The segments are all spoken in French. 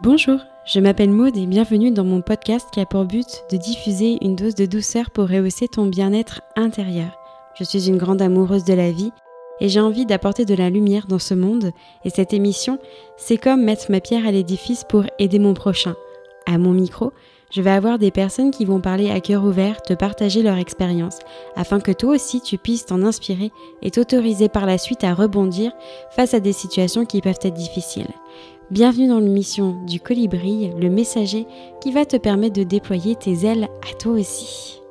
Bonjour, je m'appelle Maude et bienvenue dans mon podcast qui a pour but de diffuser une dose de douceur pour rehausser ton bien-être intérieur. Je suis une grande amoureuse de la vie et j'ai envie d'apporter de la lumière dans ce monde et cette émission, c'est comme mettre ma pierre à l'édifice pour aider mon prochain. À mon micro, je vais avoir des personnes qui vont parler à cœur ouvert, te partager leur expérience, afin que toi aussi tu puisses t'en inspirer et t'autoriser par la suite à rebondir face à des situations qui peuvent être difficiles. Bienvenue dans l'émission du colibri, le messager qui va te permettre de déployer tes ailes à toi aussi.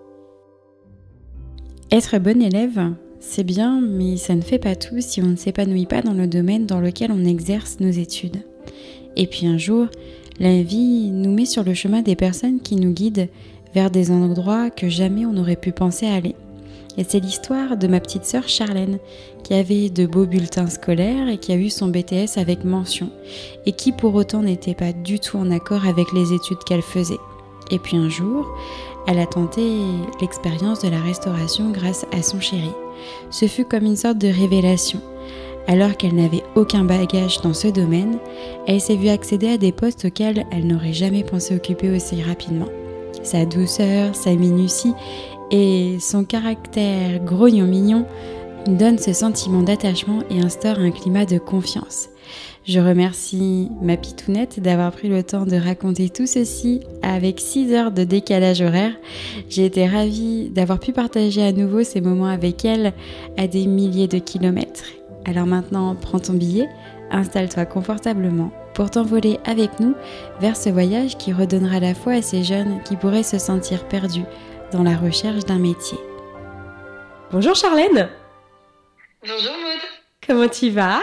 Être bon élève, c'est bien, mais ça ne fait pas tout si on ne s'épanouit pas dans le domaine dans lequel on exerce nos études. Et puis un jour, la vie nous met sur le chemin des personnes qui nous guident vers des endroits que jamais on n'aurait pu penser aller. Et c'est l'histoire de ma petite sœur Charlène, qui avait de beaux bulletins scolaires et qui a eu son BTS avec mention, et qui pour autant n'était pas du tout en accord avec les études qu'elle faisait. Et puis un jour, elle a tenté l'expérience de la restauration grâce à son chéri. Ce fut comme une sorte de révélation. Alors qu'elle n'avait aucun bagage dans ce domaine, elle s'est vue accéder à des postes auxquels elle n'aurait jamais pensé occuper aussi rapidement. Sa douceur, sa minutie et son caractère grognon mignon donne ce sentiment d'attachement et instaure un climat de confiance. Je remercie ma pitounette d'avoir pris le temps de raconter tout ceci avec 6 heures de décalage horaire. J'ai été ravie d'avoir pu partager à nouveau ces moments avec elle à des milliers de kilomètres. Alors maintenant, prends ton billet, installe-toi confortablement pour t'envoler avec nous vers ce voyage qui redonnera la foi à ces jeunes qui pourraient se sentir perdus dans la recherche d'un métier. Bonjour Charlène Bonjour Maud Comment tu vas?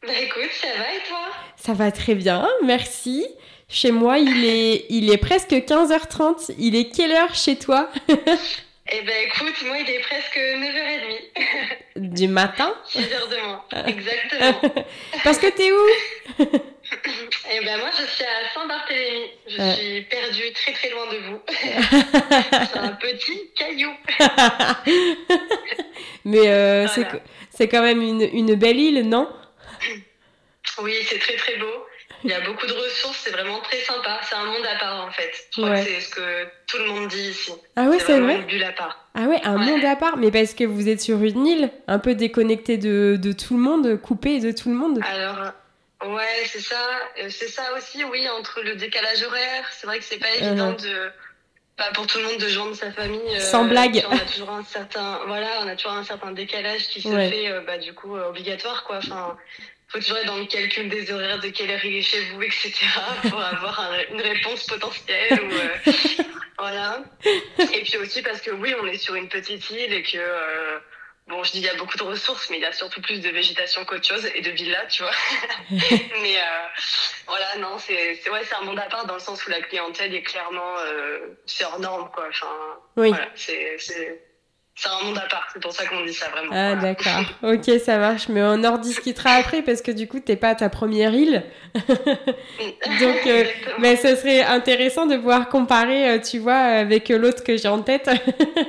Bah écoute, ça va et toi? Ça va très bien, merci. Chez moi, il est, il est presque 15h30. Il est quelle heure chez toi? Eh ben écoute, moi il est presque 9h30. Du matin 6h de moins, exactement. Parce que t'es où Eh ben moi je suis à Saint-Barthélemy. Je suis perdue très très loin de vous. C'est un petit caillou. Mais euh, c'est Voilà. co- c'est quand même une, une belle île, non? Oui, c'est très très beau. Il y a beaucoup de ressources, c'est vraiment très sympa. C'est un monde à part en fait. Je crois Ouais. que c'est ce que tout le monde dit ici. Ah ouais, c'est vrai une à part. Ah ouais, un Ouais. monde à part. Mais parce que vous êtes sur une île, un peu déconnecté de, de tout le monde, coupé de tout le monde. Alors, ouais, c'est ça. Euh, C'est ça aussi, oui, entre le décalage horaire. C'est vrai que c'est pas évident de. Bah, pour tout le monde de joindre sa famille. euh, Sans blague. On a toujours un certain, voilà, on a toujours un certain décalage qui se Ouais. fait, euh, bah, du coup, euh, obligatoire, quoi. Enfin, faut toujours être dans le calcul des horaires, de quelle heure il est chez vous, etc., pour avoir un- une réponse potentielle ou, euh, voilà. Et puis aussi parce que oui, on est sur une petite île et que, euh, bon, je dis il y a beaucoup de ressources, mais il y a surtout plus de végétation qu'autre chose et de villas, tu vois. mais euh, voilà, non, c'est ouais, c'est un monde à part dans le sens où la clientèle est clairement, euh, c'est hors norme, quoi. Enfin, Oui. voilà, c'est c'est- un monde à part, c'est pour ça qu'on dit ça vraiment. Ah voilà. d'accord, ok ça marche, mais on en discutera après parce que du coup t'es pas à ta première île, donc euh, mais ce serait intéressant de pouvoir comparer, euh, tu vois, avec l'autre que j'ai en tête.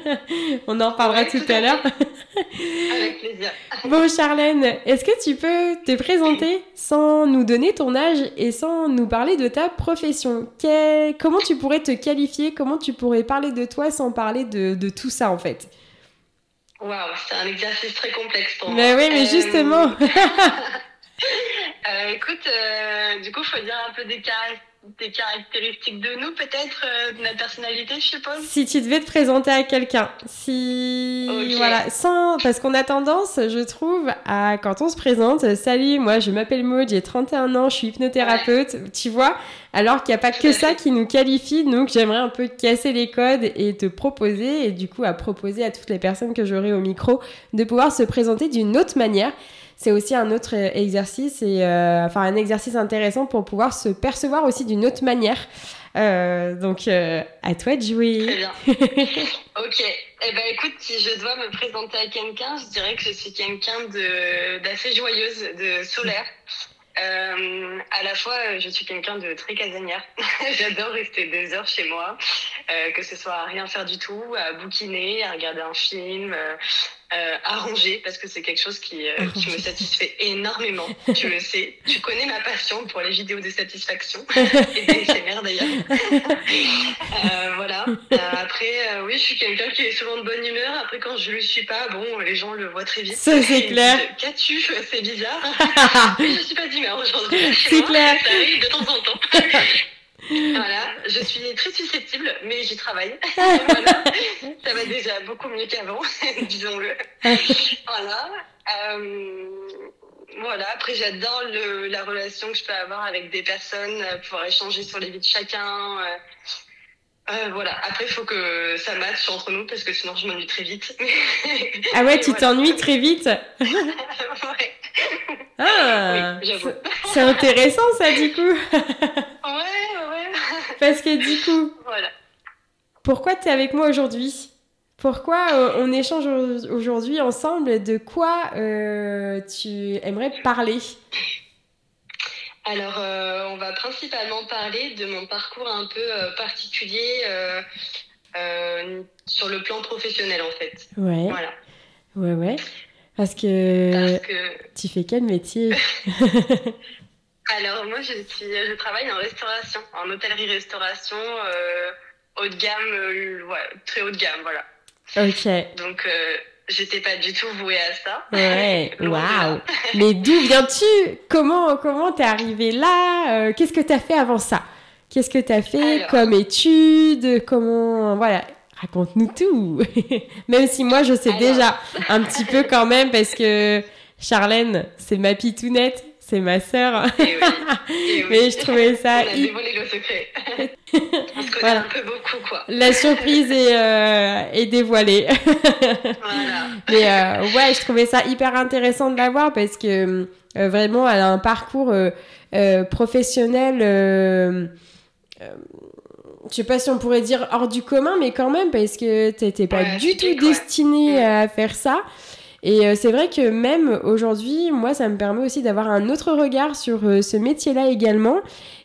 on en reparlera Ouais, tout tout à à l'heure. Avec plaisir. Bon Charlène, est-ce que tu peux te présenter sans nous donner ton âge et sans nous parler de ta profession? Quel- Comment tu pourrais te qualifier? Comment tu pourrais parler de toi sans parler de, de tout ça en fait? Waouh, c'est un exercice très complexe pour moi. Mais oui, mais Euh, justement. Euh, écoute, euh, du coup, faut dire un peu des, caract- des caractéristiques de nous, peut-être, euh, de notre personnalité, je suppose. Si tu devais te présenter à quelqu'un, si voilà, sans parce qu'on a tendance, je trouve, à quand on se présente, salut, moi je m'appelle Maud, j'ai 31 ans, je suis hypnothérapeute, tu vois, alors qu'il n'y a pas que ça qui nous qualifie, donc j'aimerais un peu casser les codes et te proposer, et du coup à proposer à toutes les personnes que j'aurai au micro, de pouvoir se présenter d'une autre manière. C'est aussi un autre euh, exercice et euh, enfin un exercice intéressant pour pouvoir se percevoir aussi d'une autre manière. Euh, donc euh, à toi de Très jouer. bien. ok. Eh ben, écoute, si je dois me présenter à quelqu'un, je dirais que je suis quelqu'un d'assez joyeuse, de solaire. Euh, à la fois, je suis quelqu'un de très casanière. J'adore rester des heures chez moi, euh, que ce soit à rien faire du tout, à bouquiner, à regarder un film, euh, euh, arranger parce que c'est quelque chose qui, euh, qui, me satisfait énormément. Tu le sais. Tu connais ma passion pour les vidéos de satisfaction et des SMR d'ailleurs. euh, voilà. Euh, après, oui, je suis quelqu'un qui est souvent de bonne humeur. Après, quand je le suis pas, bon, les gens le voient très vite. Ça, c'est clair. Qu'as-tu? C'est bizarre. je suis pas d'humeur aujourd'hui. C'est clair. Ça arrive de temps en temps. Voilà, je suis très susceptible, mais j'y travaille. voilà. Ça va déjà beaucoup mieux qu'avant, disons-le. voilà. Euh, voilà. Après, j'adore la relation que je peux avoir avec des personnes, euh, pouvoir échanger sur les vies de chacun. Euh, euh, voilà. Après, il faut que ça matche entre nous parce que sinon, je m'ennuie très vite. ah ouais, tu t'ennuies très vite? Ouais. Ah, oui, c'est intéressant ça du coup. ouais, parce que du coup, voilà. pourquoi tu es avec moi aujourd'hui? Pourquoi euh, on échange aujourd'hui ensemble? De quoi euh, tu aimerais parler? Alors, euh, on va principalement parler de mon parcours un peu particulier sur le plan professionnel, en fait. Ouais. Voilà. Ouais, ouais. Parce que, Parce que... tu fais quel métier? Alors moi je, suis, je travaille en restauration, en hôtellerie-restauration euh, haut de gamme, euh, ouais, très haut de gamme, voilà. Ok. Donc euh, j'étais pas du tout vouée à ça. Ouais, waouh. Mais d'où viens-tu? Comment comment t'es arrivée là? Qu'est-ce que t'as fait avant ça? Qu'est-ce que t'as fait comme études Comment voilà Raconte-nous tout. même si moi je sais déjà un petit peu quand même parce que Charlène, c'est ma pitounette c'est ma sœur. Et oui. Et oui. Mais je trouvais ça. On a dévoilé le secret. On se connaît voilà. un peu beaucoup, quoi. La surprise est, euh, est dévoilée. voilà. Mais euh, ouais, je trouvais ça hyper intéressant de la voir parce que euh, vraiment, elle a un parcours professionnel. Je sais pas si on pourrait dire hors du commun, mais quand même, parce que t'étais pas Ouais, du tout ouais. destinée Mm. à faire ça. Et euh, c'est vrai que même aujourd'hui, moi, ça me permet aussi d'avoir un autre regard sur euh, ce métier-là également.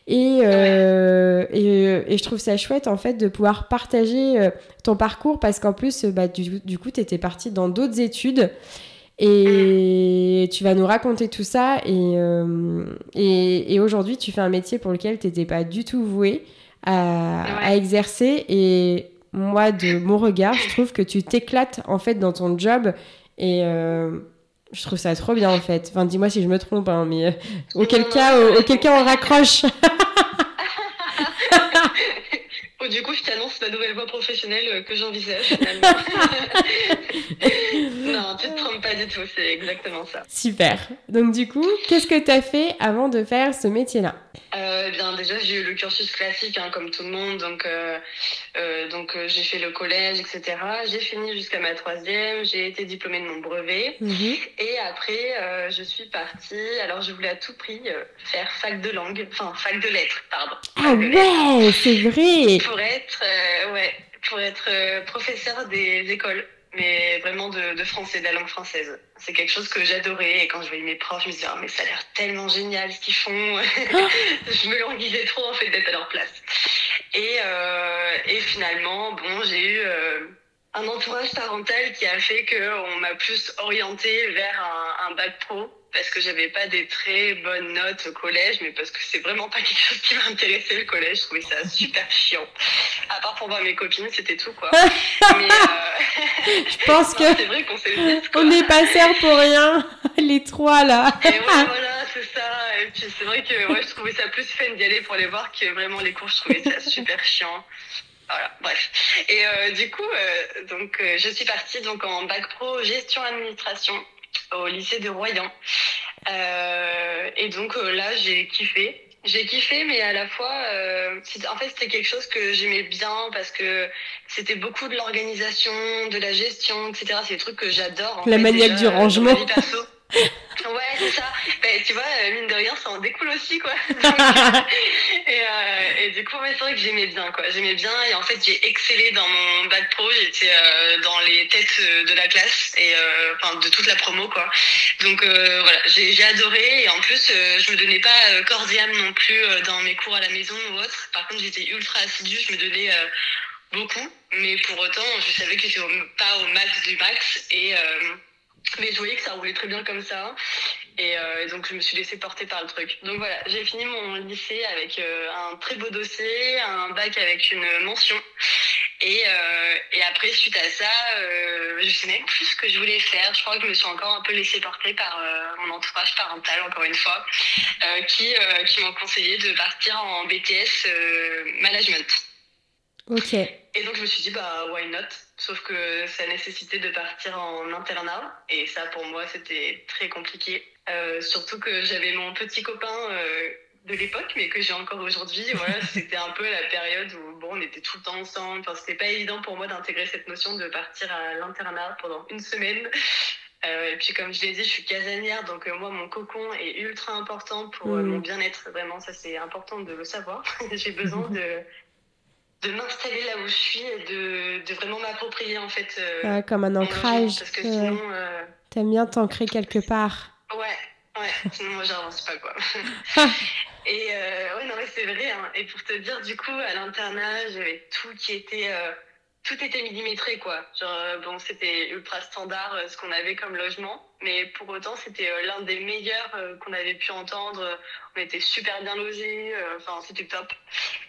Et, euh, et, et je trouve ça chouette, en fait, de pouvoir partager ton parcours parce qu'en plus, bah, du, du coup, tu étais partie dans d'autres études. Et tu vas nous raconter tout ça. Et, euh, et, et aujourd'hui, tu fais un métier pour lequel tu n'étais pas du tout vouée à, Ouais. à exercer. Et moi, de mon regard, je trouve que tu t'éclates en fait dans ton job. Et euh, je trouve ça trop bien en fait. Enfin, dis-moi si je me trompe, hein, mais euh, auquel, Non, cas, non, au- non. auquel cas on raccroche. Bon, du coup, je t'annonce la nouvelle voie professionnelle euh, que j'envisage finalement. non, tu te trompes pas du tout, c'est exactement ça. Super. Donc du coup, qu'est-ce que tu as fait avant de faire ce métier-là? Euh, bien, déjà, j'ai eu le cursus classique, hein, comme tout le monde. Donc, euh, euh, donc euh, j'ai fait le collège, etc. J'ai fini jusqu'à ma troisième. J'ai été diplômée de mon brevet. Mhm. Et après, euh, je suis partie. Alors, je voulais à tout prix euh, faire fac de langue, enfin, fac de lettres, pardon. Ah ouais, c'est vrai. Pour être, euh, ouais, pour être euh, professeur des écoles. Mais vraiment de, de français, de la langue française. C'est quelque chose que j'adorais. Et quand je voyais mes profs, je me disais, oh, mais ça a l'air tellement génial ce qu'ils font. je me languissais trop en fait d'être à leur place. Et, euh, et finalement, bon, j'ai eu euh, un entourage parental qui a fait qu'on m'a plus orientée vers un, un bac pro parce que j'avais pas des très bonnes notes au collège, mais parce que c'est vraiment pas quelque chose qui m'intéressait le collège. Je trouvais ça super chiant. À part pour voir mes copines, c'était tout quoi. Mais euh... Je pense que c'est vrai qu'on s'est on n'est pas sert pour rien, les trois là. Et ouais, voilà, c'est ça. Et puis c'est vrai que ouais, je trouvais ça plus fun d'y aller pour les voir que vraiment les cours, je trouvais ça super chiant. Voilà, bref. Et euh, du coup, euh, donc euh, je suis partie donc en bac pro gestion administration au lycée de Royan. Euh, et donc euh, là, j'ai kiffé. J'ai kiffé, mais à la fois, euh, en fait, c'était quelque chose que j'aimais bien parce que c'était beaucoup de l'organisation, de la gestion, etc. C'est des trucs que j'adore. La fait, maniaque déjà, du euh, dans ma rangement. vie perso. Ouais, c'est ça. Ben, tu vois, euh, mine de rien, ça en découle aussi, quoi. Donc, euh, et, euh, et du coup, ouais, c'est vrai que j'aimais bien, quoi. J'aimais bien et en fait, j'ai excellé dans mon bac pro. J'étais euh, dans les têtes de la classe et euh, enfin de toute la promo, quoi. Donc voilà, j'ai adoré et en plus, je me donnais pas âme non plus dans mes cours à la maison ou autre. Par contre, j'étais ultra assidue. Je me donnais beaucoup, mais pour autant, je savais que j'étais pas au max du max. Et, mais je voyais que ça roulait très bien comme ça. Et, donc, je me suis laissée porter par le truc. Donc voilà, j'ai fini mon lycée avec un très beau dossier, un bac avec une mention. Et, euh, et, après, suite à ça, euh, je sais même plus ce que je voulais faire. Je crois que je me suis encore un peu laissée porter par euh, mon entourage parental, encore une fois, euh, qui, euh, qui m'ont conseillé de partir en BTS management. Ok. Et donc, je me suis dit, bah, why not? Sauf que ça nécessitait de partir en internat. Et ça, pour moi, c'était très compliqué. surtout que j'avais mon petit copain de l'époque, mais que j'ai encore aujourd'hui. Voilà, c'était un peu la période où bon, on était tout le temps ensemble. Enfin, c'était pas évident pour moi d'intégrer cette notion de partir à l'internat pendant une semaine. Euh, et puis, comme je l'ai dit, je suis casanière, donc euh, moi, mon cocon est ultra important pour euh, mon bien-être. Vraiment, ça, c'est important de le savoir. j'ai besoin de, de m'installer là où je suis et de, de vraiment m'approprier, en fait. Ouais, comme un ancrage. Parce que sinon. T'aimes bien t'ancrer quelque part. Ouais, ouais, sinon moi j'avance pas quoi. Et euh, ouais, non, mais c'est vrai. Hein. Et pour te dire, du coup, à l'internat, j'avais tout qui était. Tout était millimétré, quoi. Genre, euh, bon, c'était ultra standard euh, ce qu'on avait comme logement, mais pour autant, c'était euh, l'un des meilleurs qu'on avait pu entendre. On était super bien logés, enfin, c'était top.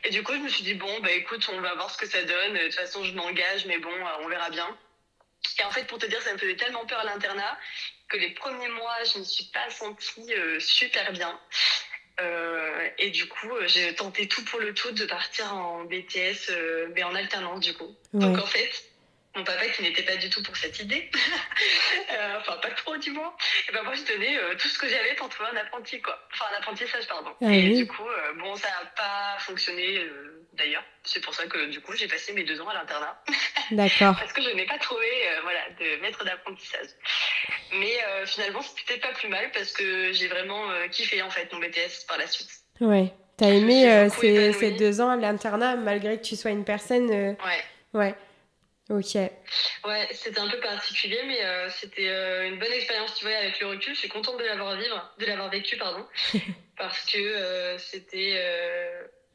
Et du coup, je me suis dit, bon, bah écoute, on va voir ce que ça donne. De toute façon, je m'engage, mais bon, on verra bien. Et en fait, pour te dire, ça me faisait tellement peur à l'internat que les premiers mois, je ne me suis pas sentie super bien. Euh, et du coup, euh, j'ai tenté tout pour le tout de partir en BTS, euh, mais en alternance du coup. Ouais. Donc en fait, mon papa qui n'était pas du tout pour cette idée, euh, enfin pas trop du moins, et ben moi je donnais tout ce que j'avais pour trouver un apprenti quoi, enfin un apprentissage pardon. Ah, et oui. du coup, bon ça n'a pas fonctionné d'ailleurs, c'est pour ça que du coup j'ai passé mes deux ans à l'internat. D'accord. Parce que je n'ai pas trouvé voilà de maître d'apprentissage. Mais finalement c'était pas plus mal parce que j'ai vraiment kiffé en fait mon BTS par la suite. Ouais. T'as aimé euh, ces, ces, deux ans à l'internat malgré que tu sois une personne. Euh... Ouais. Ouais. Ok. Ouais, c'était un peu particulier, mais euh, c'était euh, une bonne expérience, tu vois, avec le recul. Je suis contente de l'avoir vivre, de l'avoir vécu, pardon, parce que euh, c'était.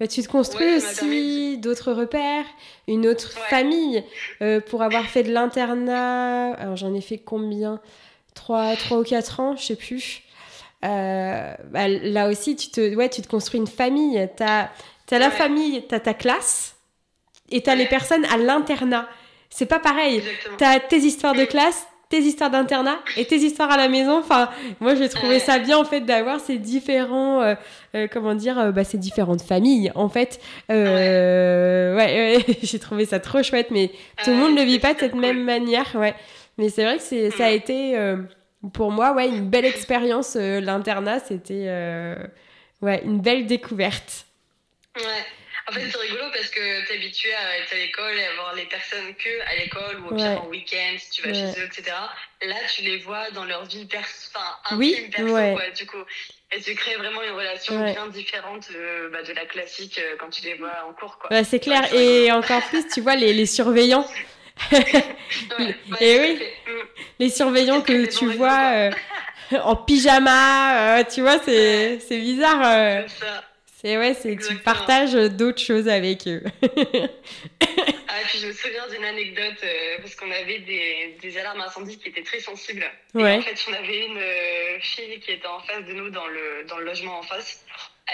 Bah, tu te construis ouais, aussi d'autres repères, une autre ouais. famille. pour avoir fait de l'internat, alors j'en ai fait combien? 3, 3 ou 4 ans, je sais plus. Euh, bah, là aussi, tu te, ouais, tu te construis une famille. Tu as, as, la ouais. famille, tu as ta classe et tu as les personnes à l'internat. C'est pas pareil. Tu as tes histoires de classe, tes histoires d'internat et tes histoires à la maison. Enfin, moi, j'ai trouvé ça bien, en fait, d'avoir ces différents, euh, euh, comment dire, euh, bah, ces différentes familles, en fait. Euh, ouais, ouais j'ai trouvé ça trop chouette, mais tout le monde ne vit pas de cette cool. même manière. Ouais. Mais c'est vrai que c'est, ça a été pour moi, ouais, une belle expérience. L'internat, c'était ouais, une belle découverte. Ouais. En fait, c'est rigolo parce que tu es habitué à être à l'école et à voir les personnes que à l'école ou au pire ouais. en week-end, si tu vas ouais. chez eux, etc. Là, tu les vois dans leur vie perso, enfin, intime, oui, perso, ouais. quoi, du coup. Et tu crées vraiment une relation bien différente euh, bah, de la classique euh, quand tu les vois en cours, quoi. c'est clair. Et encore plus, tu vois, les, les surveillants. et oui, mm. les surveillants que tu vois euh, en pyjama, euh, tu vois, c'est c'est bizarre. Euh, c'est ouais, c'est tu partages d'autres choses avec eux. ah, puis je me souviens d'une anecdote euh, parce qu'on avait des, des alarmes incendie qui étaient très sensibles. Ouais. Et en fait, on avait une euh, fille qui était en face de nous dans le dans le logement en face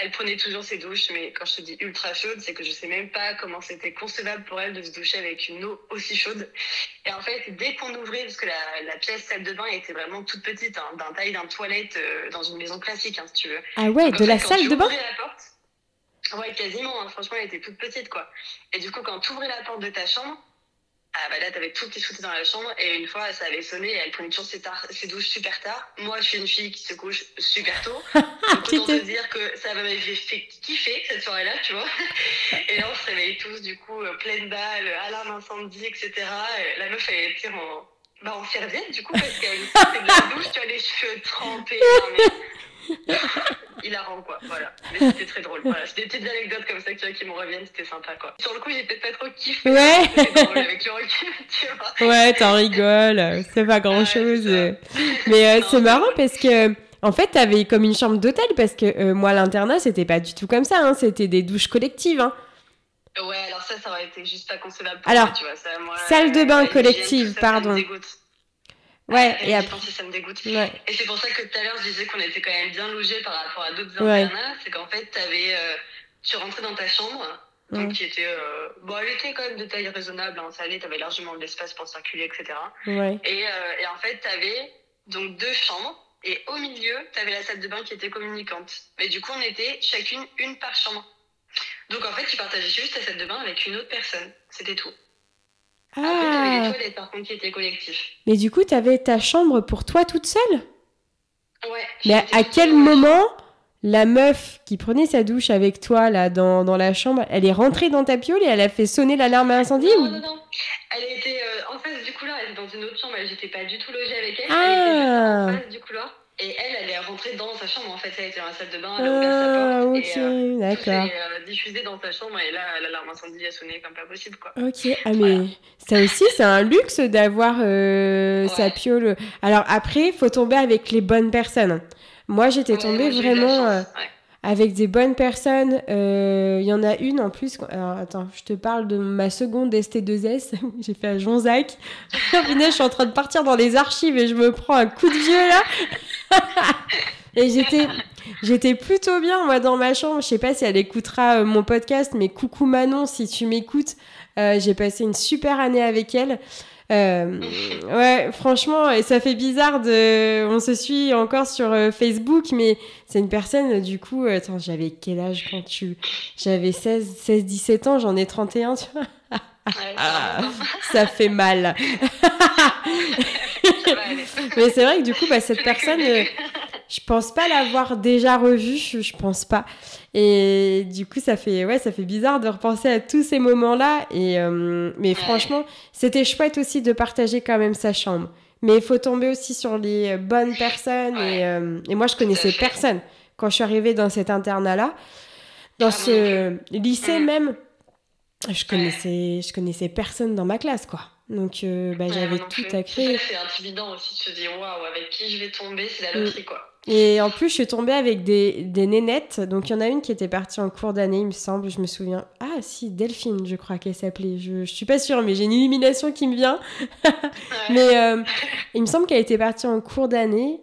elle prenait toujours ses douches, mais quand je te dis ultra chaude, c'est que je sais même pas comment c'était concevable pour elle de se doucher avec une eau aussi chaude. Et en fait, dès qu'on ouvrait, parce que la, la, pièce salle de bain était vraiment toute petite, hein, d'un taille d'un toilette euh, dans une maison classique, hein, si tu veux. Ah ouais, Donc, de la fait, salle de bain la porte, Ouais, quasiment. Hein, franchement, elle était toute petite, quoi. Et du coup, quand tu ouvrais la porte de ta chambre, ah bah là, t'avais tout qui se dans la chambre et une fois, ça avait sonné et elle prenait toujours ses, douches super tard. Moi, je suis une fille qui se couche super tôt. Donc, autant te dire que ça m'avait fait kiffer cette soirée-là, tu vois. Et là, on se réveillait tous, du coup, euh, pleine balle, alarme incendie, etc. Et la meuf, elle était en, bah, en serviette, du coup, parce qu'elle sortait de la douche, tu as les cheveux trempés. Non, mais... hilarant quoi voilà. Mais c'était très drôle voilà. C'est des petites anecdotes comme ça qui, qui me reviennent c'était sympa quoi. Sur le coup j'ai peut-être pas trop kiffé ouais. drôle avec le recul tu vois. Ouais t'en rigoles c'est pas grand chose. ouais, mais euh, c'est marrant parce que en fait t'avais comme une chambre d'hôtel parce que euh, moi l'internat c'était pas du tout comme ça hein, c'était des douches collectives hein. Ouais, alors ça, ça aurait été juste pas concevable. Pour alors, moi, tu vois, ça, moi, salle de bain collective, pardon. Ça. Ouais, et après. ça me dégoûte. Ouais. Et c'est pour ça que tout à l'heure, je disais qu'on était quand même bien logés par rapport à d'autres internats. C'est qu'en fait, avais, euh, tu rentrais dans ta chambre, donc qui était. Euh, bon, elle était quand même de taille raisonnable, hein, ça allait, t'avais largement de l'espace pour circuler, etc. Ouais. Et, euh, et en fait, t'avais donc deux chambres. Et au milieu, tu avais la salle de bain qui était communicante. Mais du coup, on était chacune une par chambre. Donc en fait, tu partageais juste ta salle de bain avec une autre personne. C'était tout. Ah. Après, t'avais les toilettes par contre qui étaient collectifs. Mais du coup, t'avais ta chambre pour toi toute seule? Ouais. Mais à quel moment la meuf qui prenait sa douche avec toi là dans, dans, la chambre, elle est rentrée dans ta piole et elle a fait sonner l'alarme incendie non, ou... non, non. Elle était euh, en face du couloir, elle était dans une autre chambre, j'étais pas du tout logée avec elle. Ah. Elle était juste en face du couloir. Et elle, elle est rentrée dans sa chambre. En fait, elle était dans la salle de bain, elle a ouvert ah, sa porte. ok, et, euh, d'accord. Euh, diffusé dans sa chambre et là, l'alarme incendie a sonné comme pas possible, quoi. Ok, ah mais ça aussi, c'est un luxe d'avoir euh, Ouais. sa piole. Alors après, faut tomber avec les bonnes personnes. Moi, j'étais tombée vraiment chance, euh, ouais. Avec des bonnes personnes. Euh, Il y en a une en plus. Attends, je te parle de ma seconde ST2S. J'ai fait à Jonzac. Oh, je suis en train de partir dans les archives et je me prends un coup de vieux là. et j'étais, j'étais plutôt bien moi dans ma chambre. Je sais pas si elle écoutera euh, mon podcast, mais coucou Manon, si tu m'écoutes, euh, j'ai passé une super année avec elle. Euh, ouais, franchement, et ça fait bizarre de. On se suit encore sur euh, Facebook, mais c'est une personne, du coup. euh, Attends, j'avais quel âge quand tu. J'avais 16, 16, 17 ans, j'en ai 31, tu vois. Ah, ça fait mal. Mais c'est vrai que du coup, bah, cette personne, je pense pas l'avoir déjà revue, je, pense pas. Et du coup, ça fait, ouais, ça fait bizarre de repenser à tous ces moments-là. Et euh, mais franchement, c'était chouette aussi de partager quand même sa chambre. Mais il faut tomber aussi sur les bonnes personnes. Et, euh, et moi, je connaissais personne quand je suis arrivée dans cet internat-là. Dans Ah, ce lycée Mm. même, je connaissais, je connaissais personne dans ma classe, quoi. Donc, euh, bah, j'avais tout à créer. C'est intimidant aussi de se dire waouh, avec qui je vais tomber, c'est la loterie quoi. Et en plus, je suis tombée avec des, des nénettes. Donc, il y en a une qui était partie en cours d'année, il me semble. Je me souviens. Ah, si, Delphine, je crois qu'elle s'appelait. Je, je suis pas sûre, mais j'ai une illumination qui me vient. Mais euh, il me semble qu'elle était partie en cours d'année.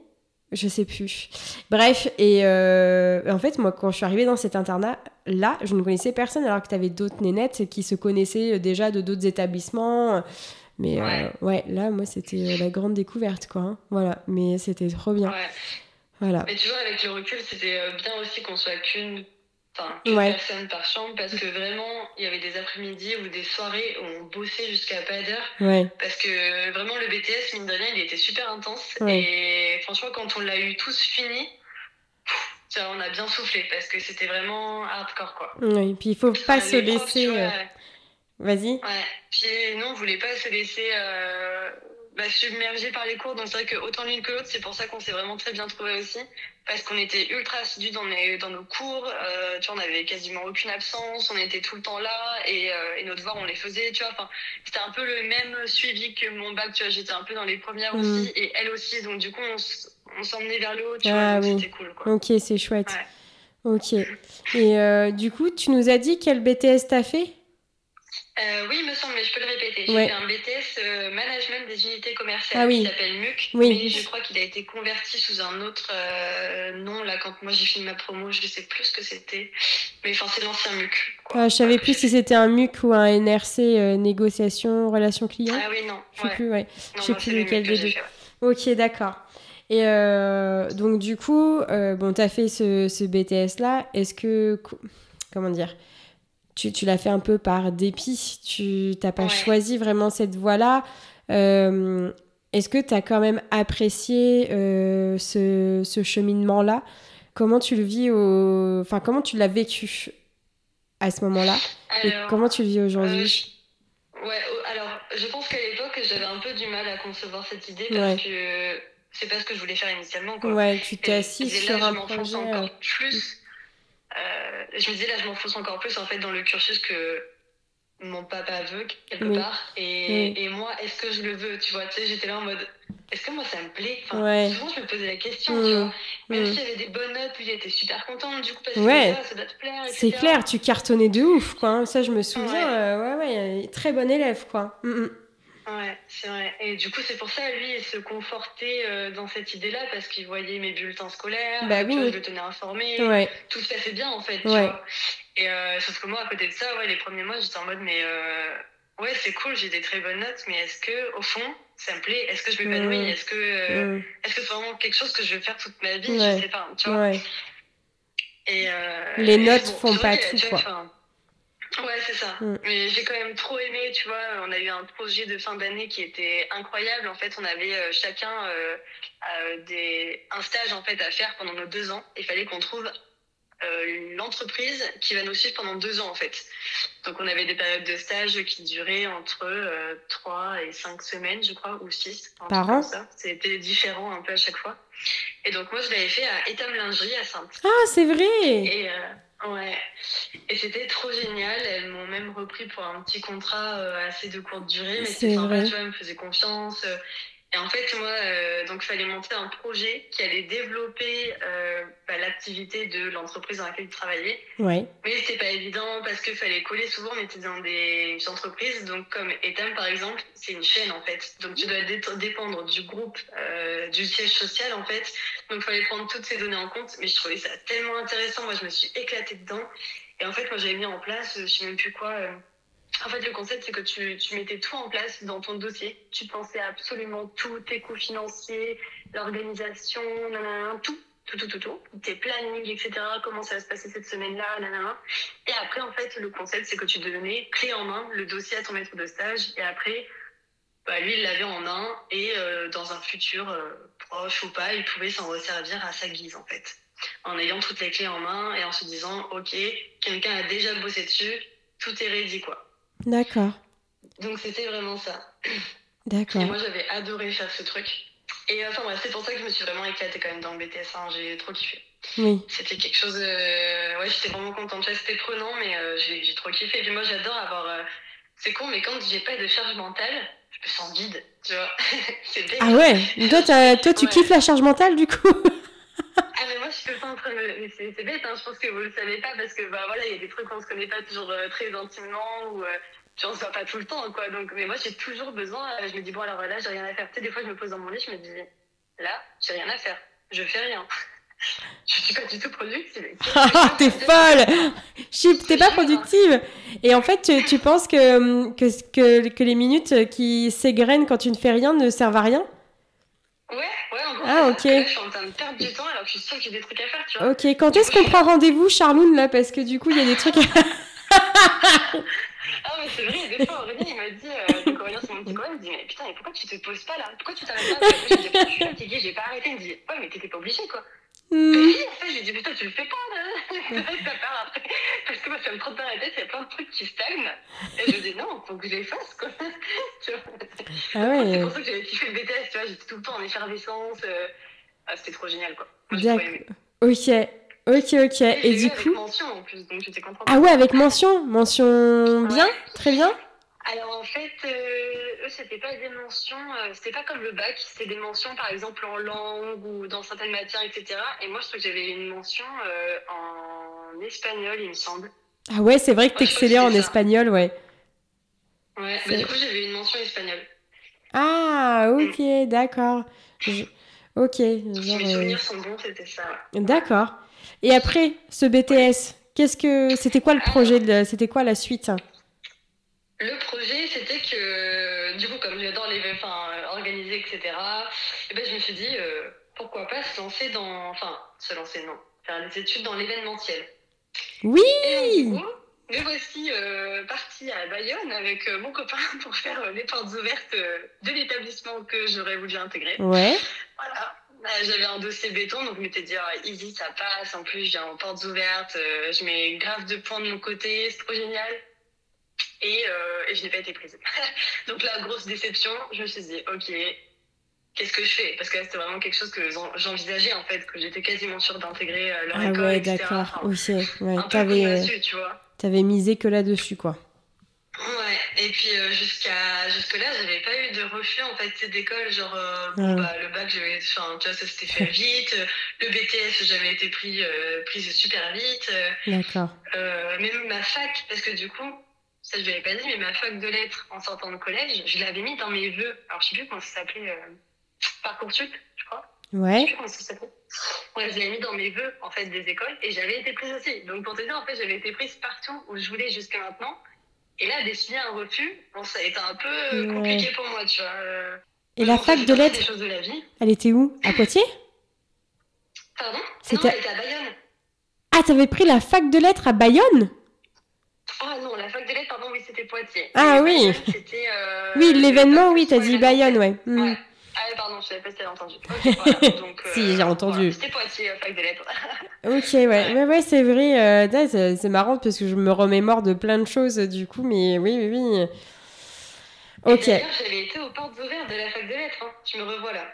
Je sais plus. Bref, et euh, en fait, moi, quand je suis arrivée dans cet internat-là, je ne connaissais personne, alors que tu avais d'autres nénettes qui se connaissaient déjà de d'autres établissements. Mais euh, Ouais. là, moi, c'était euh, la grande découverte, quoi. hein. Voilà, mais c'était trop bien. Ouais. Voilà. Mais tu vois, avec le recul, c'était euh, bien aussi qu'on soit qu'une enfin, qu'une Ouais. personne par chambre parce que vraiment, il y avait des après-midi ou des soirées où on bossait jusqu'à pas d'heure Ouais. parce que vraiment le BTS, mine de rien, il était super intense Ouais. et franchement, quand on l'a eu tous fini, on a bien soufflé parce que c'était vraiment hardcore quoi. Oui, puis il faut pas se laisser. euh, Vas-y. Ouais, puis nous, on voulait pas se laisser euh, bah, submerger par les cours. Donc c'est vrai que autant l'une que l'autre, c'est pour ça qu'on s'est vraiment très bien trouvé aussi. Parce qu'on était ultra assidus dans, les- dans nos cours. Euh, tu vois, on avait quasiment aucune absence. On était tout le temps là. Et, euh, et nos devoirs, on les faisait. Tu vois, enfin, c'était un peu le même suivi que mon bac. Tu vois, j'étais un peu dans les premières Mm. aussi. Et elle aussi. Donc du coup, on, s'emmenait vers le haut. Tu Ah vois, oui. c'était cool. Quoi. Ok, c'est chouette. Ouais. Ok. Et euh, du coup, tu nous as dit quel BTS t'as fait? Euh, oui, il me semble, mais je peux le répéter. J'ai Ouais. fait un BTS euh, Management des unités commerciales Ah oui. qui s'appelle MUC. Oui. Mais je crois qu'il a été converti sous un autre euh, nom. Là, quand moi j'ai fini ma promo, je sais plus ce que c'était. Mais enfin, c'est l'ancien MUC. quoi. Ah, Je savais plus si c'était un MUC ou un NRC, négociation, relation client. Ah oui, non. Je sais ouais. plus, ouais. Non, je sais non, plus lequel des deux. Ok, d'accord. Et donc, du coup, bon, t'as fait ce, ce BTS-là. Est-ce que. co- Comment dire? Tu, tu l'as fait un peu par dépit. Tu t'as pas Ouais. choisi vraiment cette voie-là. Euh, Est-ce que t'as quand même apprécié euh, ce, ce cheminement-là? Comment tu le vis au... Enfin, comment tu l'as vécu à ce moment-là? Et comment tu le vis euh, aujourd'hui je- Ouais, alors, je pense qu'à l'époque, j'avais un peu du mal à concevoir cette idée Ouais. parce que c'est pas ce que je voulais faire initialement. Quoi. Ouais, tu t'es assis sur là, un je projet. encore euh, plus. Euh, je me disais, là, je m'enfonce encore plus en fait dans le cursus que mon papa veut quelque Oui. part. Et, Oui. et moi, est-ce que je le veux Tu vois, tu sais, j'étais là en mode, est-ce que moi ça me plaît? Enfin, Ouais. Souvent je me posais la question, Mm. tu vois. Même Mm. s'il y avait des bonnes notes, lui il était super content, du coup parce Ouais. que ça, ça doit te plaire. C'est clair, tu cartonnais de ouf, quoi. hein. Ça, je me souviens. Ouais. euh, ouais, ouais, très bon élève, quoi. Mm. Ouais, c'est vrai. Et du coup, c'est pour ça, lui, il se confortait euh, dans cette idée-là, parce qu'il voyait mes bulletins scolaires, Bah vois, oui. je le tenais informé, Ouais. tout se passait bien, en fait, tu Ouais. vois. Et euh, sauf que moi, à côté de ça, ouais, les premiers mois, j'étais en mode, mais euh, ouais, c'est cool, j'ai des très bonnes notes, mais est-ce que, au fond, ça me plaît? Est-ce que je m'épanouis? Mhm. Est-ce que euh, Mm. est-ce que c'est vraiment quelque chose que je veux faire toute ma vie? Ouais. Je sais pas, tu vois. Ouais. Et, euh, Les et notes bon, font pas tout, vois, quoi. Ouais, c'est ça. Mm. Mais j'ai quand même trop aimé, tu vois. On a eu un projet de fin d'année qui était incroyable. En fait, on avait euh, chacun euh, euh, des, un stage en fait à faire pendant nos deux ans. Il fallait qu'on trouve euh, l'entreprise qui va nous suivre pendant deux ans en fait. Donc on avait des périodes de stage qui duraient entre euh, trois et cinq semaines, je crois, ou six. Par an. C'était différent un peu à chaque fois. Et donc moi, je l'avais fait à Étam Lingerie à Sainte. Ah, c'est vrai. Et ouais, et c'était trop génial. Elles m'ont même repris pour un petit contrat euh, assez de courte durée, mais C'est c'était sympa, tu vois, elles me faisaient confiance. Et en fait, moi, euh, donc, il fallait monter un projet qui allait développer euh, bah, l'activité de l'entreprise dans laquelle je travaillais. Ouais. Mais c'était pas évident parce qu'il fallait coller souvent, on était dans des entreprises, donc comme Etam par exemple, c'est une chaîne en fait. Donc tu dois dé- dépendre du groupe, euh, du siège social en fait. Donc il fallait prendre toutes ces données en compte, mais je trouvais ça tellement intéressant, moi je me suis éclatée dedans. Et en fait, moi j'avais mis en place, euh, je sais même plus quoi. En fait, le concept, c'est que tu, tu mettais tout en place dans ton dossier. Tu pensais absolument tout, tes coûts financiers, l'organisation, tout tout, tout, tout, tout, tes plannings, etc., comment ça va se passer cette semaine-là, nanana. Et après, en fait, le concept, c'est que tu donnais clé en main le dossier à ton maître de stage, et après, bah, lui, il l'avait en main, et euh, dans un futur euh, proche ou pas, il pouvait s'en resservir à sa guise, en fait. En ayant toutes les clés en main, et en se disant, OK, quelqu'un a déjà bossé dessus, tout est ready, quoi. D'accord. Donc, c'était vraiment ça. D'accord. Et moi, j'avais adoré faire ce truc. Et enfin, bref, c'est pour ça que je me suis vraiment éclatée quand même dans le BTS, hein. j'ai trop kiffé. Oui. C'était quelque chose. euh, Ouais, j'étais vraiment contente. C'était prenant, mais euh, j'ai trop kiffé. Et puis moi, j'adore avoir. euh, C'est con, mais quand j'ai pas de charge mentale, je me sens vide. Tu vois. c'est. Ah ouais. Toi, tu Ouais. kiffes la charge mentale, du coup? Ah, mais moi, je suis temps en train de. C'est c'est bête, hein. je pense que vous le savez pas, parce que bah voilà, il y a des trucs qu'on se connaît pas toujours euh, très intimement ou. euh, tu vois, se voit pas tout le temps, quoi. Donc, mais moi, j'ai toujours besoin. euh, je me dis, bon, alors là, j'ai rien à faire. Tu sais, des fois, je me pose dans mon lit, je me dis, là, j'ai rien à faire. Je fais rien. je suis pas du tout productive. Ah, t'es folle Chip, t'es pas productive Et en fait, tu, tu penses que, que, que, que les minutes qui s'égrènent quand tu ne fais rien ne servent à rien? Ouais, ouais, en gros. Ah, ok. Là, je suis en train de perdre du temps alors que je suis sûre que j'ai des trucs à faire, tu vois. Ok, quand est-ce qu'on prend rendez-vous, Charloune, là Parce que du coup, il y a des trucs... Ah, mais c'est vrai, des fois, Aurélie, il m'a dit, euh, Aurélien, c'est mon petit copain, il me dit, mais putain, mais pourquoi tu te poses pas là? Pourquoi tu t'arrêtes pas? Je dis, je suis fatiguée, j'ai pas arrêté. Il me dit, ouais, mais t'étais pas obligé, quoi. Hmm, oui, en fait, je lui dis, putain, tu le fais pas, là. ça part après. Parce que moi, ça me trotte dans la tête, il y a plein de trucs qui stagnent. Et je dis, non, faut que je les fasse, quoi. Tu vois. Ah C'est ouais, pour ça que j'avais kiffé le BTS, tu vois, j'étais tout le temps en effervescence. euh, Ah, c'était trop génial, quoi. J'ai aimé. Ok, ok, ok. Et, Et j'ai du avec coup... mention en plus, donc j'étais contente. Ah ouais, avec mention Mention bien Très bien Alors en fait, euh, eux, c'était pas des mentions, euh, c'était pas comme le bac, c'était des mentions par exemple en langue ou dans certaines matières, etc. Et moi, je trouve que j'avais une mention euh, en espagnol, il me semble. Ah ouais, c'est vrai que que t'excellais en c'est ça. espagnol, ouais. Ouais, C'est- bah, du coup, j'avais une mention espagnole. Ah, ok, d'accord. Je- Ok, genre... mes souvenirs sont bons, c'était ça. D'accord. Et après, ce BTS, qu'est-ce que... C'était quoi le projet de... C'était quoi la suite? Le projet, c'était que, du coup, comme j'adore les enfin, organiser, etc., et ben, je me suis dit, euh, pourquoi pas se lancer dans. Enfin, se lancer, non. Faire des études dans l'événementiel. Oui Et donc, du coup, me voici euh, partie à Bayonne avec euh, mon copain pour faire euh, les portes ouvertes de l'établissement que j'aurais voulu intégrer. Ouais. Voilà. J'avais un dossier béton, donc je m'étais dit, ah, easy, ça passe. En plus, j'ai en portes ouvertes, je mets grave de points de mon côté, c'est trop génial. Et, euh, et je n'ai pas été prise. donc là, grosse déception, je me suis dit, ok, qu'est-ce que je fais? Parce que là, c'était vraiment quelque chose que j'en- j'envisageais, en fait, que j'étais quasiment sûre d'intégrer euh, leur Ah école, ouais, d'accord. Enfin, Ok, ouais. T'avais euh, tu vois. t'avais misé que là-dessus, quoi. Ouais, et puis euh, jusqu'à jusque-là, j'avais pas eu de refus en fait d'école. Genre, euh, bon, Ah. bah, le bac, j'avais, enfin, tu vois, ça s'était fait vite. Le BTS, j'avais été pris, euh, prise super vite. D'accord. Même ma fac, parce que du coup, ça je l'avais pas dit, mais ma fac de lettres en sortant de collège, je l'avais mis dans mes vœux. Alors je sais plus comment ça s'appelait, euh, Parcoursup, je crois. Je sais Ouais. plus comment ça s'appelait. Ouais, je l'avais mis dans mes vœux en fait des écoles et j'avais été prise aussi. Donc pour te dire, en fait, j'avais été prise partout où je voulais jusqu'à maintenant. Et là, décider un refus, bon, ça a été un peu euh, Ouais. compliqué pour moi, tu vois. euh. Et la fac de lettres, des choses de la vie. elle était où? À Poitiers? Pardon? Non, C'était- elle était à Bayonne. Ah, t'avais pris la fac de lettres à Bayonne? Ah non, la fac de lettres, pardon, oui, c'était Poitiers. Ah oui. Euh, Oui, le l'événement, oui, t'as dit. Bayonne, ouais. Hmm. Ouais. Ah oui, pardon, je savais pas si t'avais entendu. Voilà. Donc, euh, Si, j'ai entendu. voilà, C'était Poitiers, la fac de lettres. Ok, ouais, ouais, ouais, c'est vrai. euh, c'est marrant parce que je me remémore de plein de choses du coup, mais oui, oui, oui. Ok. J'avais été aux portes ouvertes de la fac de lettres. Hein. Je me revois là.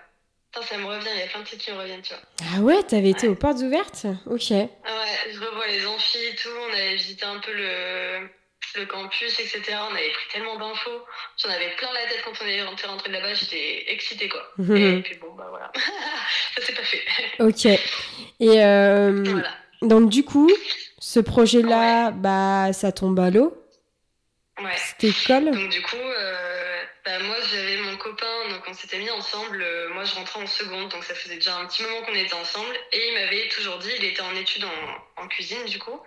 Putain, ça me revient, il y a plein de trucs qui me reviennent, tu vois. Ah ouais, t'avais été aux portes ouvertes? Ok. Ah ouais, je revois les amphis et tout. On avait visité un peu le, le campus, etc. On avait pris tellement d'infos. J'en avais plein la tête quand on est rentré, rentré de là-bas. J'étais excitée, quoi. Et puis bon, bah voilà. ça s'est pas fait. Ok. Et euh, voilà. donc du coup, ce projet-là, bah, ça tombe à l'eau? Ouais. Cette école. Donc du coup, euh, bah, moi on s'était mis ensemble. euh, moi je rentrais en seconde, donc ça faisait déjà un petit moment qu'on était ensemble. Et il m'avait toujours dit, il était en études en, en cuisine du coup,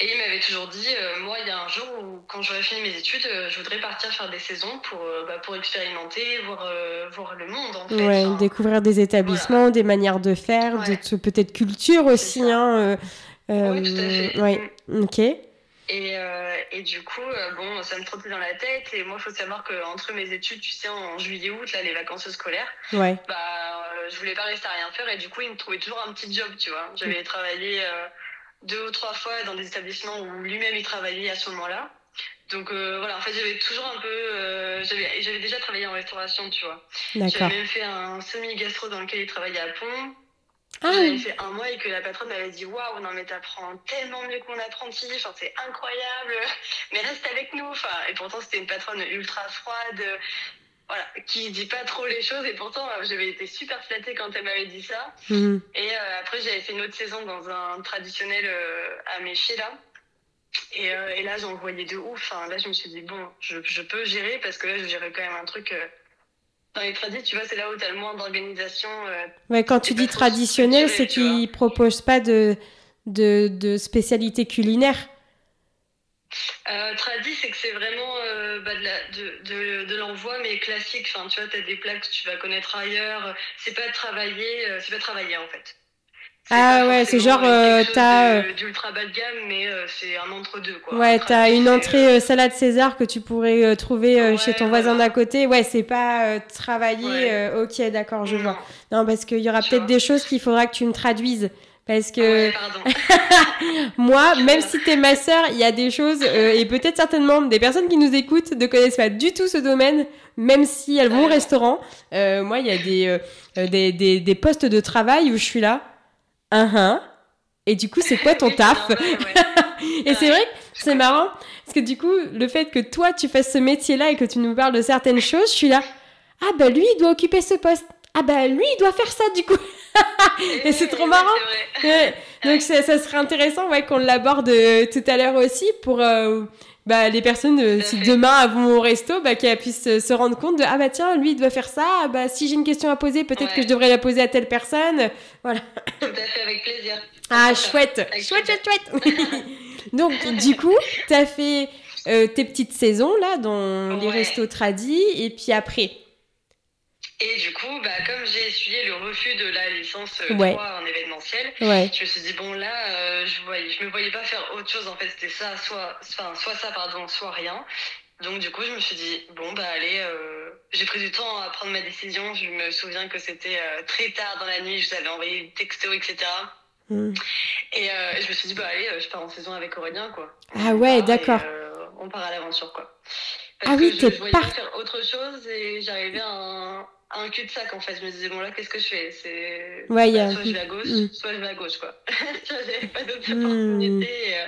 et il m'avait toujours dit, euh, moi il y a un jour où quand j'aurai fini mes études, euh, je voudrais partir faire des saisons pour, euh, bah, pour expérimenter, voir, voir le monde en fait. Ouais, Enfin, découvrir des établissements, des manières de faire, Ouais. de peut-être culture aussi. Hein, Oui, tout à fait. ouais, ok. Et, euh, et du coup, euh, bon, ça me trottait dans la tête. Et moi, il faut savoir qu'entre mes études, tu sais, en juillet-août, là, les vacances scolaires, Ouais. bah, euh, je voulais pas rester à rien faire. Et du coup, il me trouvait toujours un petit job, tu vois. J'avais travaillé euh, deux ou trois fois dans des établissements où lui-même il travaillait à ce moment-là. Donc euh, voilà, en fait, j'avais toujours un peu. euh, j'avais j'avais déjà travaillé en restauration, tu vois. D'accord. J'avais même fait un semi-gastro dans lequel il travaillait à Pont. Ah, J'avais fait un mois et que la patronne m'avait dit Waouh, non, mais t'apprends tellement mieux que mon apprenti, enfin, c'est incroyable, mais reste avec nous. Enfin, et pourtant, c'était une patronne ultra froide, euh, voilà, qui dit pas trop les choses. Et pourtant, euh, j'avais été super flattée quand elle m'avait dit ça. mhm. Et euh, après, j'avais fait une autre saison dans un traditionnel euh, à Méché, là. Et, euh, et là, j'en voyais de ouf. Enfin, là, je me suis dit Bon, je, je peux gérer parce que là, je gérais quand même un truc. Dans les tradis, tu vois, c'est là où tu as le moins d'organisation. euh, Ouais, quand tu dis traditionnel, c'est qu'ils proposent pas de, de, de spécialité culinaire. Euh, tradi, c'est que c'est vraiment euh, bah, de, de, l'envoi, mais classique. Enfin, tu vois, tu as des plats que tu vas connaître ailleurs. C'est pas travailler, euh, c'est pas travailler en fait. Ah ouais, c'est genre, euh, euh, t'as, d'ultra bas de gamme, mais euh, c'est un entre-deux quoi. Ouais, t'as une entrée euh, salade César que tu pourrais euh, trouver euh, Ouais, chez ton voisin d'à côté. Ouais, c'est pas euh, travailler. Ouais. euh, ok, d'accord, je non. vois. Non, parce qu'il y aura peut-être des choses qu'il faudra que tu me traduises. Parce que Ouais, moi, même si t'es ma sœur, il y a des choses, euh, et peut-être certainement des personnes qui nous écoutent ne connaissent pas du tout ce domaine, même si elles vont au restaurant. Euh, moi, il y a des, euh, euh, des, des, des postes de travail où je suis là. Un. Et du coup, c'est quoi ton taf ouais. Et c'est vrai c'est marrant, parce que du coup, le fait que toi, tu fasses ce métier-là et que tu nous parles de certaines choses, je suis là. Ah bah lui, il doit occuper ce poste. Ah bah lui, il doit faire ça du coup. Et c'est trop marrant. Ouais. Donc ça, ça serait intéressant ouais, qu'on l'aborde euh, tout à l'heure aussi pour euh, bah, les personnes, euh, si demain elles vont au resto, bah, qu'elles puissent euh, se rendre compte de ah bah tiens, lui il doit faire ça, ah, bah si j'ai une question à poser, peut-être Ouais. que je devrais la poser à telle personne. Tout à fait, avec plaisir. Ah chouette, avec chouette, chouette, chouette. Donc du coup, t'as fait euh, tes petites saisons là dans les restos tradis et puis après? Et du coup, bah, comme j'ai essuyé le refus de la licence euh, Ouais. 3 en événementiel, Ouais. je me suis dit, bon, là, euh, je, voyais, je me voyais pas faire autre chose. En fait, c'était ça, soit, enfin, soit ça, pardon, soit rien. Donc, du coup, je me suis dit, bon, bah, allez, euh, j'ai pris du temps à prendre ma décision. Je me souviens que c'était euh, très tard dans la nuit, je vous avais envoyé des textos, etc. Hmm. Et euh, je me suis dit, bah, allez, je pars en saison avec Aurélien, quoi. Ah ouais, d'accord. on part à l'aventure, quoi. Ah oui, que je, je voyais pas faire autre chose et j'arrivais à un, un cul-de-sac en fait. Je me disais, bon là, qu'est-ce que je fais? C'est ouais, a... Soit je vais à gauche, mm. soit je vais à gauche, quoi. J'avais pas d'autre mm. opportunité. Et, euh,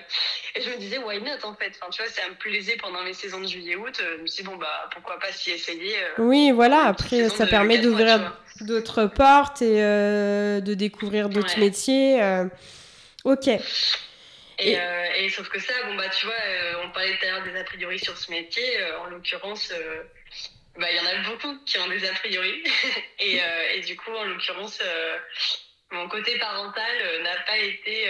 et, je me disais, why not en fait? Enfin, Tu vois, ça me plaisait pendant les saisons de juillet-août. Euh, je me suis dit, bon, bah pourquoi pas s'y essayer. Euh, oui, voilà, après, ça permet d'ouvrir d'autres portes et de découvrir d'autres métiers. Ok. Et, et... et, sauf que ça, bon, bah tu vois, on parlait tout à l'heure des a priori sur ce métier. en l'occurrence, bah, il y en a beaucoup qui ont des a priori. et, euh, et, du coup, en l'occurrence, euh, mon côté parental euh, n'a pas été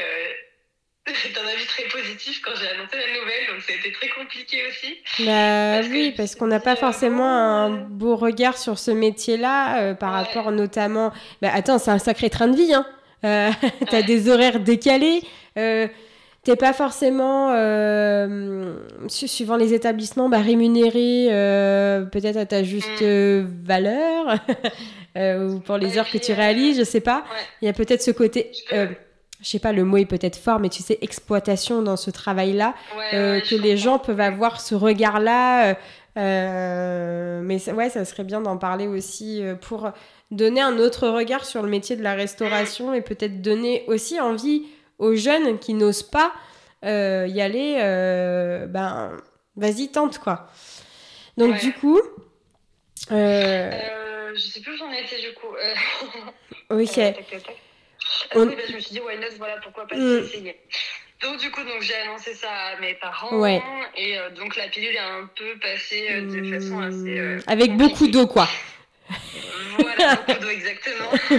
d'un avis très positif quand j'ai annoncé la nouvelle. Donc, ça a été très compliqué aussi. Bah, oui, parce qu'on n'a pas forcément un beau regard sur ce métier-là par rapport notamment. Bah, attends, c'est un sacré train de vie. Hein. T'as des horaires décalés t'es pas forcément, euh, suivant les établissements, bah, rémunéré euh, peut-être à ta juste mm. valeur ou pour les heures que tu réalises, je sais pas. Il y a peut-être ce côté, je sais pas, le mot est peut-être fort, mais tu sais, exploitation dans ce travail-là, que les gens peuvent avoir ce regard-là. mais ouais, ça serait bien d'en parler aussi pour donner un autre regard sur le métier de la restauration et peut-être donner aussi envie aux jeunes qui n'osent pas euh, y aller, euh, ben, vas-y, tente, quoi. Donc, du coup... Euh, je sais plus où j'en étais, du coup. ok. On... Bah, je me suis dit, why not, voilà, pourquoi pas mm. essayer. Donc du coup, donc j'ai annoncé ça à mes parents ouais. et donc la pilule est un peu passée de façon assez avec beaucoup d'eau quoi. Voilà, beaucoup d'eau, exactement.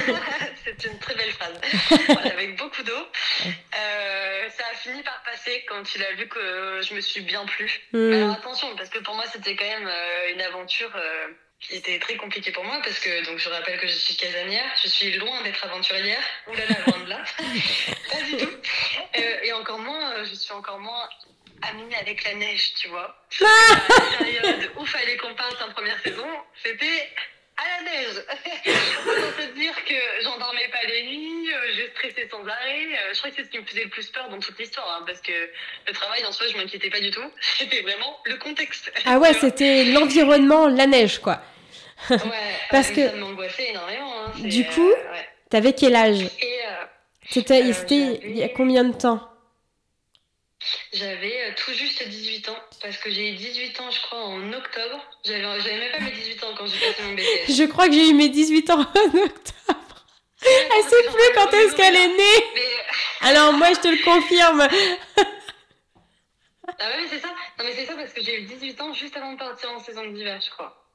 C'est une très belle phrase. Voilà, avec beaucoup d'eau. Euh, ça a fini par passer quand il a vu que je me suis bien plu. Hmm. Alors attention, parce que pour moi, c'était quand même euh, une aventure euh, qui était très compliquée pour moi, parce que donc je rappelle que je suis casanière, je suis loin d'être aventurière. Oulala, loin de là. Pas du tout. et encore moins, je suis encore moins amie avec la neige, tu vois. la période où fallait qu'on passe en première saison, c'était à la neige. Autant te dire que j'endormais pas les nuits, euh, je stressais sans arrêt. Euh, je crois que c'est ce qui me faisait le plus peur dans toute l'histoire, hein, parce que le travail en soi, je m'inquiétais pas du tout. C'était vraiment le contexte. Ah ouais, c'était l'environnement, la neige, quoi. Ouais, parce que ça m'angoissait énormément. Hein, du coup, euh, ouais. t'avais quel âge C'était il y a combien de temps j'avais euh, tout juste 18 ans, parce que j'ai eu 18 ans, je crois, en octobre. J'avais même pas mes 18 ans quand j'ai passé mon BTS. Je crois que j'ai eu mes 18 ans en octobre. Elle sait plus quand est-ce qu'elle est née. Alors moi, je te le confirme. ah ouais, mais c'est ça. Non, mais c'est ça parce que j'ai eu 18 ans juste avant de partir en saison d'hiver, je crois.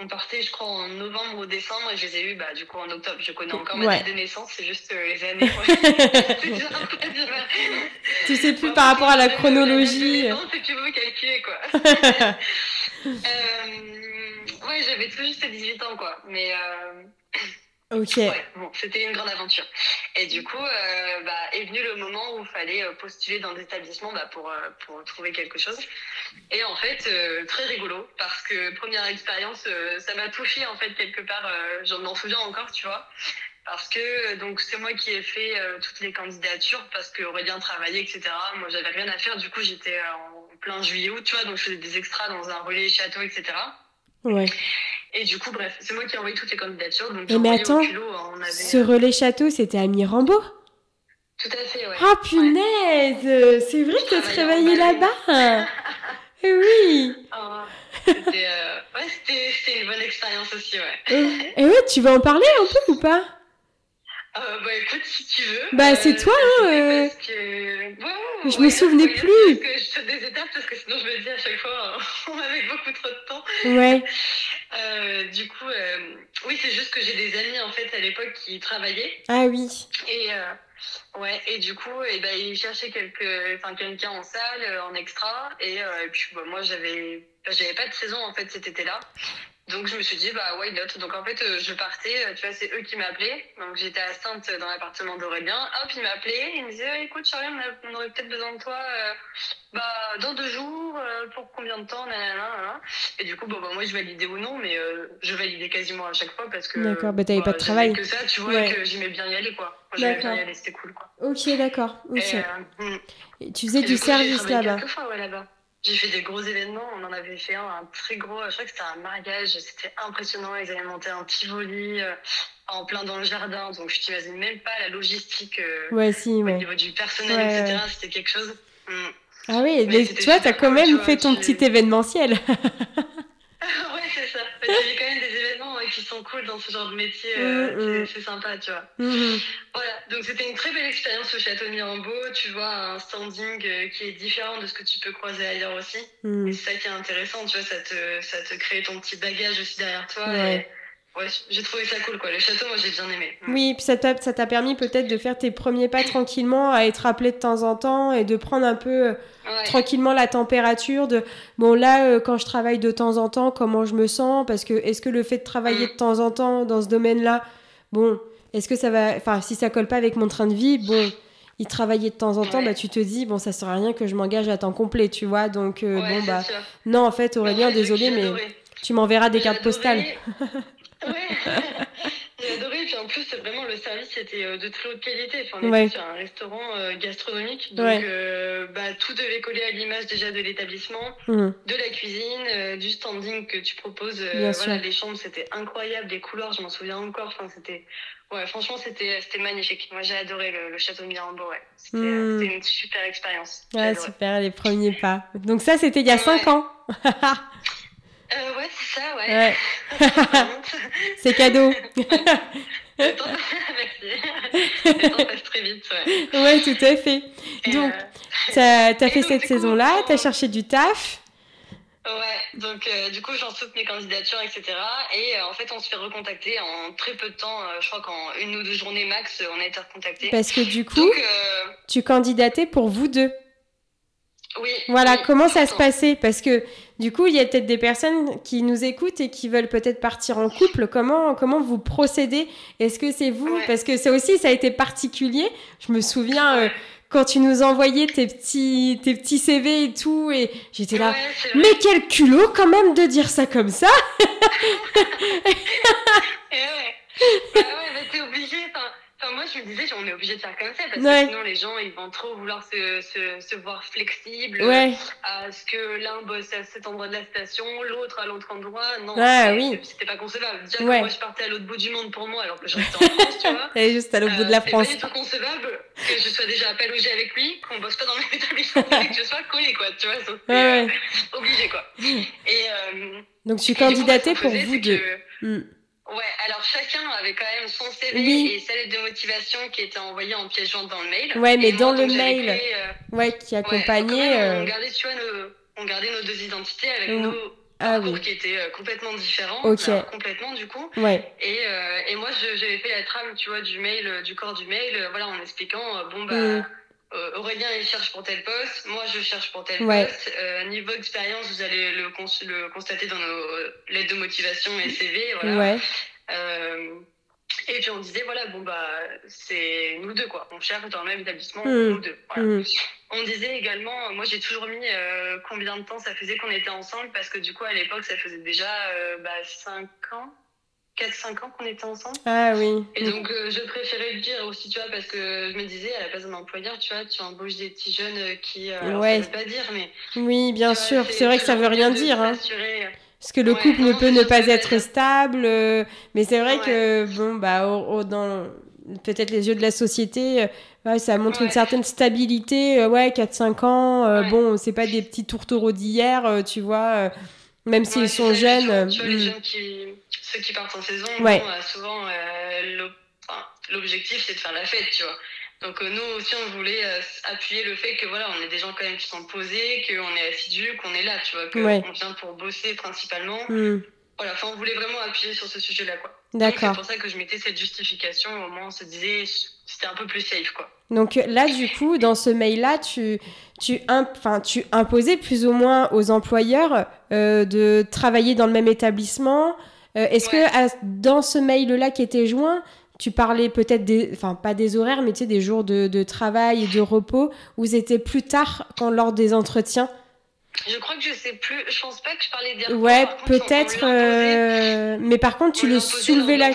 On partait, je crois, en novembre ou décembre et je les ai eus, bah, du coup, en octobre. Je connais encore ma date de naissance, c'est juste euh, les années. tu sais plus par rapport à la chronologie. Non, si tu veux calculer, quoi. euh, ouais, j'avais tout juste 18 ans, quoi. Mais. Euh... Ok. Ouais, bon, c'était une grande aventure. Et du coup, euh, bah, est venu le moment où il fallait euh, postuler dans des établissements bah, pour, euh, pour trouver quelque chose. Et en fait, très rigolo, parce que première expérience, ça m'a touché en fait quelque part, je m'en souviens encore, tu vois. Parce que donc c'est moi qui ai fait toutes les candidatures parce que Aurélien travaillait, etc. Moi, j'avais rien à faire. Du coup, j'étais en plein juillet août, tu vois, donc je faisais des extras dans un relais château, etc. Ouais. Et du coup, bref, c'est moi qui ai envoyé toutes les candidatures. Donc mais attends, on avait... ce relais château, c'était à Mirambeau? Tout à fait, ouais. Ah punaise ouais. C'est vrai que tu te réveillé là-bas? Eh Oui oh, C'était euh... ouais, une bonne expérience aussi, ouais. Et eh ouais, tu veux en parler un peu ou pas? Euh, bah écoute, si tu veux. Bah c'est toi, hein. Euh... Parce que... je me souvenais plus. Que je saute des étapes parce que sinon je me dis à chaque fois, on avait beaucoup trop de temps. Ouais. euh, du coup, euh, oui, c'est juste que j'ai des amis en fait à l'époque qui travaillaient. Ah oui. Et euh, ouais, et du coup, et eh ben ils cherchaient quelque, enfin quelqu'un en salle, en extra, et, et puis bah, moi j'avais, j'avais pas de saison en fait cet été-là. Donc je me suis dit, bah why not? Donc en fait, euh, je partais, euh, tu vois, c'est eux qui m'appelaient. Donc j'étais à Sainte dans l'appartement d'Aurélien. Hop, ils m'appelaient, ils me disaient, écoute Charlie, on, on aurait peut-être besoin de toi euh, bah, dans deux jours, euh, pour combien de temps nanana, Et du coup, bon, bah, moi je validais ou non, mais euh, je validais quasiment à chaque fois parce que. D'accord, bah t'avais pas de travail. que ça, tu vois, ouais. que j'aimais bien y aller, quoi. J'aimais bien y aller, c'était cool, quoi. Ok, d'accord. Ok. Et, euh, Et tu faisais et du coup, service là-bas ouais, là-bas. J'ai fait des gros événements. On en avait fait un, un très gros. Je crois que c'était un mariage. C'était impressionnant. Ils avaient monté un Tivoli euh, en plein dans le jardin. Donc, je t'imagine même pas la logistique euh, Ouais, si, au ouais. niveau du personnel, Ouais, etc. C'était quelque chose. Mm. Ah oui, Mais mais tu vois, t'as super quand même vois, fait ton petit événementiel. ouais, c'est ça. Quand même des événements qui sont cool dans ce genre de métier. euh, Mm, mm. c'est- sympa, tu vois. Mhm. Voilà, donc c'était une très belle expérience au château Mirambeau. Tu vois un standing euh, qui est différent de ce que tu peux croiser ailleurs aussi. Et c'est ça qui est intéressant, tu vois, ça te, ça te crée ton petit bagage aussi derrière toi. Ouais. Et, ouais, j'ai trouvé ça cool, quoi. Le château, moi, j'ai bien aimé. Mm. Oui, puis ça t'a permis peut-être de faire tes premiers pas tranquillement, à être appelé de temps en temps et de prendre un peu euh, Ouais. tranquillement la température de bon là euh, quand je travaille de temps en temps comment je me sens? Parce que est-ce que le fait de travailler Mm. de temps en temps dans ce domaine-là bon est-ce que ça va enfin si ça colle pas avec mon train de vie bon y travailler de temps en temps Ouais. bah tu te dis bon ça sert à rien que je m'engage à temps complet tu vois? Donc euh, bon bah sûr. non en fait Aurélien désolé mais tu m'enverras des cartes postales. Ouais. J'ai adoré, puis en plus, vraiment, le service était euh, de très haute qualité. Enfin, on Ouais. était sur un restaurant euh, gastronomique, donc Ouais. euh, bah, tout devait coller à l'image déjà de l'établissement, Mhm. de la cuisine, euh, du standing que tu proposes. Bien voilà, sûr. les chambres, c'était incroyable, les couleurs, je m'en souviens encore. Enfin, c'était, ouais, franchement, c'était, magnifique. Moi, j'ai adoré le, le château de Mirambeau. Ouais, c'était, c'était une super expérience. Adoré. super les premiers pas donc ça c'était il y a Ouais. 5 ans Euh, ouais, c'est ça, ouais. c'est cadeau Le temps, passe très vite, ouais. ouais tout à fait Et, Donc, euh, T'as t'as Et fait donc, cette saison-là, on- t'as cherché du taf. Ouais, donc euh, du coup j'en saute mes candidatures, etc. Et euh, en fait on se fait recontacter en très peu de temps, euh, je crois qu'en une ou deux journées max, on a été recontacté. Parce que du coup, Donc tu candidatais pour vous deux. Oui. Voilà, oui, comment ça se passait? Parce que du coup, il y a peut-être des personnes qui nous écoutent et qui veulent peut-être partir en couple. Comment, comment vous procédez? Est-ce que c'est vous? Ouais. Parce que ça aussi, ça a été particulier. Je me souviens euh, quand tu nous envoyais tes petits, tes petits CV et tout, et j'étais là. Ouais. Mais quel culot quand même de dire ça comme ça Et ouais. Bah ouais, bah t'es obligé. Enfin, enfin, moi je me disais, on est obligé de faire comme ça parce Ouais. que sinon les gens ils vont trop vouloir se, se, se voir flexibles. Ouais, À ce que l'un bosse à cet endroit de la station, l'autre à l'autre endroit. Non, Ah, c'est- oui. c'était pas concevable. Déjà Ouais. moi je partais à l'autre bout du monde pour moi alors que je restais en France, tu vois. est juste à l'autre bout de Euh, la c'est France. pas du tout concevable que je sois déjà à pas loger avec lui, qu'on bosse pas dans le même établissement, et que je sois collé, quoi, tu vois. donc, euh, obligé, quoi. Et, euh, Donc tu et candidatais pour vous c'est deux. que- Hmm. Ouais, alors chacun avait quand même son CV Oui. et sa lettre de motivation qui était envoyée en jointe dans le mail. Ouais, mais dans le mail. créé, euh, Ouais, qui accompagnait. même, euh, on, gardait, tu vois, nos, on gardait nos deux identités avec Mm. nos Ah oui. qui étaient euh, complètement différents. Alors, complètement, du coup. Ouais. Et, euh, et moi, j'avais fait la trame, tu vois, du mail, du corps du mail, voilà, en expliquant, bon, bah, Mm. Euh, Aurélien, il cherche pour tel poste, moi, je cherche pour tel Ouais. poste. Euh, niveau expérience, vous allez le, cons- le constater dans nos euh, lettres de motivation et CV, voilà. Ouais. Euh, et puis on disait, voilà, bon, bah, c'est nous deux, quoi. On cherche dans le même établissement, Mm. nous deux. Voilà. Hmm. On disait également, moi j'ai toujours mis combien de temps ça faisait qu'on était ensemble, parce que du coup, à l'époque, ça faisait déjà bah, 5 ans, 4-5 ans qu'on était ensemble. Ah oui. Et donc, euh, je préférais le dire aussi, tu vois, parce que je me disais, à la place d'un employeur, tu vois, tu embauches des petits jeunes euh, qui. euh, alors, Ouais. Ça veut pas dire, mais. Oui, bien vois, sûr. C'est vrai que ça veut rien dire. Hein. s'assurer- Parce que le Ouais, couple ne non, peut ne pas être stable. euh, mais c'est vrai Ouais. que, bon, bah, au- au- dans peut-être les yeux de la société, euh, ouais, ça montre une certaine stabilité. euh, ouais, 4-5 ans. euh, Ouais. Bon, c'est pas des petits tourtereaux d'hier, euh, tu vois. euh, même s'ils sont jeunes. tu vois, les hmm. jeunes qui, ceux qui partent en saison, Ouais. bon, euh, souvent, euh, enfin, l'objectif, c'est de faire la fête, tu vois. Donc, euh, nous aussi, on voulait euh, appuyer le fait que, voilà, on est des gens quand même qui sont posés, qu'on est assidus, qu'on est là, tu vois, qu'on Ouais. vient pour bosser principalement. Hmm, Voilà, enfin, on voulait vraiment appuyer sur ce sujet-là, quoi. Donc, C'est D'accord. pour ça que je mettais cette justification, au moins, on se disait, c'était un peu plus safe, quoi. Donc là, du coup, dans ce mail-là, tu, tu, imp- tu imposais plus ou moins aux employeurs euh, de travailler dans le même établissement. Euh, Est-ce Ouais. que à- dans ce mail-là qui était joint, tu parlais peut-être des, enfin pas des horaires, mais tu sais des jours de, de travail et de repos, ou c'était plus tard quand lors des entretiens? Je crois que je sais plus, je pense pas que je parlais des Ouais, peut-être. euh, Mais par contre, tu on le soulevais dans la.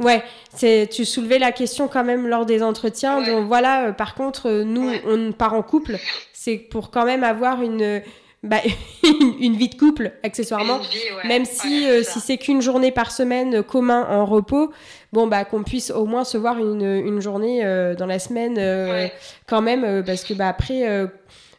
Ouais, c'est tu soulevais la question quand même lors des entretiens. Ouais. Donc voilà, euh, par contre, euh, nous, Ouais. on part en couple, c'est pour quand même avoir une bah, une vie de couple, accessoirement. Même si, si c'est qu'une journée par semaine commun en repos, bon, bah, qu'on puisse au moins se voir une, une journée dans la semaine quand même, parce que bah, après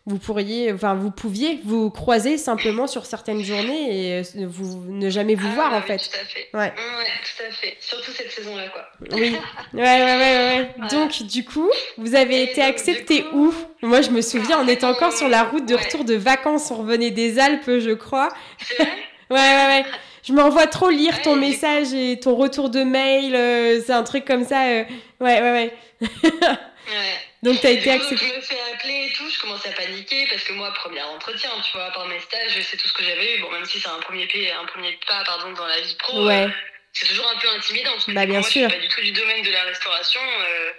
vous pourriez, enfin, vous pouviez vous croiser simplement sur certaines journées et euh, vous ne jamais vous ah voir en fait. Tout à fait. Ouais. tout à fait. Surtout cette saison-là, quoi. Oui. Ouais, ouais, ouais, ouais. Donc, du coup, vous avez été accepté où? Moi, je me souviens, on était encore sur la route de retour de vacances. On revenait des Alpes, je crois. Vrai? Ouais, ouais, ouais. Je m'envoie trop lire ton message et ton retour de mail. Euh, c'est un truc comme ça. Euh. Ouais, ouais, ouais. ouais. Donc, t'as été accepté. Je me fais appeler et tout, je commence à paniquer parce que moi, premier entretien, tu vois, par mes stages, c'est tout ce que j'avais eu. Bon, même si c'est un premier, pas, un premier pas pardon, dans la vie pro, ouais. Euh, c'est toujours un peu intimidant. Parce que bah, bien moi, sûr. Je suis pas du tout du domaine de la restauration. Euh,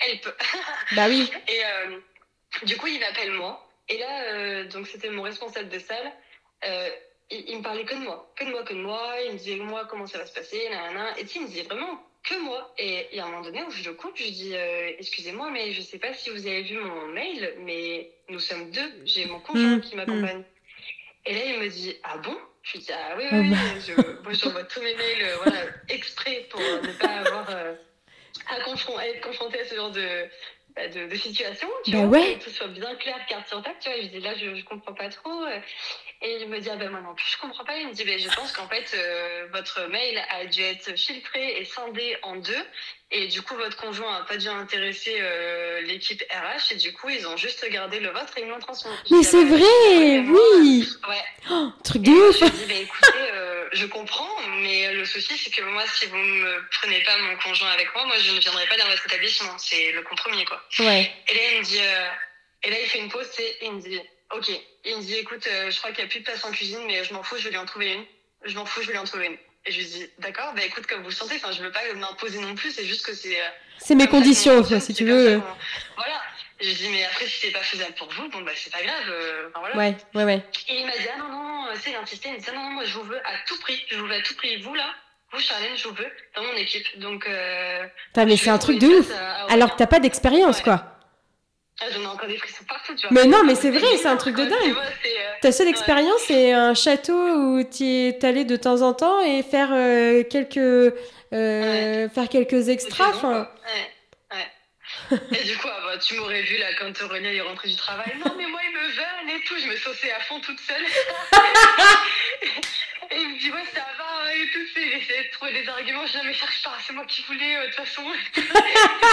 elle peut. bah oui. Et euh, du coup, il m'appelle moi. Et là, euh, donc c'était mon responsable de salle. Il, il, me parlait que de moi, que de moi, que de moi. Il me disait moi comment ça va se passer, nanana. Et tu sais, il me disait vraiment que moi. Et il y a un moment donné où je le coupe, je dis euh, Excusez-moi, mais je sais pas si vous avez vu mon mail, mais nous sommes deux. J'ai mon conjoint Mmh, qui m'accompagne. Et là, il me dit Ah bon? Je lui dis Ah oui, oui, oui. Je, moi, j'envoie tous mes mails euh, voilà, exprès pour euh, ne pas avoir euh, à, confron à, être confronté à ce genre de, bah, de, de, situation. Tu bah vois, ouais. que tout soit bien clair, carte sur table. Tu vois, je dis Là, je, je comprends pas trop. Et il me dit, ah ben moi non plus, je comprends pas. Il me dit, ben, je pense qu'en fait, euh, votre mail a dû être filtré et scindé en deux. Et du coup, votre conjoint a pas dû intéresser euh, l'équipe RH. Et du coup, ils ont juste gardé le vôtre et ils l'ont transmis. Mais c'est vrai, oui. Ouais. Oh, truc de ouf. Je dis, ben, écoutez, euh, je comprends, mais le souci, c'est que moi, si vous me prenez pas mon conjoint avec moi, moi, je ne viendrai pas dans votre établissement. C'est le compromis, quoi. Ouais. Et là, il me dit, et là, il fait une pause et il me dit, Ok. Il me dit, écoute, euh, je crois qu'il n'y a plus de place en cuisine, mais je m'en fous, je vais lui en trouver une. Je m'en fous, je vais lui en trouver une. Et je lui dis, d'accord, bah écoute, comme vous le sentez, enfin, je veux pas m'imposer non plus, c'est juste que c'est. Euh, c'est mes conditions, si tu veux. Voilà. Et je lui dis, mais après, si c'est pas faisable pour vous, bon, bah c'est pas grave. Euh, enfin, voilà. Ouais, ouais, ouais. Et il m'a dit, ah non, non, c'est il insisté, il me dit, ah, non, non, moi, je vous veux à tout prix, je vous veux à tout prix. Vous, là, vous, Charlène, je vous veux dans mon équipe. Donc. Euh, mais c'est un truc de ouf. Alors que t'as pas d'expérience, ouais. quoi. Ah, j'en ai encore des frissons partout, tu vois. Mais non, mais c'est vrai, c'est un truc de dingue. Ta seule expérience, c'est un château où tu es allé de temps en temps et faire euh, quelques euh, ouais. faire quelques extras. Enfin. Ouais, ouais. et du coup, ah, bah, tu m'aurais vu là quand Aurélien est rentré du travail. Non, mais moi, il me veulent et tout. Je me sauçais à fond toute seule. et il me dit, ouais, ça va et tout. J'essayais de trouver des arguments. Je dis, mais cherche pas, c'est moi qui voulais, de toute façon. c'était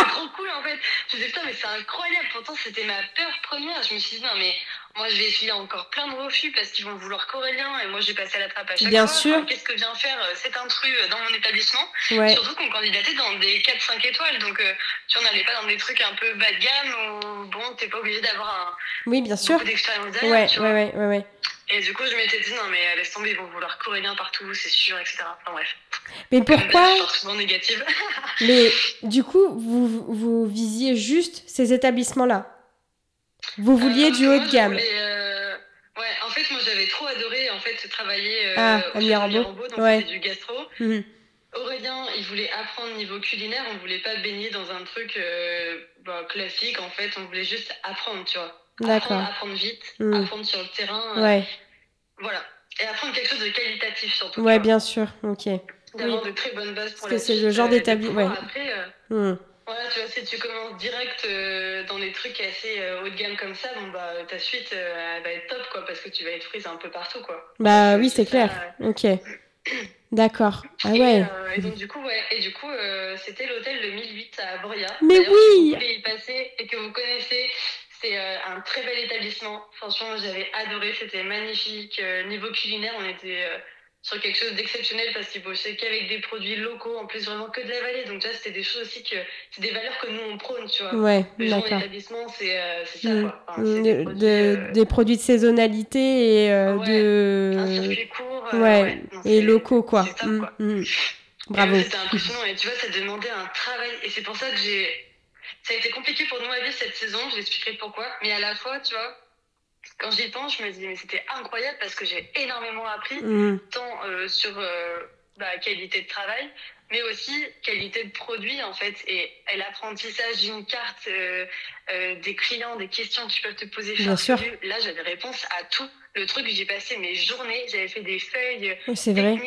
trop cool en fait. Je me disais, putain, mais c'est incroyable. Pourtant, c'était ma peur première. Je me suis dit, non, mais moi, je vais essuyer encore plein de refus parce qu'ils vont vouloir qu'Aurélien et moi, j'ai passé à la trappe à chaque Bien fois. sûr. Enfin, Qu'est-ce que vient faire euh, cet intrus dans mon établissement? Ouais. Surtout qu'on candidatait dans des 4-5 étoiles. Donc, euh, tu vois, on n'allait pas dans des trucs un peu bas de gamme où, bon, t'es pas obligé d'avoir un. Oui, bien sûr. Beaucoup d'expérience derrière. Ouais, ouais, ouais, ouais, ouais. Et du coup, je m'étais dit, non, mais laisse tomber, ils vont vouloir qu'Aurélien partout, c'est sûr, etc. Enfin, bref. Mais pourquoi Je souvent négative. Mais du coup, vous, vous visiez juste ces établissements-là? Vous vouliez Euh, du haut de gamme? voulais, euh, Ouais, en fait, moi, j'avais trop adoré en fait travailler euh, Ah, au Mirambeau. Donc Ouais. du gastro. Mhm. Aurélien, il voulait apprendre niveau culinaire, on voulait pas baigner dans un truc euh, bah, classique, en fait, on voulait juste apprendre, tu vois. D'accord. Apprendre, apprendre vite, apprendre sur le terrain, euh, Ouais, voilà. Et apprendre quelque chose de qualitatif surtout. ouais, bien sûr, ok. D'avoir de très bonnes bases pour Parce que c'est le genre euh, et de d'établi- pouvoir ouais. Après, euh, Mhm. voilà, tu vois, si tu commences direct dans des trucs assez haut de gamme comme ça, bon bah ta suite elle va être top quoi, parce que tu vas être prise un peu partout quoi. Bah oui, c'est clair. ça, Ok. D'accord. Ah et, ouais. euh, et donc du coup ouais, et du coup euh, c'était l'hôtel le 1008 à Boria. Mais oui Si vous voulez y passer et que vous connaissez, c'est euh, un très bel établissement. Franchement, j'avais adoré, c'était magnifique. Euh, niveau culinaire, on était euh, sur quelque chose d'exceptionnel parce qu'ils bossaient qu'avec des produits locaux, en plus vraiment que de la vallée. Donc déjà, c'était des choses aussi que c'est des valeurs que nous on prône, tu vois. Ouais, Le genre d'établissement, c'est euh, ça quoi. Enfin, c'est de- des produits, de- euh, des produits de saisonnalité et euh, Ouais, de un circuit court. ouais, non, et locaux quoi. top, Mm, quoi. mm. Bravo. C'était impressionnant et tu vois, ça demandait un travail et c'est pour ça que j'ai. Ça a été compliqué pour nous à vivre cette saison, je l'expliquerai pourquoi. Mais à la fois, tu vois, quand j'y pense, je me dis, mais c'était incroyable parce que j'ai énormément appris, Mm. tant euh, sur euh, la qualité de travail, mais aussi qualité de produit en fait et, l'apprentissage d'une carte, euh, des clients, des questions que tu peux te poser. Bien sûr. Là, j'avais réponse à tout le truc, j'ai passé mes journées, j'avais fait des feuilles c'est vrai,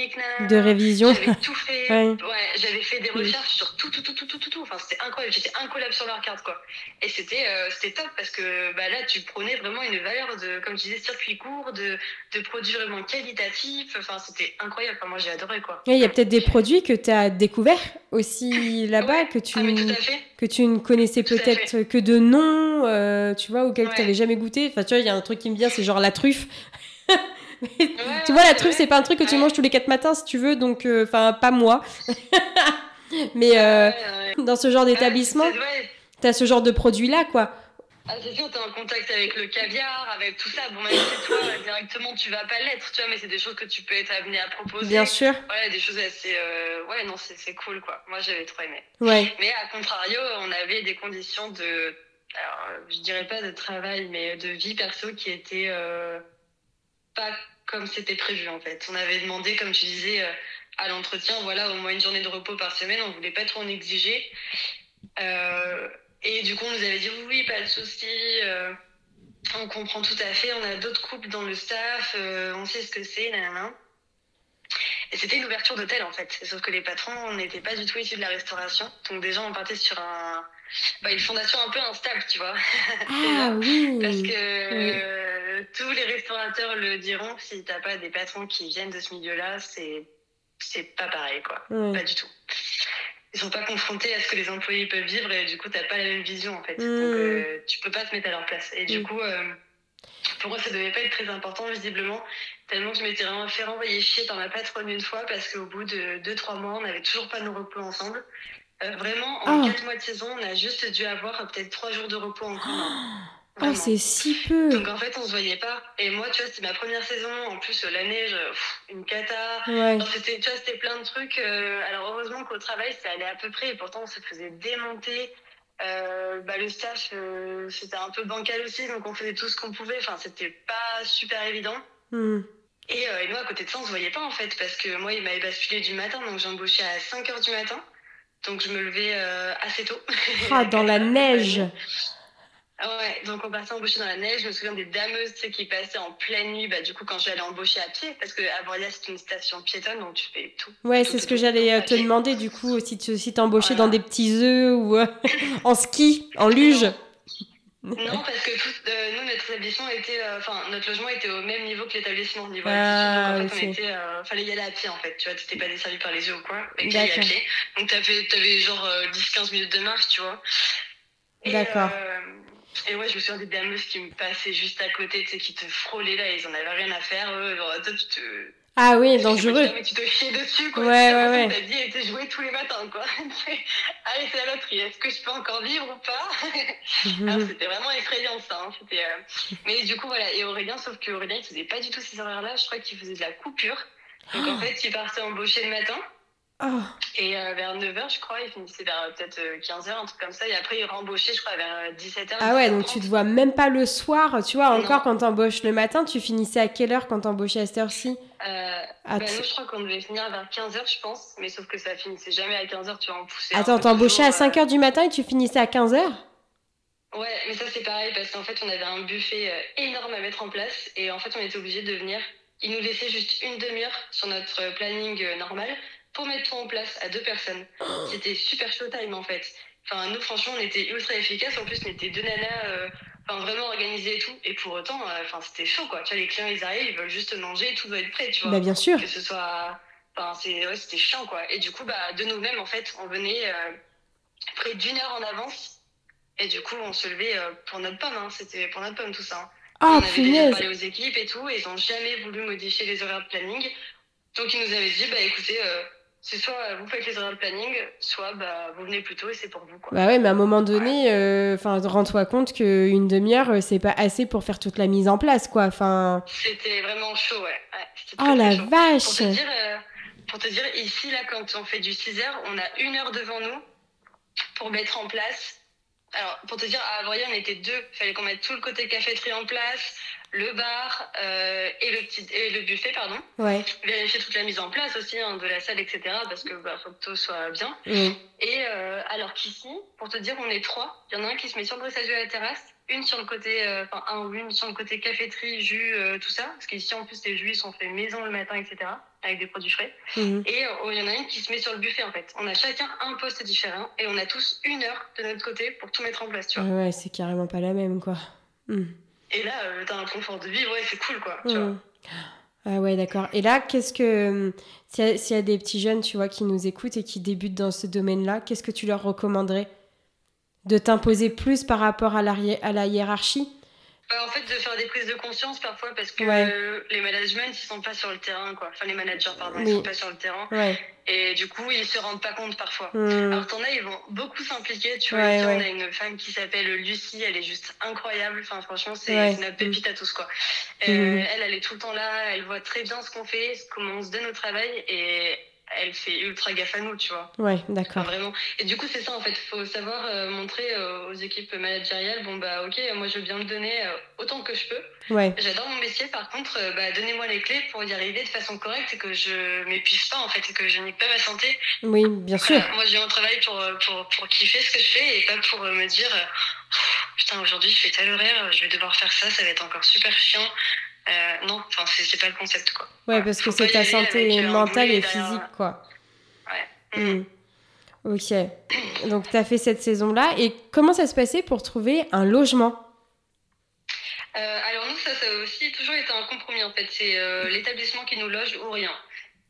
de révision. J'avais tout fait. ouais. j'avais fait des recherches sur tout, tout, tout, tout, tout, tout, tout. Enfin, c'était incroyable. J'étais incollable sur leur carte, quoi. Et c'était, euh, c'était top parce que bah, là, tu prenais vraiment une valeur de, comme je disais, circuit court, de, de produits vraiment qualitatifs. Enfin, c'était incroyable. Enfin, moi, j'ai adoré, quoi. Il y a peut-être des produits que tu as découverts aussi là-bas, que tu. Ah, que tu ne connaissais peut-être que de nom, euh, tu vois, auquel tu n'avais jamais goûté. Enfin, tu vois, il y a un truc qui me vient, c'est genre la truffe. Tu vois, la truffe, c'est pas un truc que tu manges tous les quatre matins si tu veux, donc, euh, enfin, pas moi. Mais euh, dans ce genre d'établissement, tu as ce genre de produit-là, quoi. Ah, c'est sûr, tu es en contact avec le caviar, avec tout ça. Bon, même si toi, directement, tu vas pas l'être, tu vois, mais c'est des choses que tu peux être amené à proposer. Bien sûr. Ouais, des choses assez. Euh... Ouais, non, c'est cool, quoi. Moi, j'avais trop aimé. Ouais. Mais à contrario, on avait des conditions de. Alors, je dirais pas de travail, mais de vie perso qui étaient euh, pas comme c'était prévu, en fait. On avait demandé, comme tu disais, euh, à l'entretien, voilà, au moins une journée de repos par semaine. On voulait pas trop en exiger. Euh, et du coup, on nous avait dit oui, pas de souci. Euh, on comprend tout à fait. On a d'autres couples dans le staff. Euh, on sait ce que c'est. Et c'était une ouverture d'hôtel en fait. Sauf que les patrons n'étaient pas du tout issus de la restauration. Donc déjà, on partait sur un, bah, une fondation un peu instable, tu vois. Ah oui. Parce que tous les restaurateurs le diront. Si t'as pas des patrons qui viennent de ce milieu-là, c'est c'est pas pareil, quoi. Pas du tout. Ils sont pas confrontés à ce que les employés peuvent vivre et du coup t'as pas la même vision en fait. Donc euh, tu peux pas te mettre à leur place. Et du mmh. coup euh, pour moi ça devait pas être très important visiblement tellement que je m'étais vraiment fait renvoyer chier par ma patronne une fois parce qu'au bout de 2-3 mois on n'avait toujours pas nos repos ensemble. Euh, vraiment en 4 mois de saison on a juste dû avoir peut-être 3 jours de repos en commun. Oh, c'est si peu. Donc en fait, on se voyait pas. Et moi, tu vois, c'était ma première saison. En plus, la neige, une cata. Ouais. C'était, tu vois, c'était plein de trucs. Euh, alors heureusement qu'au travail, ça allait à peu près. Et pourtant, on se faisait démonter. Euh, bah, le staff, euh, c'était un peu bancal aussi. Donc on faisait tout ce qu'on pouvait. Enfin, c'était pas super évident. Hmm. Et, et, nous, à côté de ça, on se voyait pas en fait. Parce que moi, il m'avait basculé du matin. Donc j'embauchais à 5 h du matin. Donc je me levais assez tôt. Ah, dans la neige ah ouais, donc on passait embaucher dans la neige. Je me souviens des dameuses qui passaient en pleine nuit, bah, du coup, quand j'allais embaucher à pied, parce que Avoria, c'est une station piétonne, donc tu fais tout. Ouais, c'est ce que j'allais euh, te demander, du coup, si tu si t'embauchais dans des petits œufs ou euh, en ski, en luge. Non. parce que euh, nous, notre établissement était, enfin, notre logement était au même niveau que l'établissement, niveau ah, donc en fait, on était, fallait y aller à pied en fait, tu vois, t'étais pas desservi par les yeux ou quoi, mais tu à pied. Donc t'avais, avais genre 10-15 minutes de marche, tu vois. D'accord. Et ouais, je me souviens des dameuses qui me passaient juste à côté, tu sais, qui te frôlaient là, ils en avaient rien à faire. Eux, genre, toi, tu te. Ah oui, dangereux. Mais tu te chiais dessus, quoi. Ouais, ouais, ouais. T'as dit, et t'es joué tous les matins, quoi. Allez, c'est la loterie. Est-ce que je peux encore vivre ou pas? Alors, c'était vraiment effrayant, ça. Hein. Euh... Mais du coup, voilà. Et Aurélien, sauf qu'Aurélien, il faisait pas du tout ces horaires-là. Je crois qu'il faisait de la coupure. Donc, en fait, il partait embaucher le matin. Oh. Et euh, vers 9h, je crois, il finissait vers euh, peut-être 15h, euh, un truc comme ça. Et après, il rembauchait, je crois, vers 17h. Ah ouais, donc tu te vois même pas le soir. Tu vois, encore quand t'embauches le matin, tu finissais à quelle heure quand t'embauchais à cette heure-ci? Euh, bah, Nous, je crois qu'on devait finir vers 15h, je pense. Mais sauf que ça finissait jamais à 15h, tu vas en pousser. Attends, t'embauchais à 5h du matin et tu finissais à 15h Ouais, mais ça, c'est pareil parce qu'en fait, on avait un buffet énorme à mettre en place. Et en fait, on était obligé de venir. Ils nous laissaient juste une demi-heure sur notre planning normal pour mettre tout en place à deux personnes. C'était super time en fait. Enfin, nous, franchement, on était ultra efficaces. En plus, on était deux nanas, euh, enfin, vraiment organisées et tout. Et pour autant, euh, enfin, c'était chaud, quoi. Tu vois, les clients, ils arrivent, ils veulent juste manger, tout doit être prêt, tu vois. Bah, bien sûr. Que ce soit. Enfin, ouais, c'était chiant, quoi. Et du coup, bah, de nous-mêmes, en fait, on venait euh, près d'une heure en avance. Et du coup, on se levait pour notre pomme, hein. C'était pour notre pomme, tout ça. Hein. Ah, on avait déjà parlé aux équipes et tout, et ils n'ont jamais voulu modifier les horaires de planning. Donc, ils nous avaient dit, bah, écoutez, c'est soit vous faites les horaires de planning, soit bah, vous venez plus tôt et c'est pour vous. Quoi. Bah ouais, mais à un moment donné, euh, enfin, rends-toi compte qu'une demi-heure, euh, c'est pas assez pour faire toute la mise en place, quoi. Enfin. C'était vraiment chaud, ouais. oh la vache pour te, dire, euh, pour te dire, ici, là, quand on fait du 6 heures, on a une heure devant nous pour mettre en place. Alors, pour te dire, à Avoria, on était deux. Il fallait qu'on mette tout le côté caféterie en place, le bar euh, et, le petit, et le buffet, pardon. Ouais. Vérifier toute la mise en place aussi hein, de la salle, etc. Parce que bah, faut que tout soit bien. Et euh, alors qu'ici, pour te dire, on est trois. Il y en a un qui se met sur le dressage de la terrasse, une sur le côté, euh, enfin un ou une sur le côté caféterie, jus, euh, tout ça. Parce qu'ici, en plus, les jus ils sont faits maison le matin, etc. Avec des produits frais. Mhm. Et euh, il y en a une qui se met sur le buffet, en fait. On a chacun un poste différent et on a tous une heure de notre côté pour tout mettre en place, tu vois. Ouais, c'est carrément pas la même, quoi. Mhm. Et là, euh, t'as un confort de vie, ouais, c'est cool, quoi. Tu vois. Mhm. Ah ouais, d'accord. Et là, qu'est-ce que... hum, S'il y, a- s'il y a des petits jeunes, tu vois, qui nous écoutent et qui débutent dans ce domaine-là, qu'est-ce que tu leur recommanderais De t'imposer plus par rapport à la, à la hiérarchie? En fait, de faire des prises de conscience parfois parce que Ouais. euh, les managements, ils sont pas sur le terrain, quoi. Enfin, les managers, pardon, Oui. ils sont pas sur le terrain. Ouais. Et du coup, ils se rendent pas compte parfois. Mhm. Alors, t'en as, ils vont beaucoup s'impliquer. Tu vois, Ouais, ici, ouais. on a une femme qui s'appelle Lucie, elle est juste incroyable. Enfin, franchement, c'est notre pépite à tous, quoi. Euh, Mhm. Elle, elle est tout le temps là, elle voit très bien ce qu'on fait, comment on se donne au travail et elle fait ultra gaffe à nous, tu vois. Ouais, Enfin, d'accord. vraiment. Et du coup, c'est ça en fait. faut savoir euh, montrer euh, aux équipes managériales bon, bah, ok, moi je veux bien le donner euh, autant que je peux. Ouais. J'adore mon métier, par contre, bah, donnez-moi les clés pour y arriver de façon correcte et que je m'épuise pas en fait, et que je nique pas ma santé. Oui, bien sûr. Moi, je viens au travail pour, pour, pour kiffer ce que je fais et pas pour me dire putain, aujourd'hui je fais tel horaire, je vais devoir faire ça, ça va être encore super chiant. Euh, non, enfin, c'est pas le concept quoi. Ouais, parce que c'est ta santé mentale et physique, quoi. Ouais. Mm. Ok. Donc, tu as fait cette saison-là. Et comment ça se passait pour trouver un logement? Euh, alors nous, ça, ça a aussi toujours été un compromis en fait. C'est euh, l'établissement qui nous loge ou rien.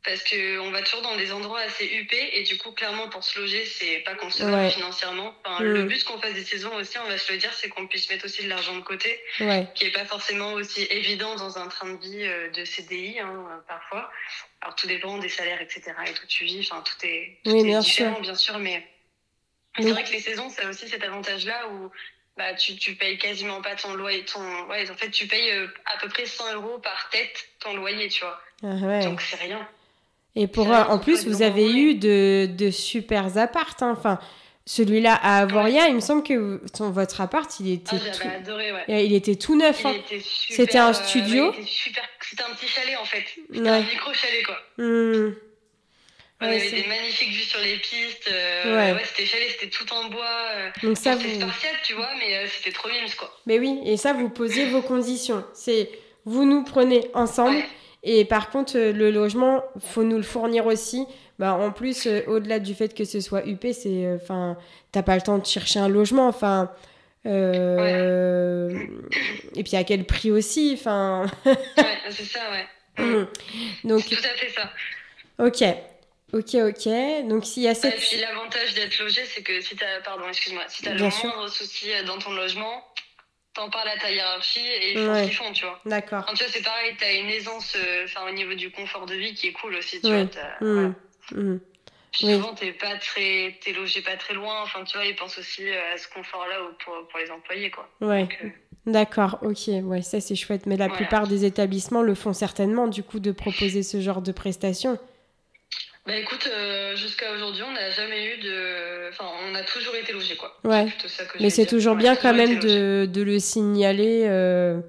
Parce que on va toujours dans des endroits assez huppés et du coup, clairement, pour se loger, c'est pas concevable Ouais. financièrement. Enfin, Mm. Le but qu'on fasse des saisons aussi, on va se le dire, c'est qu'on puisse mettre aussi de l'argent de côté, Ouais. qui est pas forcément aussi évident dans un train de vie euh, de CDI hein, parfois. Alors tout dépend des salaires, etc. et tout tu vis. Enfin, tout est, tout Oui, est bien différent, sûr. bien sûr, mais c'est vrai que les saisons, ça a aussi cet avantage-là où bah, tu, tu payes quasiment pas ton loyer. Ton... Ouais, en fait, tu payes euh, à peu près 100 euros par tête ton loyer, tu vois. Ah ouais. Donc c'est rien. Et pour en plus, vous avez eu de, de super apparts. hein. Enfin, celui-là à Avoria, il me semble que ton, votre appart, il était, Ah, tout, adoré, ouais. il était tout neuf. Hein. C'était un euh, studio ouais. C'était un petit chalet en fait. C'était un micro-chalet quoi. Hmm. On avait des magnifiques vues sur les pistes. euh, Ouais. ouais, c'était chalet, c'était tout en bois. euh, Donc ça, c'était vous... spartiate, tu vois, mais euh, c'était trop mimes quoi. Mais oui, et ça, vous posez vos conditions. C'est vous nous prenez ensemble. Ouais. Et par contre, euh, le logement, faut nous le fournir aussi. Bah, en plus, euh, au-delà du fait que ce soit UP, c'est, euh, enfin, t'as pas le temps de chercher un logement. Enfin, euh, et puis à quel prix aussi. Enfin, ouais, c'est ça, ouais. donc, tout à fait ça. ok, ok, ok. Donc s'il y a Ouais, cette, et puis l'avantage d'être logé, c'est que si t'as, pardon, excuse-moi, si t'as le moindre souci dans ton logement, t'en parles à ta hiérarchie et ils font Ouais. ce qu'ils font, tu vois. d'accord. Enfin, tu vois, c'est pareil, t'as une aisance, euh, enfin, au niveau du confort de vie qui est cool aussi, tu Oui. vois. voilà. Puis Oui. souvent, t'es pas très, t'es logé pas très loin. Enfin, tu vois, ils pensent aussi euh, à ce confort-là pour, pour les employés, quoi. Ouais. Euh, D'accord, ok, ouais, ça c'est chouette. Mais la Voilà. plupart des établissements le font certainement, du coup, de proposer ce genre de prestations. Bah écoute, euh, jusqu'à aujourd'hui, on n'a jamais eu de. Enfin, on a toujours été logés, quoi. Ouais. Ça que Mais c'est toujours On bien quand même de, de le signaler, euh,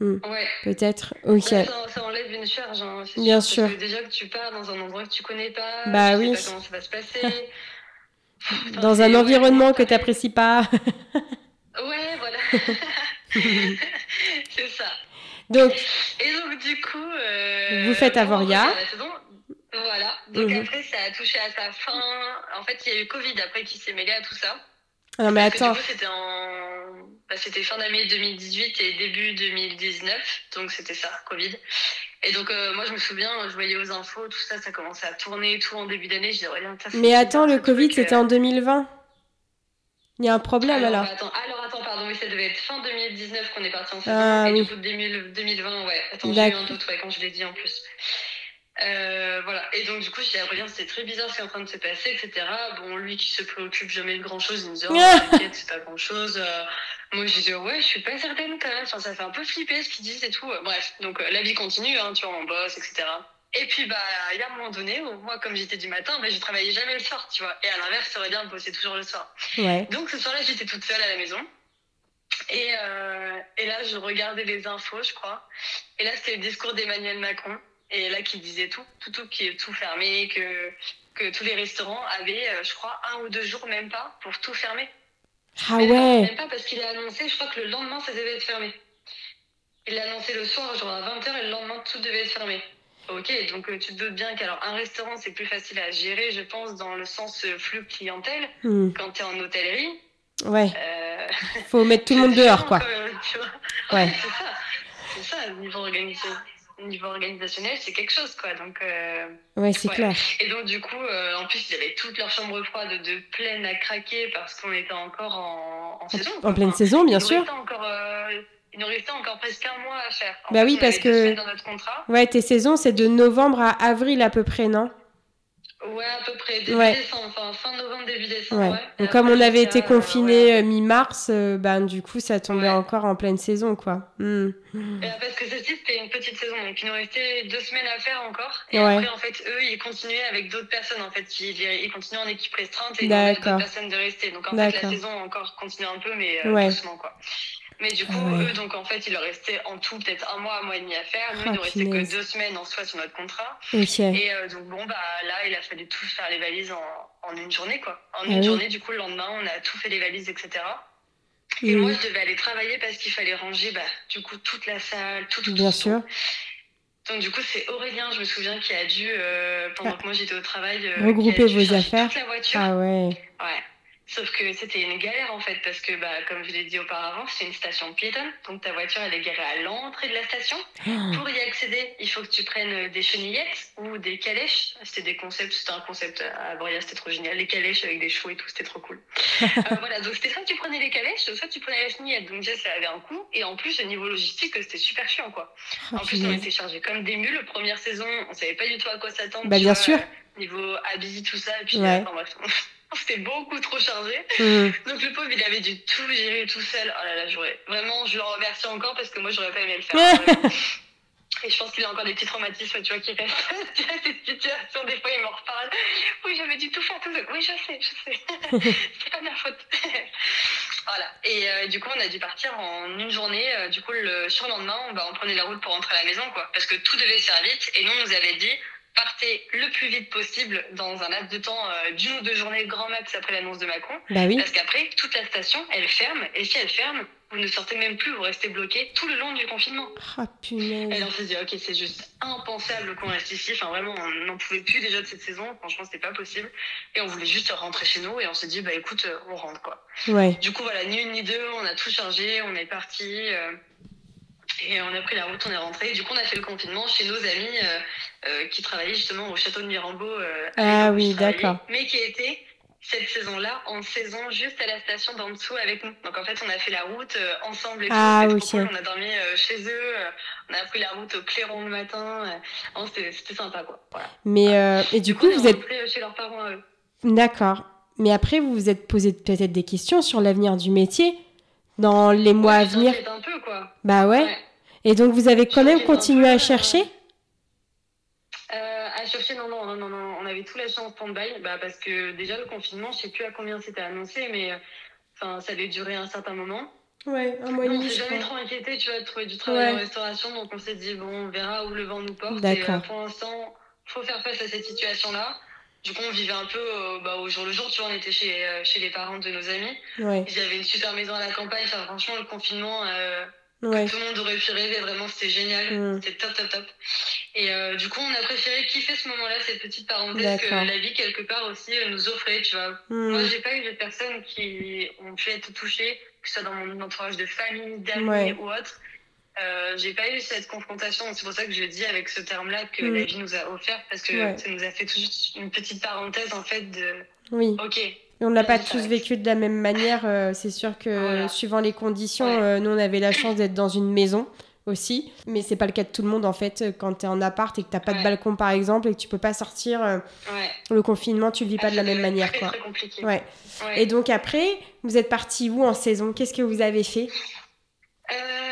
Ouais. peut-être. Ok. Là, ça, ça enlève une charge, hein, Bien sûr. sûr. Parce que déjà que tu pars dans un endroit que tu connais pas, Bah tu oui. sais pas comment ça va se passer. Dans un environnement que ouais. t'apprécies pas. Ouais, voilà. c'est ça. Donc, Et donc, du coup. euh, Vous faites bon, Avoria. saison, Voilà. Donc, Mhm. après, ça a touché à sa fin. En fait, il y a eu Covid après qui s'est mêlé à tout ça. non mais Parce attends, c'était en. bah, fin d'année 2018 et début 2019. Donc, c'était ça, Covid. Et donc, euh, moi, je me souviens, je voyais aux infos, tout ça, ça commençait à tourner et tout en début d'année. Je disais, ouais, ça, mais attends, le Covid euh. c'était en 2020. Il y a un problème alors, alors. bah, attends, alors, attends, pardon, oui, ça devait être fin 2019 qu'on est parti en. Ah, et oui. du coup, 2000 2020, ouais. Attends, j'ai eu un doute, ouais, quand je l'ai dit en plus. Euh, voilà. Et donc, du coup, je dis à Aurélien, c'était très bizarre ce qui est en train de se passer, etc. Bon, lui qui se préoccupe jamais de grand chose, il me dit, oh, t'inquiète, c'est pas grand chose. moi, je dis, ouais, je suis pas certaine quand même. Enfin, ça fait un peu flipper ce qu'ils disent et tout. Bref, donc, euh, la vie continue, hein, tu vois, on bosse, etc. Et puis, bah, il y a un moment donné où moi, comme j'étais du matin, bah, je travaillais jamais le soir, tu vois. Et à l'inverse, Aurélien bossait toujours le soir. Ouais. Donc ce soir-là, j'étais toute seule à la maison. Et, euh, et là, je regardais les infos, je crois. Et là, c'était le discours d'Emmanuel Macron. Et là, qui disait tout, tout, tout, qui est tout fermé, que, que tous les restaurants avaient, euh, je crois, un ou deux jours, même pas, pour tout fermer. Ah ouais Même pas parce qu'il a annoncé, je crois que le lendemain, ça devait être fermé. Il l'a annoncé le soir, genre à 20h, et le lendemain, tout devait être fermé. Ok, donc euh, tu te doutes bien qu'alors un restaurant, c'est plus facile à gérer, je pense, dans le sens flux clientèle, Hmm. quand tu es en hôtellerie. Ouais, Euh, faut mettre tout le monde dehors, quoi. Ouais, c'est ça. C'est ça, niveau, organisation, niveau organisationnel, c'est quelque chose, quoi. Donc, euh, Ouais, c'est Ouais. clair. Et donc, du coup, euh, en plus, ils avaient toute leur chambre froide de pleine à craquer parce qu'on était encore en, en saison. quoi. En pleine Enfin, saison, bien il sûr. Encore, euh, il nous restait encore presque un mois à faire. En Bah oui, parce que- dans notre contrat. Ouais, tes saisons, c'est de novembre à avril à peu près, non? Ouais, à peu près. Début Ouais. décembre, enfin fin novembre, début décembre. Ouais. Ouais. Et Donc, comme on avait été jusqu'à, euh, mi-mars, euh, ben du coup, ça tombait encore en pleine saison, quoi. Hmm. Et, euh, parce que ceci, c'était une petite saison, donc il nous restait deux semaines à faire encore. Et après, en fait, eux, ils continuaient avec d'autres personnes. En fait, ils, ils continuaient en équipe restreinte et ils d'autres personnes de rester. Donc, en fait, la saison encore continué un peu, mais euh, doucement, quoi. Mais du coup, Ah ouais. eux, donc, en fait, il leur restait en tout peut-être un mois, un mois et demi à faire. Nous, Ah, il nous restait que deux semaines en soi sur notre contrat. Et euh, donc, bon, bah là, il a fallu tout faire les valises en, en une journée, quoi. En Ah une oui. journée, du coup, le lendemain, on a tout fait les valises, etc. Et Hmm. moi, je devais aller travailler parce qu'il fallait ranger, bah, du coup, toute la salle, tout, tout, Bien tout, sûr. tout. Donc, du coup, c'est Aurélien, je me souviens, qui a dû, euh, pendant Ah. que moi j'étais au travail, euh, Regrouper vos affaires. toute la voiture. Ah ouais. Ouais. Sauf que c'était une galère en fait, parce que bah, comme je l'ai dit auparavant, c'est une station piétonne, donc ta voiture elle est garée à l'entrée de la station. Oh. Pour y accéder, il faut que tu prennes des chenillettes ou des calèches. C'était des concepts, c'était un concept à Boria, c'était trop génial. Les calèches avec des chevaux et tout, c'était trop cool. Euh, voilà, donc c'était soit tu prenais les calèches, soit tu prenais la chenillette. Donc déjà, ça avait un coût. Et en plus, au niveau logistique, c'était super chiant quoi. Ah, En plus, on était chargés comme des mules. Première saison, on savait pas du tout à quoi s'attendre. Bah, bien vois, sûr. euh, Niveau habits, tout ça. Et puis, Ouais. euh, enfin, bref, c'était beaucoup trop chargé. Hmm. Donc le pauvre, il avait dû tout gérer tout seul. Oh là là, j'aurais vraiment, je le remercie encore parce que moi, j'aurais pas aimé le faire. Et je pense qu'il a encore des petits traumatismes, tu vois, qui restent. Tu vois, cette situation, des fois, il m'en reparle. Oui, j'avais dû tout faire tout seul. Oui, je sais, je sais. C'est pas de ma faute. voilà. Et euh, du coup, on a dû partir en une journée. Euh, du coup, le surlendemain, on, bah, on prenait la route pour rentrer à la maison, quoi. Parce que tout devait se faire vite. Et nous, on nous avait dit, partez le plus vite possible dans un laps de temps euh, d'une ou deux journées grand max après l'annonce de Macron. Bah oui. Parce qu'après, toute la station, elle ferme. Et si elle ferme, vous ne sortez même plus, vous restez bloqué tout le long du confinement. Ah Et là, on s'est dit, ok, c'est juste impensable qu'on reste ici. Enfin, vraiment, on n'en pouvait plus déjà de cette saison. Franchement, c'était pas possible. Et on voulait juste rentrer chez nous. Et on s'est dit, bah écoute, euh, on rentre, quoi. Ouais. Du coup, voilà, ni une ni deux, on a tout chargé, on est parti. euh, et on a pris la route, on est rentré. Du coup, on a fait le confinement chez nos amis euh, euh, qui travaillaient justement au château de Mirambeau. euh, Ah oui, d'accord. Mais qui étaient cette saison-là en saison juste à la station d'en dessous avec nous. Donc en fait, on a fait la route ensemble et. Ah, trop cool. On a dormi chez eux, on a pris la route au clairon le matin. non, C'était sympa, quoi. Voilà. Mais et du coup, est vous êtes chez leurs parents d'accord. Mais après, vous vous êtes posé peut-être des questions sur l'avenir du métier dans les mois à Ouais, venir. un peu, quoi. Bah ouais. Ouais. Et donc, vous avez quand même continué à euh, chercher Euh, à chercher, non, non, non, non, non, on avait tout lâché en stand-by, bah, parce que déjà le confinement, je sais plus à combien c'était annoncé, mais euh, enfin, ça avait duré un certain moment. Ouais, un mois et Nous, on demi, s'est jamais crois. trop inquiété, tu vois, de trouver du travail Ouais. en restauration, donc on s'est dit, bon, on verra où le vent nous porte. Et D'accord. euh, pour l'instant, faut faire face à cette situation-là. Du coup, on vivait un peu euh, bah, au jour le jour, tu vois, on était chez, euh, chez les parents de nos amis. Ouais, Ils avaient une super maison à la campagne, enfin, franchement, le confinement, euh, ouais. tout le monde aurait pu rêver, vraiment, c'était génial. Mm. C'était top, top, top. Et euh, du coup, on a préféré kiffer ce moment-là, cette petite parenthèse que la vie, quelque part aussi, nous offrait, tu vois. Hmm. Moi, j'ai pas eu de personnes qui ont pu être touchées, que ce soit dans mon entourage de famille, d'amis Ouais. ou autre. Euh, j'ai pas eu cette confrontation. C'est pour ça que je dis avec ce terme-là que Mm. la vie nous a offert, parce que Ouais. ça nous a fait tout juste une petite parenthèse, en fait, de Oui. OK, on n'a pas Ça tous vécu de la même manière. euh, c'est sûr que Voilà. suivant les conditions, Ouais. euh, nous on avait la chance d'être dans une maison aussi, mais c'est pas le cas de tout le monde en fait. Quand t'es en appart et que t'as pas de balcon par exemple et que tu peux pas sortir, euh, ouais. le confinement tu le vis pas Ah, de la ça même manière très, quoi. très compliqué. Ouais. Et donc après, vous êtes parti où en saison? Qu'est-ce que vous avez fait?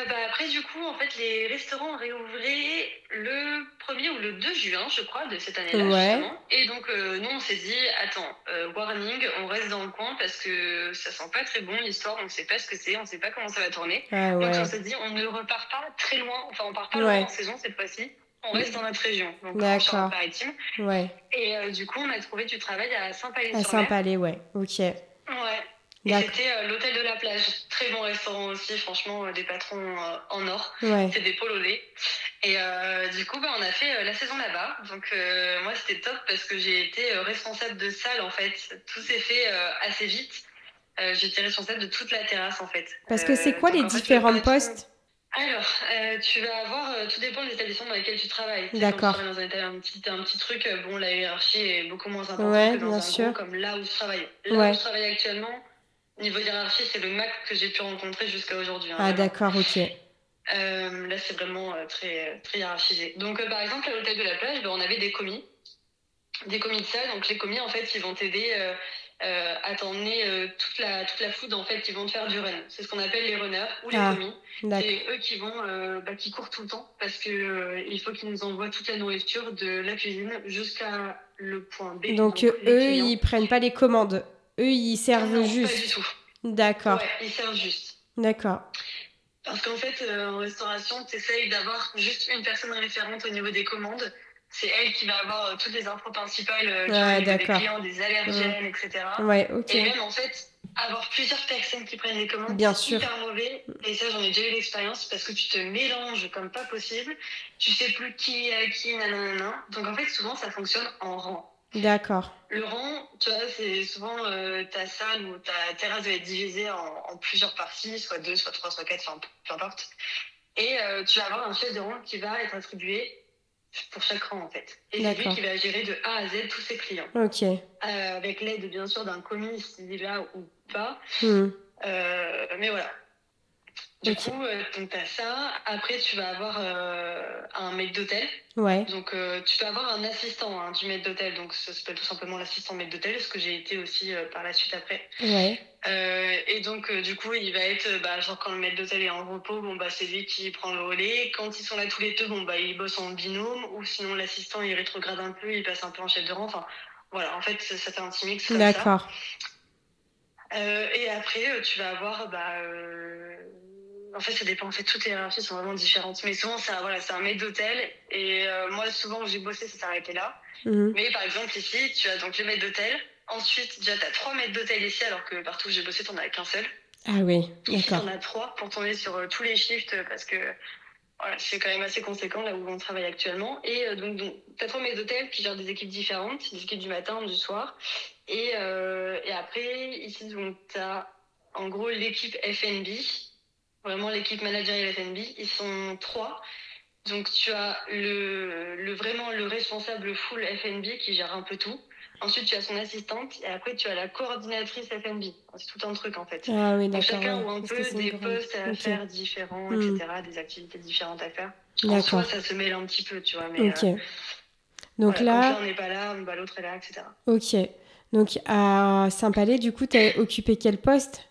Bah après, du coup, en fait, les restaurants réouvert le février ou le 2 juin, je crois, de cette année-là. Et donc, euh, nous, on s'est dit, attends, euh, warning, on reste dans le coin parce que ça sent pas très bon l'histoire, on sait pas ce que c'est, on sait pas comment ça va tourner. Ah donc, on s'est dit, on ne repart pas très loin, enfin, on part pas loin en saison cette fois-ci. On reste dans notre région, donc en maritime. Ouais. Et euh, du coup, on a trouvé du travail à Saint-Palais. À Saint-Palais, ouais. Ok. Ouais. Et c'était euh, l'hôtel de la plage. Très bon restaurant aussi, franchement, euh, des patrons euh, en or. C'est des polonais. Et du coup, bah, on a fait la saison là-bas. Donc, moi, c'était top parce que j'ai été responsable de salle, en fait. Tout s'est fait assez vite. J'étais responsable de toute la terrasse, en fait. Parce que c'est quoi les différents postes? Alors, tu vas avoir, tout dépend des établissements dans lesquels tu travailles. D'accord. Dans un, un, petit, un petit truc, bon, la hiérarchie est beaucoup moins importante que dans un sûr. Comme là où je travaille. Là où je travaille actuellement, Niveau hiérarchie, c'est le max que j'ai pu rencontrer jusqu'à aujourd'hui. Hein, ah, d'accord, ok. Euh, là, c'est vraiment euh, très, très hiérarchisé. Donc, euh, par exemple, à l'hôtel de la plage, ben, on avait des commis. Des commis de salle. Donc, les commis, en fait, ils vont t'aider à t'emmener toute, la, toute la food, en fait, ils vont te faire du run. C'est ce qu'on appelle les runners ou les ah, commis. C'est eux qui vont, bah, qui courent tout le temps parce que il faut qu'ils nous envoient toute la nourriture de la cuisine jusqu'à le point B. Donc, eux, ils prennent pas les commandes. Eux, ils servent non, juste. Pas du tout. D'accord. Ouais, ils servent juste. D'accord. Parce qu'en fait, euh, en restauration, tu essayes d'avoir juste une personne référente au niveau des commandes. C'est elle qui va avoir euh, toutes les infos principales euh, ouais, des clients, des allergènes, etc. Ouais, ok. Et même, en fait, avoir plusieurs personnes qui prennent les commandes, c'est hyper mauvais. Et ça, j'en ai déjà eu l'expérience parce que tu te mélanges comme pas possible. Tu sais plus qui est à qui, nanana. Donc, en fait, souvent, ça fonctionne en rang. D'accord. Le rang, tu vois, c'est souvent euh, ta salle ou ta terrasse va être divisée en, plusieurs parties, soit deux, soit trois, soit quatre, enfin, peu importe. Et euh, tu vas avoir un chef de rang qui va être attribué pour chaque rang en fait. Et c'est lui qui va gérer de A à Z tous ses clients. Ok. Euh, avec l'aide bien sûr d'un commis s'il est là ou pas. Hmm. mais voilà. Du coup, euh, donc tu as ça. Après, tu vas avoir euh, un maître d'hôtel. Ouais. Donc, euh, tu peux avoir un assistant hein, du maître d'hôtel. Donc, ça s'appelle tout simplement l'assistant maître d'hôtel, ce que j'ai été aussi par la suite après. Ouais. et donc, du coup, il va être, bah, genre, quand le maître d'hôtel est en repos, bon, bah, c'est lui qui prend le relais. Quand ils sont là tous les deux, bon, bah, ils bossent en binôme. Ou sinon, l'assistant, il rétrograde un peu, il passe un peu en chef de rang. Enfin, voilà, en fait, ça, fait un petit mix. D'accord. et après, tu vas avoir, bah, en fait, ça dépend. En fait, toutes les hiérarchies sont vraiment différentes. Mais souvent, c'est voilà, un maître d'hôtel. Et euh, moi, souvent, où j'ai bossé, ça s'arrêtait là. Mhm. Mais par exemple, ici, tu as donc le maître d'hôtel. Ensuite, déjà, tu as trois maîtres d'hôtel ici, alors que partout où j'ai bossé, tu n'en as qu'un seul. Ah oui, d'accord. Tu en as trois pour tourner sur euh, tous les shifts parce que voilà, c'est quand même assez conséquent là où on travaille actuellement. Et euh, donc, tu as trois maîtres d'hôtel qui gèrent des équipes différentes, des équipes du matin, du soir. Et, et après, ici, tu as en gros l'équipe FNB vraiment l'équipe managériale FNB. Ils sont trois. Donc tu as le, le, vraiment le responsable full FNB qui gère un peu tout. Ensuite, tu as son assistante et après, tu as la coordinatrice FNB. C'est tout un truc en fait. Ah oui, Donc, chacun a un peu des postes à faire différents, etc., hmm. des activités différentes à faire. En soi, ça se mêle un petit peu, tu vois. Mais, ok. Euh, Donc là. on n'est pas là, bah, l'autre est là, etc. Ok. Donc à Saint-Palais, du coup, tu as occupé quel poste?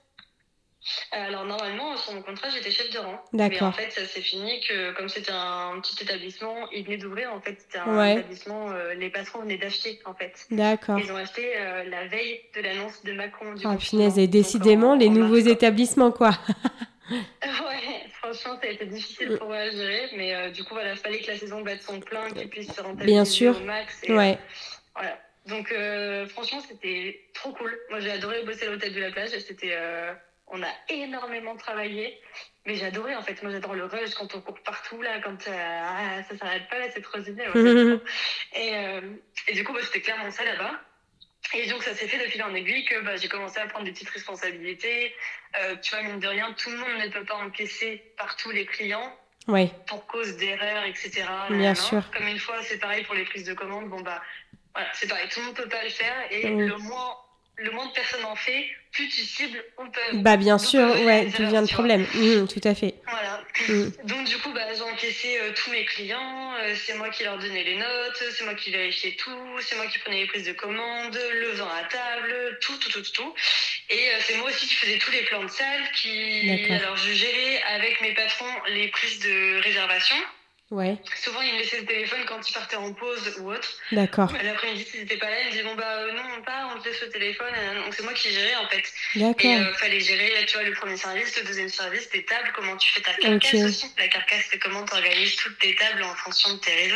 Alors normalement, sur mon contrat, j'étais chef de rang. Mais en fait, ça s'est fini que comme c'était un petit établissement, il venait d'ouvrir. En fait, c'était un établissement. Euh, les patrons venaient d'acheter en fait. D'accord. Ils ont acheté euh, la veille de l'annonce de Macron. Du oh punaise, et décidément les nouveaux établissements quoi. ouais, franchement, ça a été difficile pour eux à gérer, mais euh, du coup, voilà, fallait que la saison batte son plein, qu'ils puissent se rentabiliser Bien sûr. au max. ouais. voilà. Donc, franchement, c'était trop cool. Moi, j'ai adoré bosser à l'hôtel de la plage. C'était on a énormément travaillé. Mais j'adorais en fait. Moi j'adore le rush quand on court partout là, quand euh, ah, ça s'arrête pas là, c'est trop génial. et, euh, et, du coup, bah, c'était clairement ça là-bas. Et donc ça s'est fait de fil en aiguille que bah, j'ai commencé à prendre des petites responsabilités. Euh, tu vois, mine de rien, tout le monde ne peut pas encaisser partout les clients. Oui. Pour cause d'erreurs, etc. Bien sûr. Comme une fois, c'est pareil pour les prises de commande. Bon bah voilà, c'est pareil, tout le monde peut pas le faire et le moins le moins de personnes en fait, plus tu cibles, on peut. Bah bien sûr, ouais, tout vient de problème. Mmh, tout à fait. Voilà. Mmh. Donc du coup, bah, j'ai encaissé euh, tous mes clients, euh, c'est moi qui leur donnais les notes, c'est moi qui vérifiais tout, c'est moi qui prenais les prises de commande, le vin à table, tout, tout, tout, tout. Et euh, c'est moi aussi qui faisais tous les plans de salle, qui alors je gérais avec mes patrons les prises de réservation. Ouais. Souvent, il me laissait le téléphone quand il partait en pause ou autre. D'accord. L'après-midi, s'il n'était pas là, il me dit Bon, bah non, on part, on te laisse le téléphone. Donc, c'est moi qui gérais en fait. D'accord. Et il fallait gérer, tu vois, le premier service, le deuxième service, tes tables, comment tu fais ta carcasse aussi. La carcasse, c'est comment tu organises toutes tes tables en fonction de tes réseaux.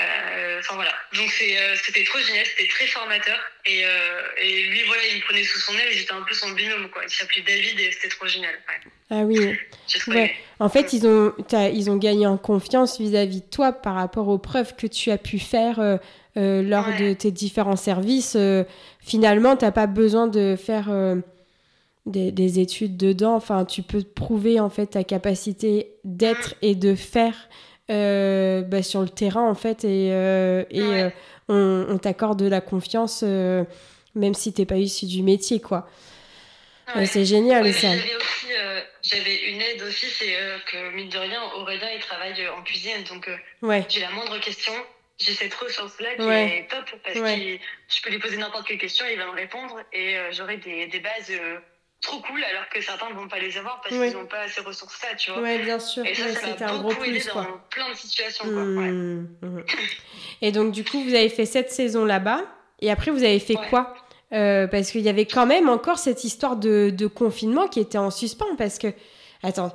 Euh, enfin voilà, donc euh, c'était trop génial, c'était très formateur. Et, euh, et, lui, voilà, il me prenait sous son aile et j'étais un peu son binôme, quoi. Il s'appelait David et c'était trop génial. Ah oui. Ouais. En fait, ils ont, ils ont gagné en confiance vis-à-vis de toi par rapport aux preuves que tu as pu faire lors de tes différents services. finalement, tu n'as pas besoin de faire des, des, études dedans. Enfin, tu peux prouver en fait ta capacité d'être et de faire euh, bah, sur le terrain en fait et, euh, et euh, on, t'accorde de la confiance même si t'es pas issu du métier quoi. C'est génial ça. J'avais une aide aussi, c'est que mine de rien, Aurélien il travaille en cuisine donc j'ai la moindre question, j'ai cette ressource-là qui est top parce que je peux lui poser n'importe quelle question, il va me répondre et j'aurai des, des, bases trop cool alors que certains ne vont pas les avoir parce qu'ils n'ont pas ces ressources-là, tu vois. Ouais, bien sûr. Et ça, ça m'a beaucoup aidé dans plein de situations. Quoi. Mmh, mmh. Et donc, du coup, vous avez fait cette saison là-bas et après, vous avez fait quoi? Euh, Parce qu'il y avait quand même encore cette histoire de, de, confinement qui était en suspens parce que, attends,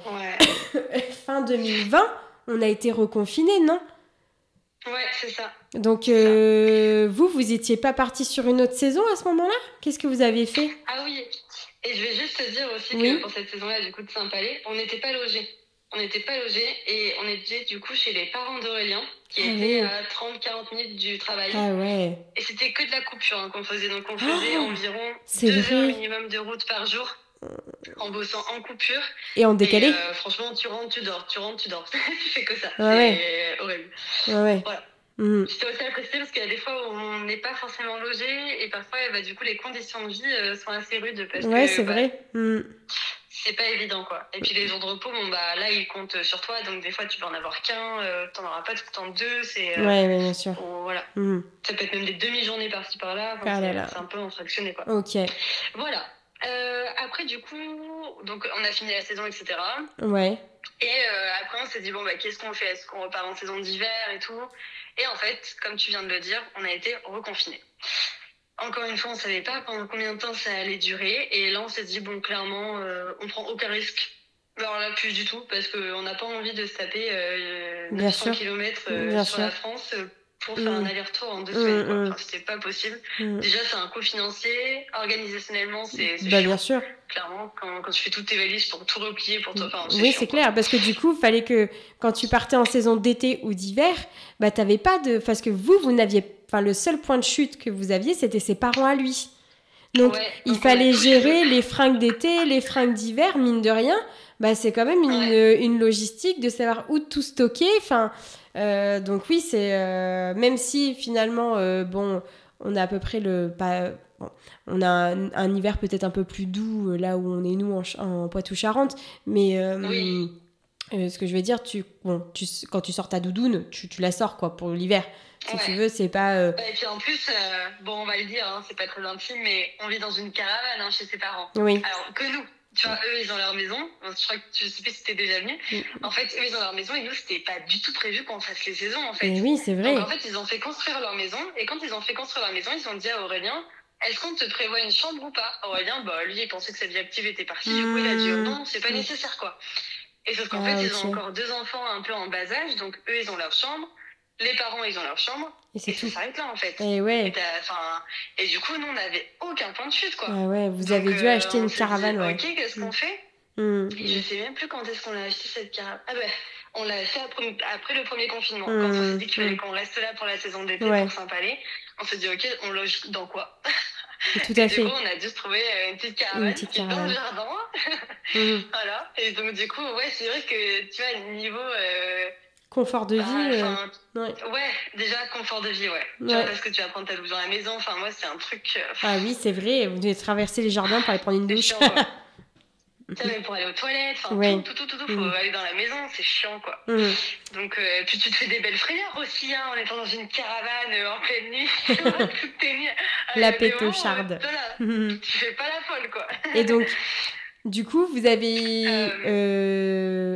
fin 2020, on a été reconfiné, non? Ouais, c'est ça. Donc, euh, vous, vous n'étiez pas parti sur une autre saison à ce moment-là? Qu'est-ce que vous avez fait? Ah oui, et je vais juste te dire aussi que pour cette saison-là, du coup, de Saint-Palais, on n'était pas logés. On n'était pas logés et on était du coup chez les parents d'Aurélien, qui ah étaient à 30-40 minutes du travail. Ah ouais. Et c'était que de la coupure hein, qu'on faisait. Donc on faisait oh, environ 2 heures minimum de route par jour en bossant en coupure. Et en décalé euh, Franchement, tu rentres, tu dors, tu rentres, tu dors. tu fais que ça. Ah ouais. C'est horrible. Ah ouais. Voilà. Mmh. J'étais aussi appréciée parce qu'il y a des fois où on n'est pas forcément logé et parfois bah, du coup les conditions de vie euh, sont assez rudes parce ouais, c'est bah, vrai. Mmh. C'est pas évident quoi. Et puis les jours de repos, bon bah là ils comptent sur toi donc des fois tu peux en avoir qu'un, euh, t'en auras pas tout le temps deux. C'est, euh, ouais, bien sûr. voilà. Mmh. Ça peut être même des demi-journées par-ci par-là. Ah c'est, un peu fractionné quoi. Ok. Voilà. après du coup, donc on a fini la saison etc. Ouais. Et après on s'est dit bon bah qu'est-ce qu'on fait? Est-ce qu'on repart en saison d'hiver et tout? Et en fait, comme tu viens de le dire, on a été reconfinés. Encore une fois, on ne savait pas pendant combien de temps ça allait durer. Et là, on s'est dit, bon, clairement, euh, on prend aucun risque. Alors là, plus du tout, parce qu'on n'a pas envie de se taper euh, 900 km euh, sur la France pour faire un mm. aller-retour en deux mm, semaines. Mm. Enfin, c'était pas possible. Déjà, c'est un coût financier. Organisationnellement, c'est. Bah, bien sûr. Clairement, quand, quand, tu fais toutes tes valises pour tout replier pour toi. Oui, c'est clair. Parce que du coup, il fallait que quand tu partais en saison d'été ou d'hiver, bah, t'avais pas de. Parce que vous, vous n'aviez. Enfin, le seul point de chute que vous aviez, c'était ses parents à lui. Donc, il fallait gérer les fringues d'été, les fringues d'hiver, mine de rien. Bah, c'est quand même une, une, logistique de savoir où tout stocker. Enfin, euh, donc oui, c'est euh, même si finalement, euh, bon, on a à peu près le pas, on a un, hiver peut-être un peu plus doux là où on est nous en, Poitou-Charentes, mais ce que je veux dire, tu, bon, tu, quand tu sors ta doudoune, tu, tu la sors quoi pour l'hiver. Si tu veux, c'est pas. Et puis en plus, bon, on va le dire, hein, c'est pas très intime, mais on vit dans une caravane hein, chez ses parents. Oui. Alors que nous, tu vois, eux, ils ont leur maison. Je crois que tu sais pas si t'es déjà venu. En fait, eux, ils ont leur maison et nous, c'était pas du tout prévu qu'on fasse les saisons, en fait. oui, c'est vrai. Donc, en fait, ils ont fait construire leur maison. Et quand ils ont fait construire leur maison, ils ont dit à Aurélien, est-ce qu'on te prévoit une chambre ou pas? Aurélien, bah, lui, il pensait que sa vie active était partie. Du coup, il a dit, non, c'est pas nécessaire, quoi. Et sauf qu'en ah, fait, ils ont encore deux enfants un peu en bas âge. Donc, eux, ils ont leur chambre les parents, ils ont leur chambre. Et, c'est ça s'arrête là, en fait. Et, ouais. et, du coup, nous, on n'avait aucun point de chute, quoi. Ah ouais, vous avez dû euh, acheter une caravane, ouais. Ok, qu'est-ce qu'on mm. fait? Mmh. je sais même plus quand est-ce qu'on a acheté cette caravane. Ah ben, on l'a fait après, le premier confinement. Quand on s'est mmh. dit qu'il fallait mmh. qu'on reste là pour la saison d'été pour Saint-Palais, on s'est dit, ok, on loge dans quoi? Tout à fait. Du coup, on a dû se trouver euh, une petite caravane, qui est dans le jardin. voilà. Et donc, du coup, ouais, c'est vrai que tu vois, niveau. Euh, confort de bah, vie. Euh, ouais. déjà confort de vie, ouais. Tu vois, parce que tu vas prendre ta douche dans la maison. Enfin, moi, c'est un truc. ah oui, c'est vrai. Vous devez traverser les jardins pour aller prendre une douche. même pour aller aux toilettes, enfin, tout, tout, tout, tout, faut mm. aller dans la maison, c'est chiant, quoi. Mm. Donc, euh, puis tu te fais des belles frayeurs aussi, hein, en étant dans une caravane euh, en pleine nuit, toutes tes nuits. La pétocharde. Euh, mm. Tu fais pas la folle, quoi. Et donc, Du coup, vous avez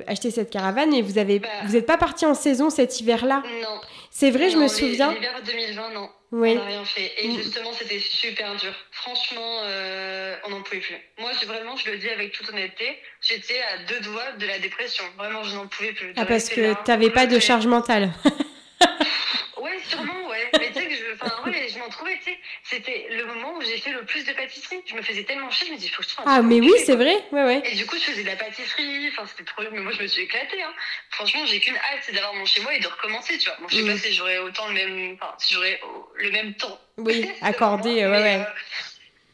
acheté cette caravane et vous avez, bah. vous n'êtes pas parti en saison cet hiver-là? Non. C'est vrai, je me souviens. L'hiver 2020, non. Oui. On n'a rien fait. Et mm. justement, c'était super dur. Franchement, euh, on n'en pouvait plus. Moi, vraiment, je le dis avec toute honnêteté, j'étais à deux doigts de la dépression. Vraiment, je n'en pouvais plus. Ah, parce que tu n'avais pas de charge mentale. ouais, sûrement, ouais. Mais tu sais que je, enfin, ouais, je m'en trouvais, tu sais. C'était le moment où j'ai fait le plus de pâtisserie. Je me faisais tellement chier, je me dis, faut que je Ah, mais oui, c'est vrai, ouais, ouais. Et du coup, je faisais de la pâtisserie. Enfin, c'était trop bien, mais moi, je me suis éclatée, hein. Franchement, j'ai qu'une hâte, c'est d'avoir mon chez moi et de recommencer, tu vois. Bon, je sais pas mm. si j'aurais autant le même, enfin, si j'aurais le même temps. Oui, accordé, ouais, ouais. Euh,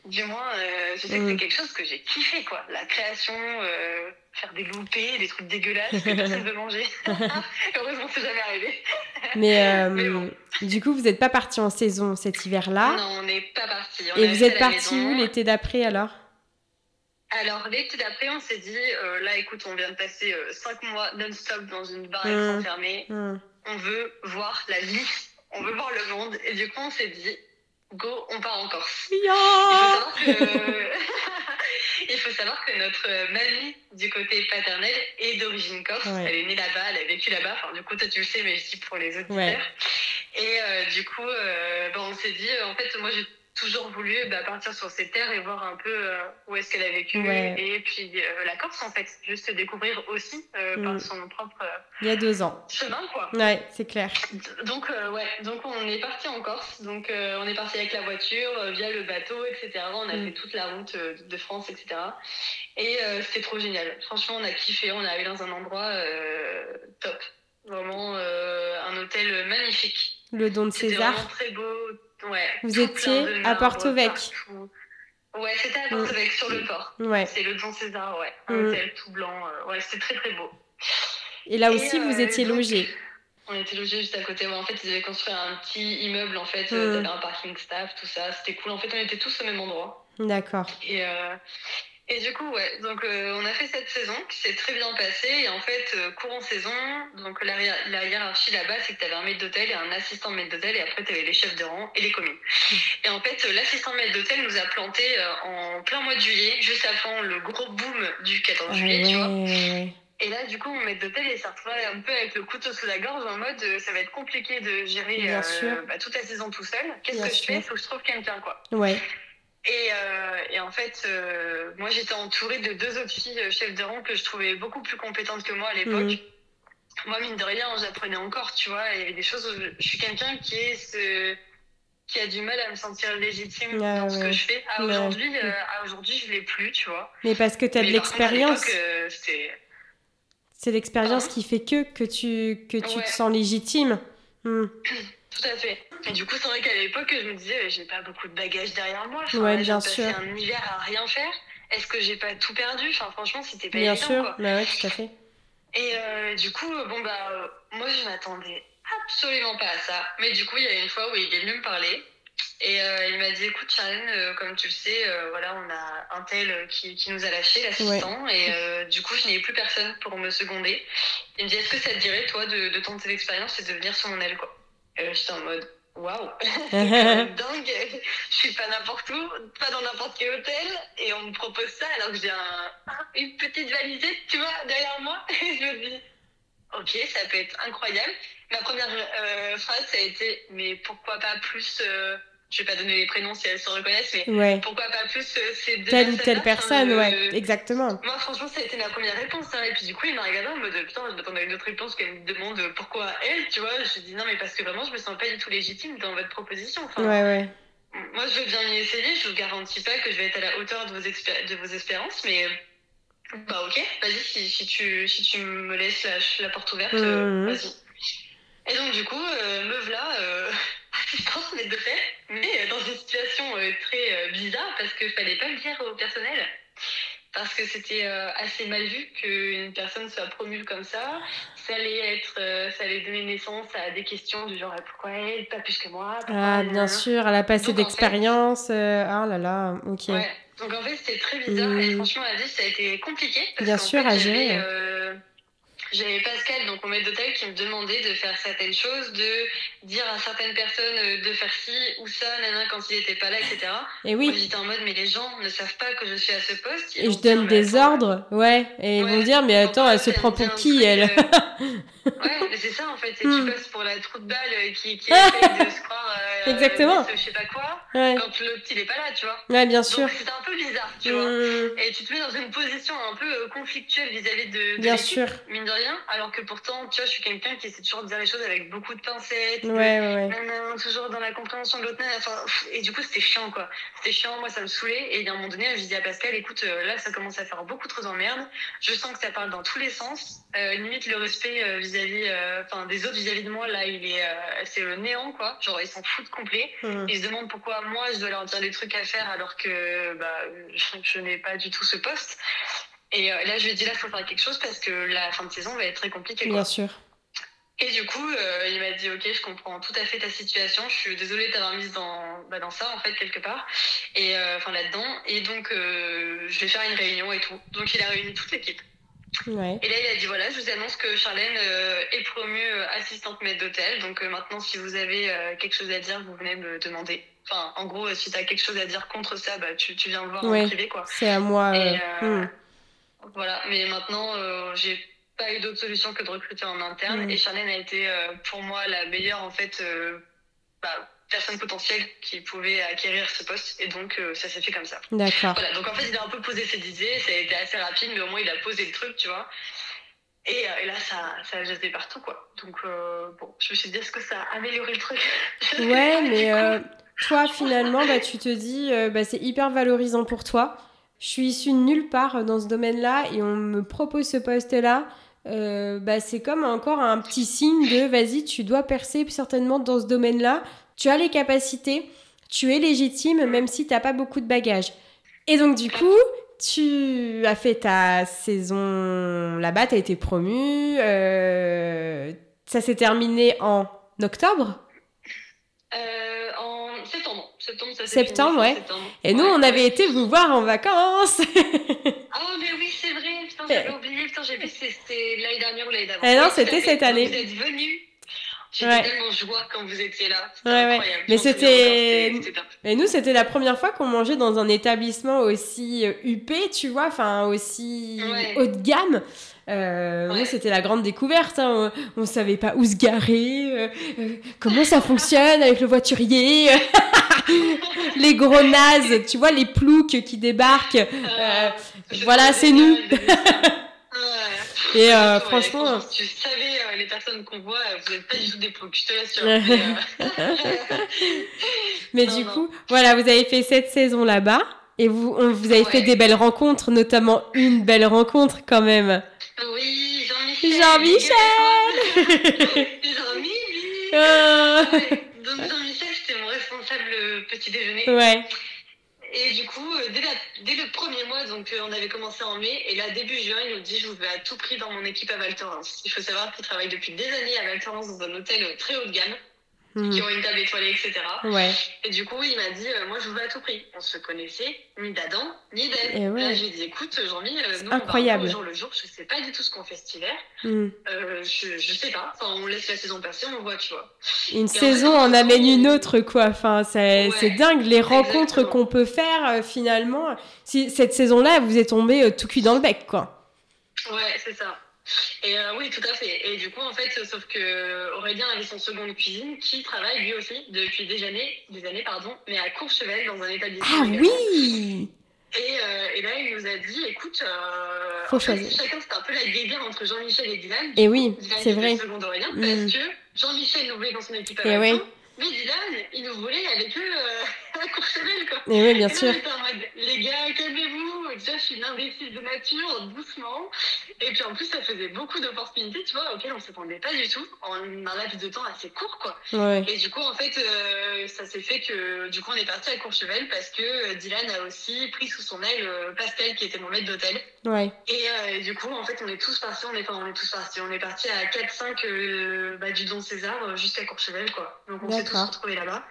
du moins, euh, je sais que c'est mm. quelque chose que j'ai kiffé, quoi. La création, euh, faire des loupés, des trucs dégueulasses que personne ne veut manger. Heureusement, c'est jamais arrivé. Mais, euh, du coup, vous n'êtes pas parti en saison cet hiver-là Non, on n'est pas parti. Et vous êtes parti où l'été d'après alors? Alors, l'été d'après, on s'est dit, là, écoute, on vient de passer 5 mois non-stop dans une baraque mmh. enfermée. Mmh. On veut voir la vie, on veut voir le monde. Et du coup, on s'est dit, Go, on part en Corse. Il, faut savoir que... notre mamie du côté paternel est d'origine corse. Elle est née là-bas, elle a vécu là-bas. Enfin, du coup, toi, tu le sais, mais je dis pour les auditeurs. Et euh, du coup, euh, on s'est dit, en fait, moi, j'ai toujours voulu bah, partir sur ces terres et voir un peu euh, où est-ce qu'elle a vécu. Et puis euh, la Corse en fait juste découvrir aussi euh, par mm. son propre il y a deux ans. chemin quoi. Ouais c'est clair. Donc ouais donc on est parti en Corse. Donc on est parti avec la voiture via le bateau etc on a mm. fait toute la route de France etc et c'était trop génial. Franchement on a kiffé. On est allé dans un endroit top. Vraiment un hôtel magnifique. Le don de César vraiment très beau Ouais, Vous étiez à Porto Vec. Ouais, c'était à Porto Vec, sur le port. Ouais. C'est le Don César, ouais. Un mm. hôtel tout blanc. Euh, ouais, c'était très très beau. Et là aussi, vous euh, étiez logé On était logé juste à côté. en fait, ils avaient construit un petit immeuble, en fait. Mm. un parking staff, tout ça. C'était cool. En fait, on était tous au même endroit. D'accord. Et, euh, et du coup, ouais, donc euh, on a fait cette saison qui s'est très bien passée. Et en fait, euh, courant saison, donc la, la hiérarchie là-bas, c'est que tu avais un maître d'hôtel et un assistant maître d'hôtel, et après tu avais les chefs de rang et les communes. Et en fait, l'assistant maître d'hôtel nous a planté euh, en plein mois de juillet, juste avant le gros boom du 14 juillet, tu vois. Et là, du coup, mon maître d'hôtel, il s'est retrouvé un peu avec le couteau sous la gorge en mode ça va être compliqué de gérer bah, toute la saison tout seul. Qu'est-ce que je fais? Il faut que je trouve quelqu'un, quoi. Ouais. Et, euh, et, en fait, euh, moi, j'étais entourée de deux autres filles euh, chefs de rang que je trouvais beaucoup plus compétentes que moi à l'époque. Mhm. Moi, mine de rien, j'apprenais encore, tu vois. Il y avait des choses où je, suis quelqu'un qui est ce, qui a du mal à me sentir légitime ah dans ce que je fais. À aujourd'hui, à aujourd'hui, je l'ai plus, tu vois. Mais parce que tu as de l'expérience. C'est l'expérience qui fait que que tu que tu te sens légitime. Hmm. Tout à fait. Et du coup, c'est vrai qu'à l'époque, je me disais, j'ai pas beaucoup de bagages derrière moi. Enfin, ouais, bien sûr. un hiver à rien faire. Est-ce que j'ai pas tout perdu? Enfin, franchement, c'était pas bien évident. Bien sûr, bah ouais, tout à fait. Et euh, du coup, bon, bah, euh, moi, je m'attendais absolument pas à ça. Mais du coup, il y a une fois où il est venu me parler. Et euh, il m'a dit, écoute, Sharon, comme tu le sais, voilà, on a un tel qui, qui nous a lâché, l'assistant. Et du coup, je n'ai plus personne pour me seconder. Il me dit, est-ce que ça te dirait, toi, de, de tenter l'expérience et de venir sur mon aile, quoi? Et j'étais en mode waouh, dingue, je suis pas n'importe où, pas dans n'importe quel hôtel, et on me propose ça alors que j'ai un, une petite valisette, tu vois, derrière moi, et je me dis, ok, ça peut être incroyable. Ma première euh, phrase, ça a été, mais pourquoi pas plus euh, je vais pas donner les prénoms si elles se reconnaissent, mais pourquoi pas plus euh, ces deux Telle ou telle personne, ouais, euh, exactement. Moi, franchement, ça a été ma première réponse. Hein. Et puis, du coup, il m'a regardé en mode putain, m'attendais à une autre réponse qu'elle me demande pourquoi elle, tu vois. Je dis non, mais parce que vraiment, je me sens pas du tout légitime dans votre proposition. ouais, ouais. Moi, je veux bien y essayer. Je vous garantis pas que je vais être à la hauteur de vos, de vos espérances, mais bah, ok, vas-y, si, si, tu, si tu me laisses la, porte ouverte, euh, mmh. vas-y. Et donc, du coup, me voilà assistante maître de fait, mais dans une situation euh, très euh, bizarre parce qu'il fallait pas le dire au personnel. Parce que c'était euh, assez mal vu qu'une personne soit promue comme ça. Ça allait, être, ça allait donner naissance à des questions du genre pourquoi elle, pas plus que moi? Ah, bien sûr, elle a passé d'expérience. ah là là, ok. Ouais. Donc en fait, c'était très bizarre. Et mmh. franchement, la vie, ça a été compliqué. Bien sûr, à gérer. J'avais Pascal, donc mon maître d'hôtel, qui me demandait de faire certaines choses, de dire à certaines personnes euh, de faire ci ou ça, nana, quand il n'était pas là, etc. Et oui. J'étais en mode, mais les gens ne savent pas que je suis à ce poste. et je donne des ordres, ouais. Et ils vont dire, mais attends, elle se prend pour qui, elle euh, Ouais, mais c'est ça en fait. Et tu hmm. passes pour la trou de balle euh, qui, qui essaye de se croire. Exactement. je sais pas quoi. Quand l'autre il est pas là, tu vois. Ouais, bien sûr. C'est un peu bizarre, tu vois. Hmm. Et tu te mets dans une position un peu conflictuelle vis-à-vis de, de bien sûr. mine de rien. Alors que pourtant, tu vois, je suis quelqu'un qui essaie toujours de dire les choses avec beaucoup de pincettes. Ouais, ouais, toujours dans la compréhension de l'autre. Enfin, et du coup, c'était chiant, quoi. C'était chiant, moi, ça me saoulait. Et à un moment donné, je dis à Pascal, écoute, euh, là, ça commence à faire beaucoup trop d'emmerde. Je sens que ça parle dans tous les sens. Euh, limite, le respect euh, vis-à-vis, enfin, des autres vis-à-vis de moi, là, il est, c'est le néant, quoi. Genre, ils s'en foutent complet. Mmh. Ils se demandent pourquoi moi, je dois leur dire des trucs à faire alors que, bah, je, je n'ai pas du tout ce poste. Et là, je lui ai dit, là, il faut faire quelque chose parce que la fin de saison va être très compliquée. Bien sûr. Et du coup, euh, il m'a dit Ok, je comprends tout à fait ta situation. Je suis désolée de t'avoir mise dans, bah, dans ça, en fait, quelque part. Et euh, enfin, là-dedans. Et donc, euh, je vais faire une réunion et tout. Donc, il a réuni toute l'équipe. Ouais. Et là, il a dit Voilà, je vous annonce que Charlène est promue assistante maître d'hôtel. Donc, maintenant, si vous avez quelque chose à dire, vous venez me demander. Enfin, en gros, si tu as quelque chose à dire contre ça, bah, tu, tu viens me voir en privé, quoi. C'est à moi. Et, hmm. Voilà, mais maintenant, j'ai pas eu d'autre solution que de recruter en interne. Mm. Et Charlène a été euh, pour moi la meilleure en fait euh, bah, personne potentielle qui pouvait acquérir ce poste. Et donc euh, ça s'est fait comme ça. D'accord. Voilà, donc en fait il a un peu posé ses idées, ça a été assez rapide, mais au moins il a posé le truc, tu vois. Et, et là ça, ça a jeté partout quoi. Donc bon, je me suis dit est-ce que ça a amélioré le truc? Ouais, mais toi finalement bah, tu te dis bah, c'est hyper valorisant pour toi. Je suis issue de nulle part dans ce domaine-là et on me propose ce poste-là. Euh, bah, c'est comme encore un petit signe de vas-y, tu dois percer certainement dans ce domaine-là. Tu as les capacités, tu es légitime même si tu n'as pas beaucoup de bagages. Et donc, du coup, tu as fait ta saison là-bas, tu as été promu. Euh, ça s'est terminé en octobre euh, En septembre. Septembre, ouais. Et nous, on avait été vous voir en vacances. Ah, oh, mais oui, c'est vrai. Putain, j'avais oublié. Putain, j'ai vu c'était l'année dernière ou l'année d'avant. Eh non, c'était cette année. Vous êtes venus. J'étais tellement joie quand vous étiez là. Ouais, incroyable. Ouais. Mais c'était. Et nous, c'était la première fois qu'on mangeait dans un établissement aussi euh, huppé, tu vois, enfin aussi haut de gamme. Euh, c'était la grande découverte. Hein. On, ne savait pas où se garer, euh, euh, comment ça fonctionne avec le voiturier, les gros nazes, tu vois, les ploucs qui débarquent. Euh, voilà, c'est nous. Et euh, franchement. tu savais les personnes qu'on voit, vous n'êtes pas du tout des ploucs, je te l'assure. Mais, du coup, voilà, vous avez fait cette saison là-bas. Et vous, vous avez fait des belles rencontres, notamment une belle rencontre quand même. Oui, Jean-Michel. Jean-Michel Jean-Michel ah. Donc Jean-Michel, c'était mon responsable petit déjeuner. Ouais. Et du coup, euh, dès, dès, le premier mois, donc euh, on avait commencé en mai, et là, début juin, il nous dit Je vous veux à tout prix dans mon équipe à Val Thorens. Il faut savoir qu'il travaille depuis des années à Val Thorens dans un hôtel très haut de gamme. Hmm. qui ont une table étoilée, etc. Ouais. Et du coup, il m'a dit, euh, moi, je vous veux à tout prix. On se connaissait, ni d'Adam, ni d'elle. Ouais. Là, j'ai dit, écoute, Jean-Mi, euh, nous, incroyable. on va au jour le jour. Je sais pas du tout ce qu'on fait cet hiver. Hmm. Euh, je, je sais pas. Enfin, on laisse la saison passer, on voit, tu vois. Une saison en, amène une autre, quoi. Enfin, c'est dingue les rencontres qu'on peut faire euh, finalement. Si cette saison-là, vous êtes tombé tout cuit dans le bec, quoi. Ouais, c'est ça. Et euh, oui, tout à fait. Et du coup, en fait, sauf que Aurélien avait son seconde cuisine qui travaille lui aussi depuis des années, des années pardon, mais à Courchevel dans un établissement. Ah oui et, euh, et, là, il nous a dit, écoute, euh, Faut chacun c'était un peu la guéguerre entre Jean-Michel et Dylan. Et oui, c'est vrai. Seconde Aurélien, mm. parce que Jean-Michel nous voulait dans son équipe à et oui. mais Dylan, il nous voulait avec eux à Courchevel, quoi. Et oui, bien sûr. les gars, calmez-vous. Déjà, je suis une imbécile de nature, doucement. Et puis en plus, ça faisait beaucoup d'opportunités, tu vois, auxquelles on ne s'attendait pas du tout, en un laps de temps assez court, quoi. Ouais. Et du coup, en fait, euh, ça s'est fait que, du coup, on est parti à Courchevel parce que euh, Dylan a aussi pris sous son aile euh, Pastel, qui était mon maître d'hôtel. Ouais. Et, du coup, en fait, on est tous partis, on est, enfin, on est tous partis, on est partis à 4-5 bah, du Don César jusqu'à Courchevel, quoi. Donc on s'est tous retrouvés là-bas.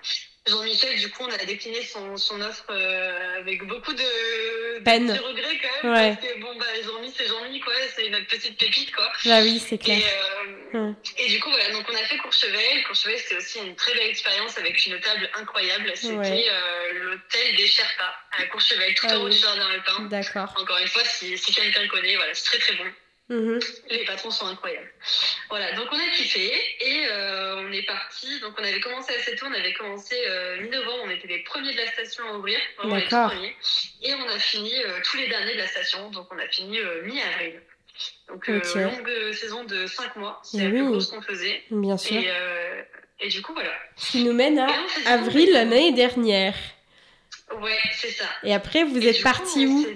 Jean-Michel, du coup, on a décliné son, son offre euh, avec beaucoup de, peine. De regrets quand même. Parce que bon, bah, Jean-Mi, c'est Jean-Mi, quoi. C'est notre petite pépite, quoi. Bah oui, c'est clair. Et, euh, hum. et, du coup, voilà, donc on a fait Courchevel. Courchevel, c'était aussi une très belle expérience avec une table incroyable. C'était euh, l'hôtel des Sherpas à Courchevel, tout ah en haut du jardin alpin. D'accord. Encore une fois, si, si quelqu'un connaît, voilà, c'est très très bon. Mhm. Les patrons sont incroyables. Voilà, donc on a kiffé et euh, on est parti. Donc on avait commencé assez tôt, on avait commencé euh, mi-novembre, on était les premiers de la station à ouvrir, vraiment les premiers. Et on a fini euh, tous les derniers de la station, donc on a fini mi-avril. Donc longue saison de 5 mois, c'est la plus grosse qu'on faisait. Bien sûr. Et, et, du coup voilà. Ce qui nous mène à avril l'année dernière. Ouais, c'est ça. Et après, vous êtes parti où euh,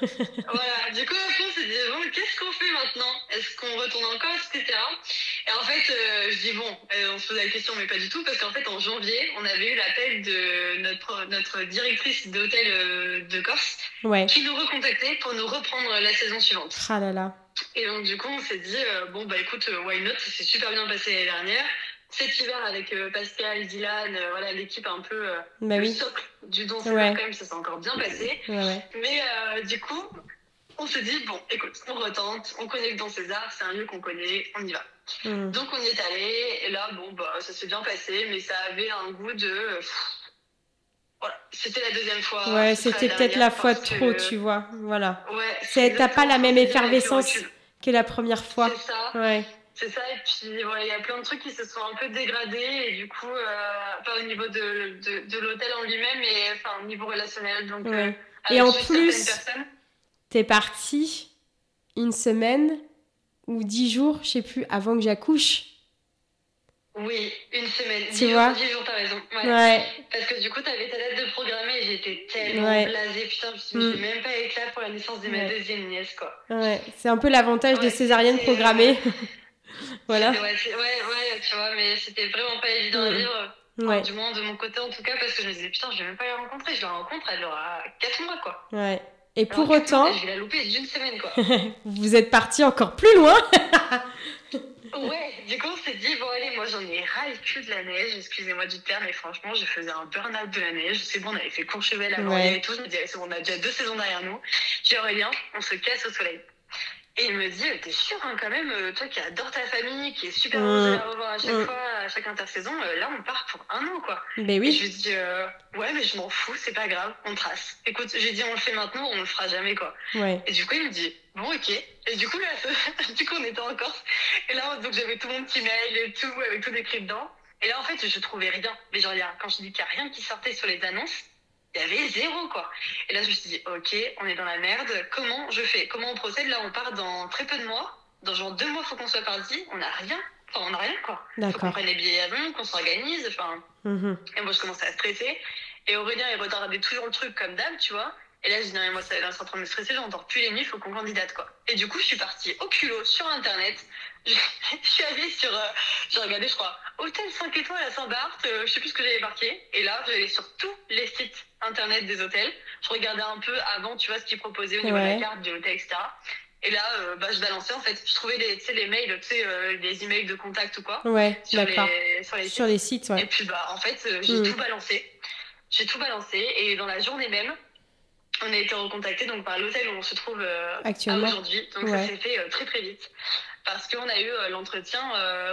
Voilà, du coup, après, on s'est dit, bon, qu'est-ce qu'on fait maintenant? Est-ce qu'on retourne encore, etc. Et en fait, euh, je dis, bon, euh, on se posait la question, mais pas du tout, parce qu'en fait, en janvier, on avait eu l'appel de notre, notre directrice d'hôtel de Corse, qui nous recontactait pour nous reprendre la saison suivante. Ah là là. Et donc, du coup, on s'est dit, bon, bah écoute, why not? Ça s'est super bien passé l'année dernière cet hiver avec euh, Pascal, Dylan, euh, voilà l'équipe un peu euh, bah le socle du don quand même, ça s'est encore bien passé. Mais du coup, on se dit bon, écoute, on retente, on connaît le Don César, c'est un lieu qu'on connaît, on y va. Hmm. Donc on y est allé et là bon bah ça s'est bien passé, mais ça avait un goût de voilà, c'était la deuxième fois. Ouais, c'était peut-être la fois de trop, tu vois. Voilà. Ouais. T'as pas la même effervescence que la première fois. C'est ça. Ouais. C'est ça, et puis il y a plein de trucs qui se sont un peu dégradés, et du coup, euh, pas au niveau de, de, de l'hôtel en lui-même, mais enfin, au niveau relationnel. Donc, euh, et en plus, t'es parti une semaine ou dix jours, je sais plus, avant que j'accouche. Oui, une semaine. Tu dix vois jours, Dix jours, t'as raison. Ouais. Parce que du coup, t'avais ta date de programmer et j'étais tellement blasée. Putain, je me suis mm. même pas éclat pour la naissance de ma deuxième nièce, quoi. Ouais, c'est un peu l'avantage des césariennes programmées. voilà. Ouais, ouais, tu vois, mais c'était vraiment pas évident à vivre. Ouais. du moins de mon côté en tout cas, parce que je me disais, putain, je vais même pas la rencontrer. Je la rencontre, elle aura 4 mois, quoi. Ouais. Et pour autant. je vais la louper d'une semaine, quoi. vous êtes parti encore plus loin Ouais, du coup, on s'est dit, bon, allez, moi j'en ai ras le cul de la neige, excusez-moi du terme, mais franchement, je faisais un burn-out de la neige. C'est bon, on avait fait Courchevel avant ouais. et tout. Je me disais, on a déjà deux saisons derrière nous. J'ai Aurélien, on se casse au soleil. Et il me dit, t'es sûr hein, quand même, euh, toi qui adore ta famille, qui est super heureuse de la revoir à chaque mm. fois, à chaque intersaison, euh, là on part pour un an quoi. Ben oui. Et je lui dis, euh, ouais mais je m'en fous, c'est pas grave, on trace. Écoute, j'ai dit on le fait maintenant, on le fera jamais quoi. Ouais. Et du coup il me dit, bon ok. Et du coup, là, du coup on était en Corse. Et là donc j'avais tout mon petit mail et tout, avec tout écrit dedans. Et là en fait je trouvais rien. Mais genre, quand je dis qu'il n'y a rien qui sortait sur les annonces, il y avait zéro quoi. Et là je me suis dit ok, on est dans la merde, comment je fais? Comment on procède? Là on part dans très peu de mois, dans genre deux mois faut qu'on soit parti, on n'a rien, enfin on n'a rien quoi. Faut qu'on prenne les billets avant, qu'on s'organise, enfin. Mhm. Et moi je commençais à stresser. Et Aurélien il retardait toujours le truc comme d'hab, tu vois. Et là, je dis, non, mais moi, ça, là, c'est en train de me stresser, j'entends plus les nuits, faut qu'on candidate, quoi. Et du coup, je suis partie au culot sur Internet. Je, suis allée sur, euh, j'ai regardé, je crois, hôtel 5 étoiles à Saint-Barth, euh, je sais plus ce que j'avais marqué. Et là, j'allais sur tous les sites Internet des hôtels. Je regardais un peu avant, tu vois, ce qu'ils proposaient au niveau de la carte de l'hôtel, etc. Et là, euh, bah, je balançais, en fait. Je trouvais les, les mails, tu sais, les emails de contact ou quoi. Ouais, sur les, sur les, sites. Sur les sites, ouais. Et puis, bah, en fait, j'ai mm. tout balancé. J'ai tout balancé. Et dans la journée même, on a été recontacté donc par l'hôtel où on se trouve euh, actuellement aujourd'hui. Donc ça s'est fait euh, très très vite parce qu'on a eu euh, l'entretien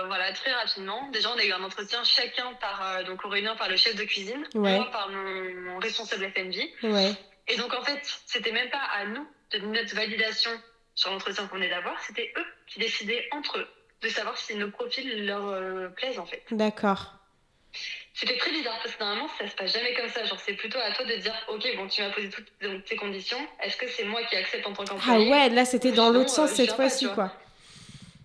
voilà très rapidement. Déjà on a eu un entretien chacun par donc Aurélien par le chef de cuisine, moi par mon, responsable FNV. Et donc en fait c'était même pas à nous de notre validation sur l'entretien qu'on est d'avoir, c'était eux qui décidaient entre eux de savoir si nos profils leur plaisent en fait. D'accord. C'était très bizarre parce que normalement ça se passe jamais comme ça. Genre c'est plutôt à toi de dire ok bon tu m'as posé toutes tes conditions. Est-ce que c'est moi qui accepte en tant qu'employé? Ah ouais là c'était dans l'autre sens euh, cette fois-ci quoi.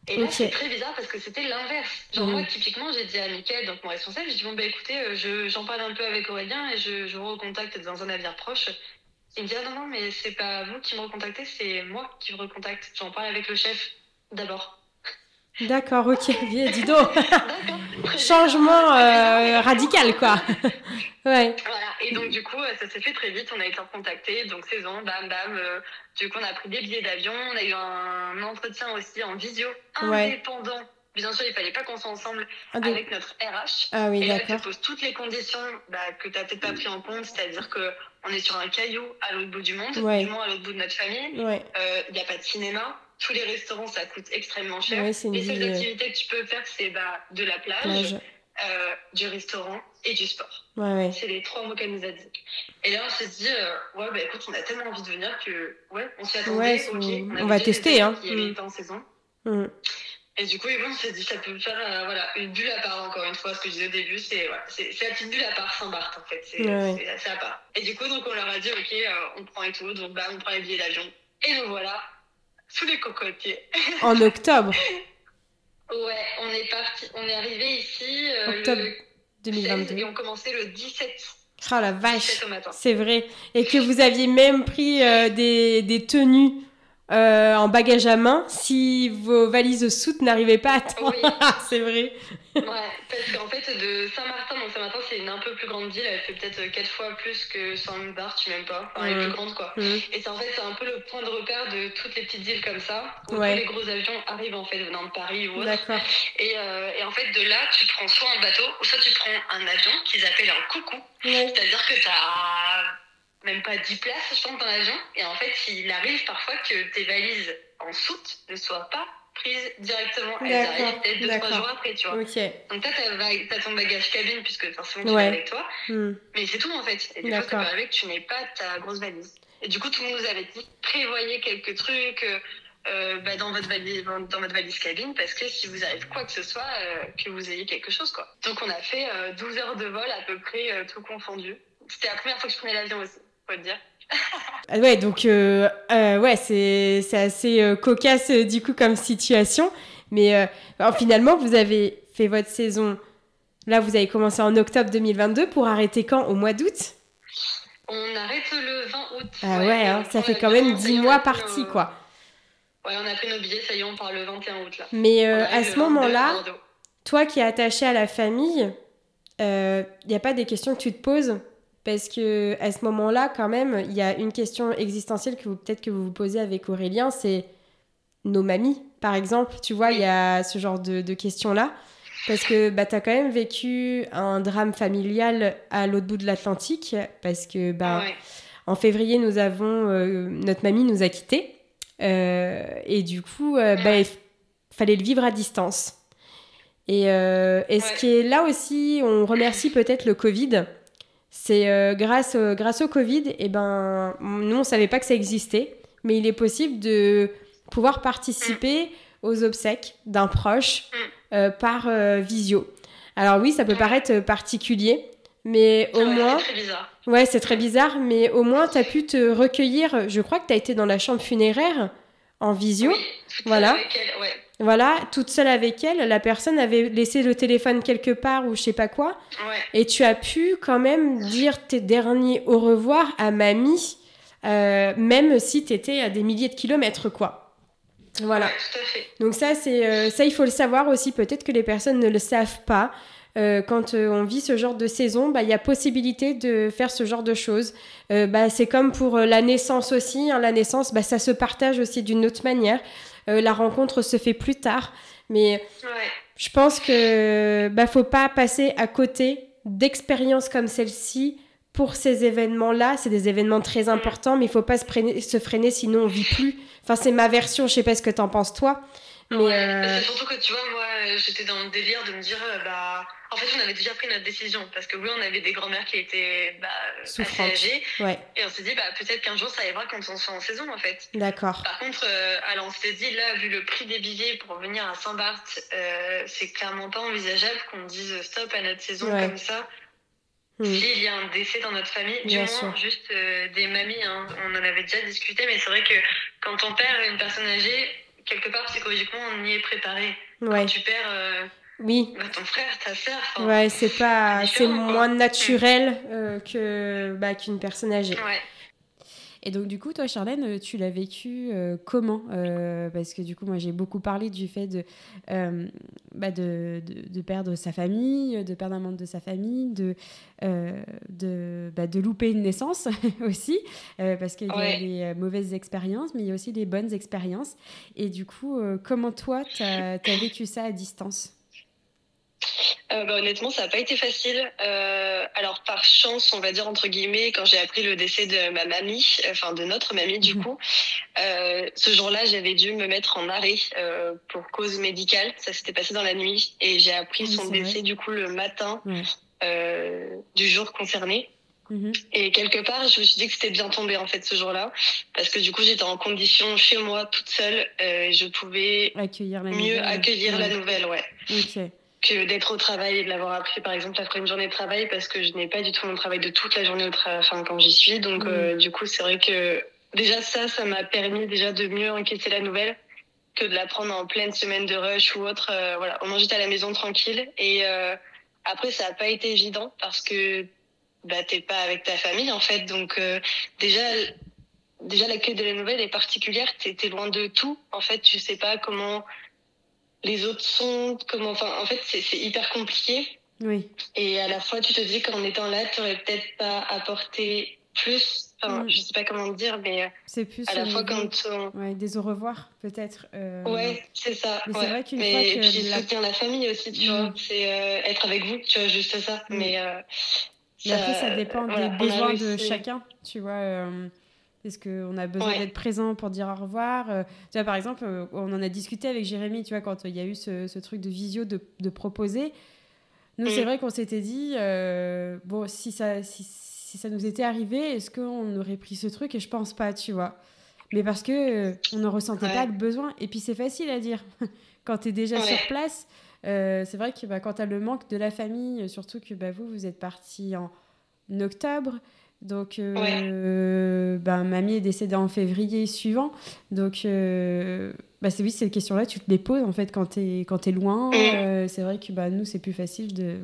Et là c'est très bizarre parce que c'était l'inverse. Genre moi mhm. typiquement j'ai dit à Mickaël donc mon responsable j'ai dit bon bah écoutez euh, j'en parle un peu avec Aurélien et je, je vous recontacte dans un avenir proche. Il me dit ah non non mais c'est pas vous qui me recontactez c'est moi qui vous recontacte. J'en parle avec le chef d'abord. D'accord, ok, bien, dis donc. Changement euh, radical, quoi. ouais. Voilà, et donc du coup, ça s'est fait très vite, on a été recontactés, donc saison, bam, bam. Euh, du coup, on a pris des billets d'avion, on a eu un entretien aussi en visio, indépendant bien sûr, il fallait pas qu'on soit ensemble ah, avec notre RH. Ah oui, et là, tu poses toutes les conditions bah, que tu n'as peut-être pas pris en compte, c'est-à-dire que on est sur un caillou à l'autre bout du monde, du moins à l'autre bout de notre famille. Il n'y a pas de cinéma. Tous les restaurants, ça coûte extrêmement cher. les seules activités que tu peux faire, c'est bah, de la plage. Euh, du restaurant et du sport. C'est les trois mots qu'elle nous a dit. Et là, on s'est dit, euh, ouais, bah écoute, on a tellement envie de venir que, ouais, on s'y attendait. on, va tester. Hein. Il y avait mm. en saison. Mm. Et du coup, on s'est dit, ça peut faire euh, voilà, une bulle à part, encore une fois. Ce que je disais au début, c'est voilà, la petite bulle à part Saint-Barth, en fait. C'est assez à part. Et du coup, donc, on leur a dit, ok, on prend et tout. Donc, bah, on prend les billets d'avion. Et nous voilà, sous les cocotiers. En octobre Ouais, on est parti, on est arrivé ici euh, Octobre 2022 et on commençait le 17. Ah la vache, c'est vrai. Et que vous aviez même pris euh, des, des, tenues euh, en bagage à main si vos valises soutes n'arrivaient pas à temps. Oui. c'est vrai. Ouais, parce qu'en fait, de Saint-Martin, donc Saint-Martin, c'est une un peu plus grande ville, elle fait peut-être quatre fois plus que Saint-Barth, tu même pas. Enfin, elle est plus grande, quoi. Mm. Et c'est en fait, c'est un peu le point de repère de toutes les petites villes comme ça, où tous les gros avions arrivent, en fait, venant de Paris ou autre. D'accord. Et, euh, et, en fait, de là, tu prends soit un bateau, ou soit tu prends un avion qu'ils appellent un coucou. C'est-à-dire que t'as même pas 10 places, je pense, dans l'avion. Et en fait, il arrive parfois que tes valises en soute ne soient pas prises directement. Elles arrivent peut-être 2-3 jours après, tu vois. Donc, toi, t'as ton bagage cabine, puisque forcément, tu ouais. avec toi. Hmm. Mais c'est tout, en fait. Et des fois, ça peut arriver que tu n'aies pas ta grosse valise. Et du coup, tout le monde nous avait dit prévoyez quelques trucs. Euh, bah, dans, votre valise, dans votre valise cabine parce que si vous arrive quoi que ce soit, euh, que vous ayez quelque chose. quoi. Donc on a fait 12 euh, heures de vol à peu près tout confondu. C'était la première fois que je prenais l'avion aussi faut dire. Ah ouais, donc euh, euh, ouais, c'est, assez euh, cocasse du coup comme situation. Mais finalement, vous avez fait votre saison. Là, vous avez commencé en octobre 2022 pour arrêter quand? Au mois d'août? On arrête le 20 août. Ah ouais, hein, ça fait quand même 10 mois partis, quoi. Ouais, on a pris nos billets, ça y est, on part le 21 août là. Mais à ce moment-là, toi qui es attaché à la famille, il n'y a pas des questions que tu te poses? Parce que à ce moment-là, quand même, il y a une question existentielle que vous peut-être que vous vous posez avec Aurélien, c'est nos mamies, par exemple. Tu vois, il y a ce genre de, de questions-là. Parce que bah, tu as quand même vécu un drame familial à l'autre bout de l'Atlantique. Parce que bah, en février, nous avons, euh, notre mamie nous a quittés. Euh, et du coup, euh, bah, il fallait le vivre à distance. Et, et ce qui est là aussi, on remercie peut-être le Covid? C'est euh, grâce, grâce au Covid, et eh ben, nous, on savait pas que ça existait, mais il est possible de pouvoir participer aux obsèques d'un proche euh, par euh, visio. Alors oui, ça peut paraître particulier, mais au moins... C'est très bizarre. Ouais, c'est très bizarre, mais au moins, tu as pu te recueillir. Je crois que tu as été dans la chambre funéraire en visio. Oui, voilà. ouais. Voilà, toute seule avec elle, la personne avait laissé le téléphone quelque part ou je sais pas quoi. Et tu as pu quand même dire tes derniers au revoir à mamie, euh, même si tu étais à des milliers de kilomètres, quoi. Voilà. tout à fait. Donc ça, c'est euh, ça, il faut le savoir aussi. Peut-être que les personnes ne le savent pas. Euh, quand on vit ce genre de saison, bah, il y a possibilité de faire ce genre de choses. bah, c'est comme pour la naissance aussi. Hein. la naissance, bah, ça se partage aussi d'une autre manière. Euh, la rencontre se fait plus tard. Mais je pense que bah, faut pas passer à côté d'expériences comme celle-ci pour ces événements-là. C'est des événements très importants, mais il faut pas se, freiner, se freiner sinon on vit plus. Enfin, c'est ma version. Je sais pas ce que tu en penses toi. Mais euh, surtout que tu vois, moi, j'étais dans le délire de me dire, euh, bah en fait, on avait déjà pris notre décision parce que oui, on avait des grand-mères qui étaient bah, assez âgées. Et on s'est dit, bah, peut-être qu'un jour, ça arrivera quand on sera en saison, en fait. D'accord. Par contre, euh, alors on s'est dit, là, vu le prix des billets pour venir à Saint-Barth, euh, c'est clairement pas envisageable qu'on dise stop à notre saison comme ça. Hmm. S'il y a un décès dans notre famille, du moins juste euh, des mamies, hein. on en avait déjà discuté, mais c'est vrai que quand on perd une personne âgée, quelque part psychologiquement, on y est préparé. Quand tu perds oui. Bah, ton frère, ta sœur. Ouais, c'est pas, c'est moins naturel euh, que bah, qu'une personne âgée. Ouais. Et donc, du coup, toi, Charlène, tu l'as vécu comment Parce que, du coup, moi, j'ai beaucoup parlé du fait de, bah de, de, perdre sa famille, de perdre un membre de sa famille, de, de, bah, de louper une naissance aussi, parce qu'il y a des mauvaises expériences, mais il y a aussi des bonnes expériences. Et du coup, comment toi, tu as, as vécu ça à distance? Euh, bah, honnêtement, ça n'a pas été facile. Euh, alors, par chance, on va dire entre guillemets, quand j'ai appris le décès de ma mamie, enfin de notre mamie du mhm. coup, euh, ce jour-là, j'avais dû me mettre en arrêt euh, pour cause médicale. Ça s'était passé dans la nuit et j'ai appris son décès du coup le matin euh, du jour concerné. Mhm. Et quelque part, je me suis dit que c'était bien tombé en fait ce jour-là, parce que du coup j'étais en condition chez moi toute seule, et je pouvais accueillir la mieux accueillir la nouvelle, ouais. Okay que d'être au travail et de l'avoir appris par exemple après une journée de travail parce que je n'ai pas du tout mon travail de toute la journée au enfin quand j'y suis. Donc euh, du coup c'est vrai que déjà ça ça m'a permis déjà de mieux encaisser la nouvelle que de la prendre en pleine semaine de rush ou autre euh, voilà. Au moins j'étais à la maison tranquille. Et euh, après ça n'a pas été évident parce que bah t'es pas avec ta famille en fait. Donc déjà déjà l'accueil de la nouvelle est particulière. T'es loin de tout. En fait tu sais pas comment les autres sont, comment, enfin, en fait, c'est hyper compliqué. Oui. Et à la fois, tu te dis qu'en étant là, tu n'aurais peut-être pas apporté plus. Enfin, mm. je sais pas comment dire, mais euh, c'est plus à la fois quand ouais, des au revoir peut-être. Euh... Ouais, c'est ça. Mais c'est vrai qu'une fois que et puis la... soutien la famille aussi, tu vois, mm. c'est euh, être avec vous, tu vois, juste ça. Mm. Mais, euh, mais après, ça dépend des besoins de chacun, tu vois. Est-ce qu'on a besoin d'être présent pour dire au revoir euh, Tu vois, par exemple, euh, on en a discuté avec Jérémy, tu vois, quand il y a eu ce, truc de visio de, de proposer. Nous, c'est mm. vrai qu'on s'était dit, euh, bon, si ça, si, si, ça nous était arrivé, est-ce qu'on aurait pris ce truc? Et je pense pas, tu vois. Mais parce que on ne ressentait pas le besoin. Et puis, c'est facile à dire. quand tu es déjà sur place, c'est vrai que bah, quand tu as le manque de la famille, surtout que bah, vous, vous êtes parti en octobre. Donc, euh, ben, mamie est décédée en février suivant. Donc, euh, bah, c'est oui, ces questions-là, tu te les poses en fait quand tu es, quand es loin. Mm. Euh, c'est vrai que bah, nous, c'est plus facile de,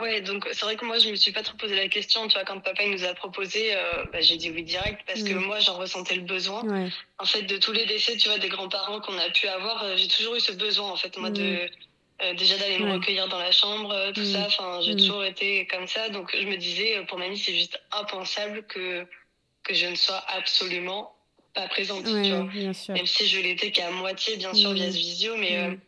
ouais, donc c'est vrai que moi je me suis pas trop posé la question. Tu vois, quand papa il nous a proposé, euh, bah, j'ai dit oui direct parce que mm. moi j'en ressentais le besoin. En fait, de tous les décès, tu vois, des grands-parents qu'on a pu avoir, euh, j'ai toujours eu ce besoin en fait, moi de mm. euh, déjà d'aller me recueillir dans la chambre, tout mm. ça. Enfin, j'ai toujours été comme ça. Donc je me disais, pour mamie, c'est juste impensable que que je ne sois absolument pas présente. tu vois. Même si je l'étais qu'à moitié, bien sûr, via ce visio, mais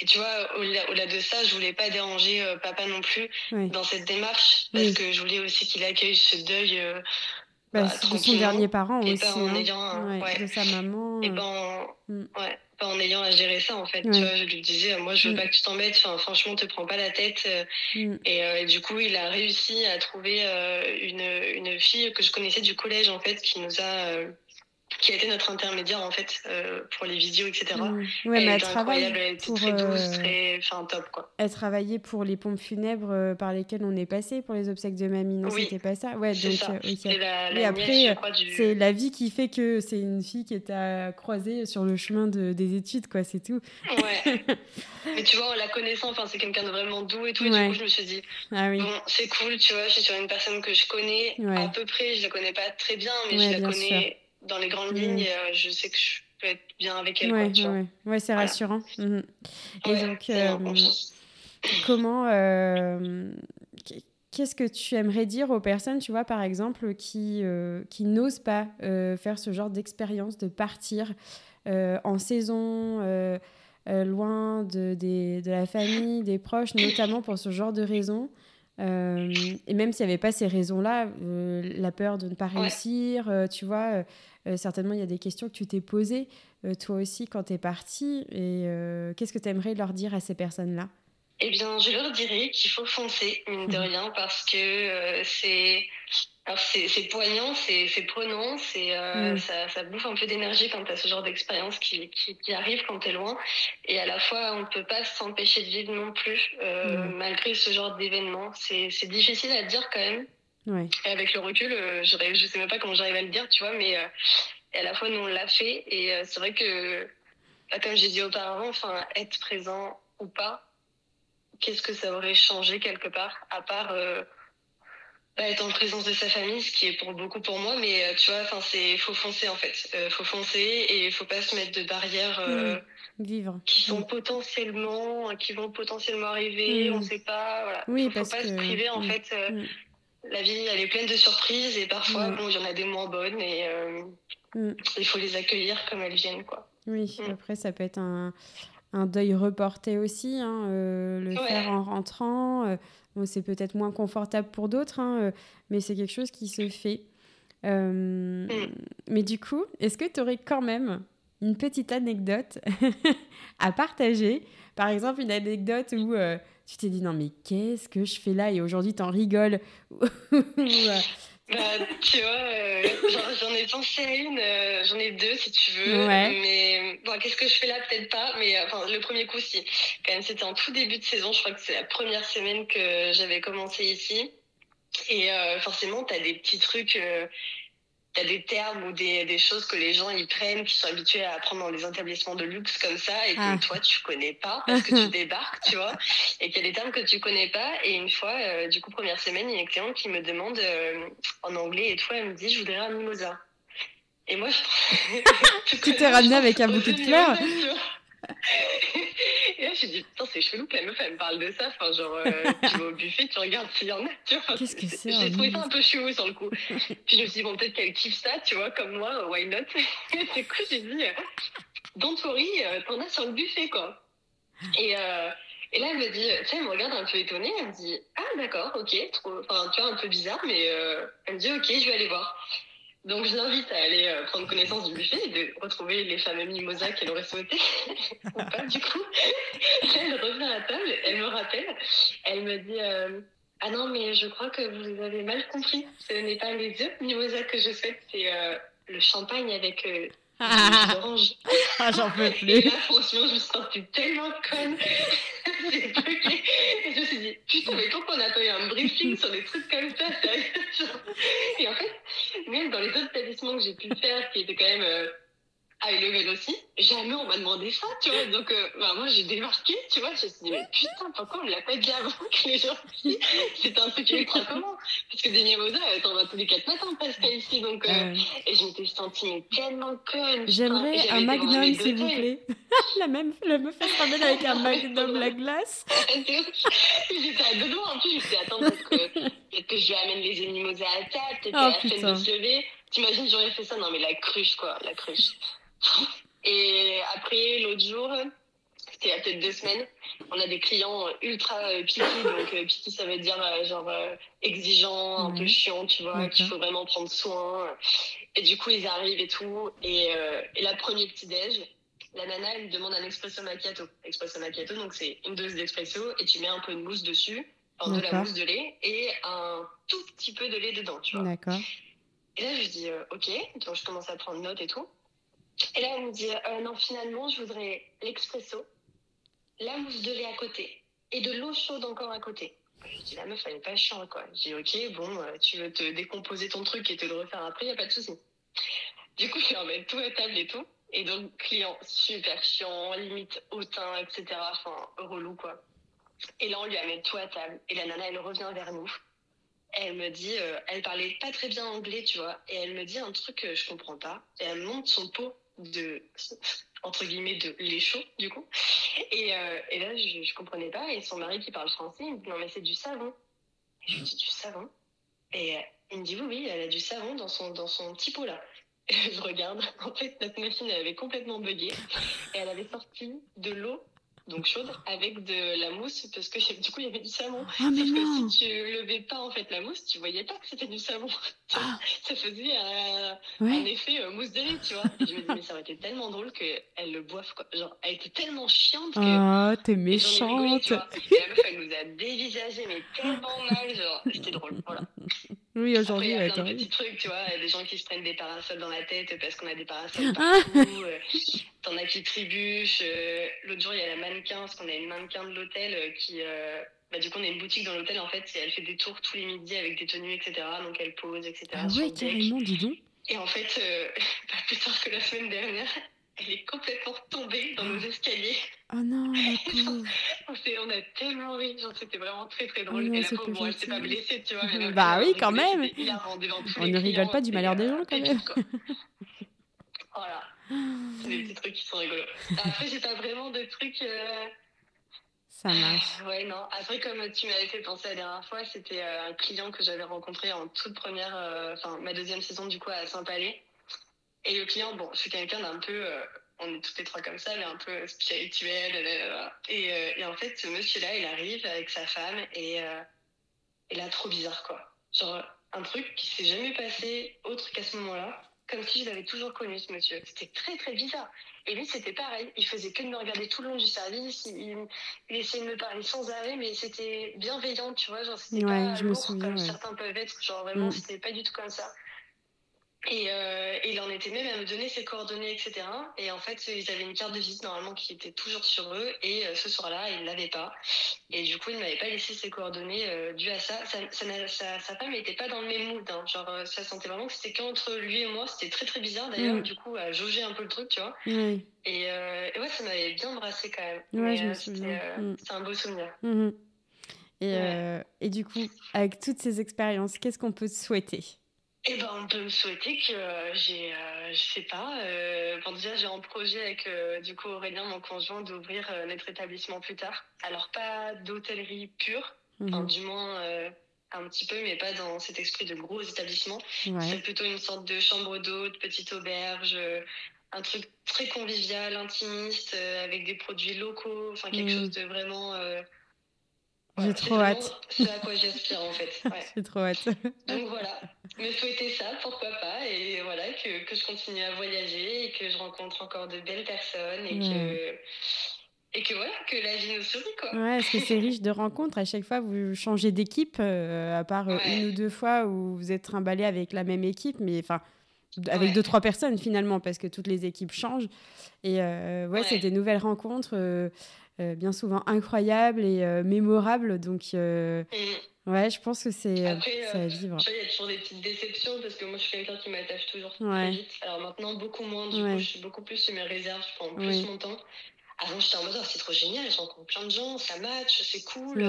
et tu vois, au-delà de ça, je voulais pas déranger euh, papa non plus dans cette démarche parce que je voulais aussi qu'il accueille ce deuil. Euh, bah, bah, de son dernier parent et aussi. Pas en hein. ayant, ouais, de sa maman. Et pas en, mm. ouais, pas en ayant à gérer ça en fait. Tu vois, je lui disais, moi je veux mm. pas que tu t'embêtes, enfin, franchement, te prends pas la tête. Euh, mm. Et, du coup, il a réussi à trouver une, une fille que je connaissais du collège en fait qui nous a qui a été notre intermédiaire en fait euh, pour les visios, etc. Mmh. Ouais, elle, mais elle travaille elle était très douce, euh, très, enfin top quoi. Elle travaillait pour les pompes funèbres euh, par lesquelles on est passé pour les obsèques de mamie, non oui. c'était pas ça? Ouais, donc ça. Okay. La, la après, c'est la vie qui fait que c'est une fille qui est à croiser sur le chemin de, des études, quoi, c'est tout. Ouais. mais tu vois, en la connaissant, enfin c'est quelqu'un de vraiment doux et tout, et du coup je me suis dit, ah, oui. bon, c'est cool, tu vois, je suis sur une personne que je connais à peu près, je la connais pas très bien, mais je la connais dans les grandes lignes, euh, je sais que je peux être bien avec elle. Ouais, ouais. ouais c'est rassurant. Mhm. Et donc, euh, comment. Euh, qu'est-ce que tu aimerais dire aux personnes, tu vois, par exemple, qui, qui n'osent pas faire ce genre d'expérience, de partir en saison loin de, de la famille, des proches, notamment pour ce genre de raisons. Euh, et même s'il n'y avait pas ces raisons-là, euh, la peur de ne pas réussir, euh, tu vois, certainement il y a des questions que tu t'es posées toi aussi quand tu es partie. Et qu'est-ce que tu aimerais leur dire à ces personnes-là? Eh bien, je leur dirais qu'il faut foncer, mine de rien, parce que c'est c'est poignant, c'est prenant, c'est euh, mm. ça, ça, bouffe un peu d'énergie quand tu as ce genre d'expérience qui, qui, qui, arrive quand tu es loin. Et à la fois, on ne peut pas s'empêcher de vivre non plus, euh, mm. malgré ce genre d'événement. C'est difficile à dire quand même. Ouais. Et avec le recul, euh, je, je sais même pas comment j'arrive à le dire, tu vois, mais euh, à la fois, nous, on l'a fait. Et euh, c'est vrai que, bah, comme j'ai dit auparavant, être présent ou pas, qu'est-ce que ça aurait changé quelque part, à part bah, être en présence de sa famille, ce qui est pour beaucoup pour moi, mais euh, tu vois, enfin c'est faut foncer en fait, euh, faut foncer et il faut pas se mettre de barrières euh, mmh. vivre qui sont potentiellement, qui vont potentiellement arriver, mmh. on sait pas, voilà. Oui, faut, faut pas se priver en fait. La vie, elle est pleine de surprises et parfois, bon, il y en a des moins bonnes et il faut les accueillir comme elles viennent, quoi. Oui, après ça peut être un, un deuil reporté aussi, hein, le faire en rentrant c'est peut-être moins confortable pour d'autres, hein, euh, mais c'est quelque chose qui se fait. Euh, mm. Mais du coup, est-ce que tu aurais quand même une petite anecdote à partager? Par exemple, une anecdote où euh, tu t'es dit non mais qu'est-ce que je fais là? Et aujourd'hui t'en rigoles Bah, tu vois, euh, j'en ai pensé à une, euh, j'en ai deux si tu veux. Mais bon, qu'est-ce que je fais là? Peut-être pas. Mais euh, enfin, le premier coup, si. Quand même, c'était en tout début de saison. Je crois que c'est la première semaine que j'avais commencé ici. Et forcément, tu as des petits trucs t'as des termes ou des, des choses que les gens ils prennent, qui sont habitués à apprendre dans les établissements de luxe comme ça, et que ah. toi tu connais pas parce que tu débarques, tu vois, et qu'il y a des termes que tu connais pas. Et une fois, euh, du coup, première semaine, il y a une cliente qui me demande euh, en anglais et toi, elle me dit, je voudrais un mimosa. Et moi, je... tu t'es ramené avec un bouquet de fleurs. Et là, je me dit, putain, c'est chelou que la meuf, elle me parle de ça. Enfin, genre, euh, tu vas au buffet, tu regardes s'il y en a, tu vois. Qu'est-ce que c'est J'ai trouvé ça un peu chelou sur le coup. Puis je me suis dit, bon, peut-être qu'elle kiffe ça, tu vois, comme moi, why not? Du coup, j'ai dit, euh, don't worry, euh, t'en as sur le buffet, quoi. Et, euh, et là, elle me dit, tu sais, elle me regarde un peu étonnée, elle me dit, ah, d'accord, ok, trop, enfin, tu vois, un peu bizarre, mais euh, elle me dit, ok, je vais aller voir. Donc je l'invite à aller euh, prendre connaissance du buffet et de retrouver les fameux mimosas qu'elle aurait souhaité. ou pas du coup. elle revient à table, elle me rappelle, elle me dit euh, Ah non, mais je crois que vous avez mal compris. Ce n'est pas les deux mimosas que je souhaite, c'est euh, le champagne avec ah, j'en peux plus. Et là, franchement, je me suis sentie tellement conne. et je me suis dit, putain, mais pourquoi on n'a pas eu un briefing sur des trucs comme ça Et en fait, même dans les autres établissements que j'ai pu faire, qui étaient quand même euh, high level aussi, jamais on m'a demandé ça, tu vois. Donc, euh, bah, moi, j'ai démarqué, tu vois. Je me suis dit, mais putain, pourquoi on me l'a pas dit avant que les gens C'est un truc ultra commun? Parce que des mimosas, t'en vas tous les quatre matins presque ici. Donc, euh, et je m'étais sentie tellement conne. J'aimerais un magnum, s'il vous plaît. la même, la meuf, elle se ramène avec un magnum la glace. J'étais à deux doigts en plus. Suis attends, peut-être que, peut que je lui amène les mimosas à table, peut-être oh, qu'à la peine de se lever. T'imagines, j'aurais fait ça? Non, mais la cruche, quoi, la cruche. Et après, l'autre jour, c'était il y a peut-être deux semaines, on a des clients ultra euh, piqués. Donc, euh, piqués, ça veut dire euh, genre exigeant, un peu chiant, tu vois, qu'il faut vraiment prendre soin. Et du coup, ils arrivent et tout. Et, et la première petit-déj, la nana, elle demande un espresso macchiato. Espresso macchiato, donc c'est une dose d'espresso et tu mets un peu de mousse dessus, enfin, de la mousse de lait et un tout petit peu de lait dedans, tu vois. D'accord. Et là, je dis, ok, donc je commence à prendre note et tout. Et là, elle me dit euh, non, finalement, je voudrais l'expresso, la mousse de lait à côté et de l'eau chaude encore à côté. Je dis la meuf, elle est pas chiante, quoi. Je dis ok, bon, euh, tu veux te décomposer ton truc et te le refaire après, y a pas de souci. Du coup, je remets tout à table et tout. Et donc, client super chiant, limite hautain, etc. Enfin, relou, quoi. Et là, on lui amène tout à table. Et la nana, elle revient vers nous. Elle me dit, euh, elle parlait pas très bien anglais, tu vois. Et elle me dit un truc que je comprends pas. Et elle monte son pot de entre guillemets de chaud du coup. Et, euh, et là je, je comprenais pas et son mari qui parle français il me dit non mais c'est du savon. Et je lui dis du savon? Et euh, il me dit oui oui elle a du savon dans son dans son petit pot là. Je regarde. En fait, notre machine elle avait complètement bugué. Et elle avait sorti de l'eau donc chaude avec de la mousse parce que du coup il y avait du savon. Ah, mais non. que si tu levais pas en fait la mousse, tu voyais pas que c'était du savon. Ah. Ça faisait un, Ouais. un effet euh, mousse de lait, tu vois. Et je me dis mais ça aurait été tellement drôle qu'elle le boive quoi. Genre elle était tellement chiante que Oh, t'es et rigolé, tu méchante. vois. Et la meuf elle nous a dévisagé mais tellement mal genre c'était drôle. Voilà. Oui, aujourd'hui, il y a plein de petits trucs, tu vois, des gens qui se prennent des parasols dans la tête parce qu'on a des parasols Ah. partout. euh, T'en as qui trébuchent. euh, L'autre jour, il y a la mannequin, parce qu'on a une mannequin de l'hôtel euh, qui. Bah, du coup, on a une boutique dans l'hôtel, en fait, et elle fait des tours tous les midis avec des tenues, etc. Donc, elle pose, etc. Ah ouais, carrément, dis donc. Et en fait, euh, pas plus tard que la semaine dernière, elle est complètement tombée dans nos escaliers. Oh non, la pauvre. On, a tellement ri, c'était vraiment très très drôle. Oh non, et la c'est pauvre, bon, elle s'est pas blessée, tu vois. elle- Bah oui, quand même. On ne rigole pas du malheur des euh, gens, quand même. Voilà, c'est des petits trucs qui sont rigolos. Après, j'ai pas vraiment de trucs. euh, Ça marche. Ouais, non. Après, comme tu m'avais fait penser la dernière fois, c'était euh, un client que j'avais rencontré en toute première, euh, enfin, ma deuxième saison, du coup, à Saint-Palais. Et le client, bon, je suis quelqu'un d'un peu, euh, on est toutes les trois comme ça, mais un peu spirituel. blablabla. Et, euh, et en fait, ce monsieur-là, il arrive avec sa femme et, euh, et là, trop bizarre, quoi. Genre, un truc qui s'est jamais passé autre qu'à ce moment-là, comme si je l'avais toujours connu, ce monsieur. C'était très, très bizarre. Et lui, c'était pareil. Il faisait que de me regarder tout le long du service. Il, il essayait de me parler sans arrêt, mais c'était bienveillant, tu vois. Genre, c'était Ouais, pas je me lourd souviens, comme ouais. certains peuvent être. Genre, vraiment, Mm. c'était pas du tout comme ça. Et, euh, et il en était même à me donner ses coordonnées, etc. Et en fait, ils avaient une carte de visite normalement qui était toujours sur eux. Et euh, ce soir-là, ils l'avaient pas. Et du coup, il m'avait pas laissé ses coordonnées euh, dû à ça. Ça, ça n'a- sa, femme n'était pas dans le même mood. hein. Genre, euh, ça sentait vraiment que c'était qu'entre lui et moi. C'était très très bizarre d'ailleurs. Mm. Du coup, à jauger un peu le truc, tu vois. Et, et ouais, ça m'avait bien brassé quand même. Ouais, je me souviens. euh, Mm. C'est un beau souvenir. Mhm. Et, Ouais. et du coup, avec toutes ces expériences, qu'est-ce qu'on peut te souhaiter? Eh ben, on peut me souhaiter que euh, j'ai, euh, je sais pas, euh, bon, déjà j'ai un projet avec euh, du coup Aurélien, mon conjoint, d'ouvrir euh, notre établissement plus tard. Alors pas d'hôtellerie pure, Mhm. du moins un petit peu, mais pas dans cet esprit de gros établissement. Ouais. C'est plutôt une sorte de chambre d'hôte, petite auberge, un truc très convivial, intimiste, avec des produits locaux, enfin quelque Mhm. chose de vraiment. J'ai trop c'est hâte. Ce à quoi j'aspire en fait. Ouais. J'ai trop hâte. Donc voilà, me souhaiter ça, pourquoi pas, et voilà, que, que je continue à voyager et que je rencontre encore de belles personnes et que. Et que voilà, que la vie nous sourit, quoi. Ouais, parce que c'est riche de rencontres. À chaque fois, vous changez d'équipe, euh, à part euh, Ouais. une ou deux fois où vous êtes trimballé avec la même équipe, mais enfin, avec Ouais. deux, trois personnes finalement, parce que toutes les équipes changent. Et euh, ouais, Ouais. c'est des nouvelles rencontres, euh, bien souvent incroyables et mémorables. Donc, Et ouais, je pense que c'est euh, Après, c'est à euh, vivre. tu vois, il y a toujours des petites déceptions parce que moi, je suis quelqu'un qui m'attache toujours Ouais. très vite. Alors maintenant, beaucoup moins. Du Ouais. coup, je suis beaucoup plus sur mes réserves, je prends plus mon temps. Avant, j'étais en mode, oh, c'est trop génial, je rencontre plein de gens, ça match, c'est cool.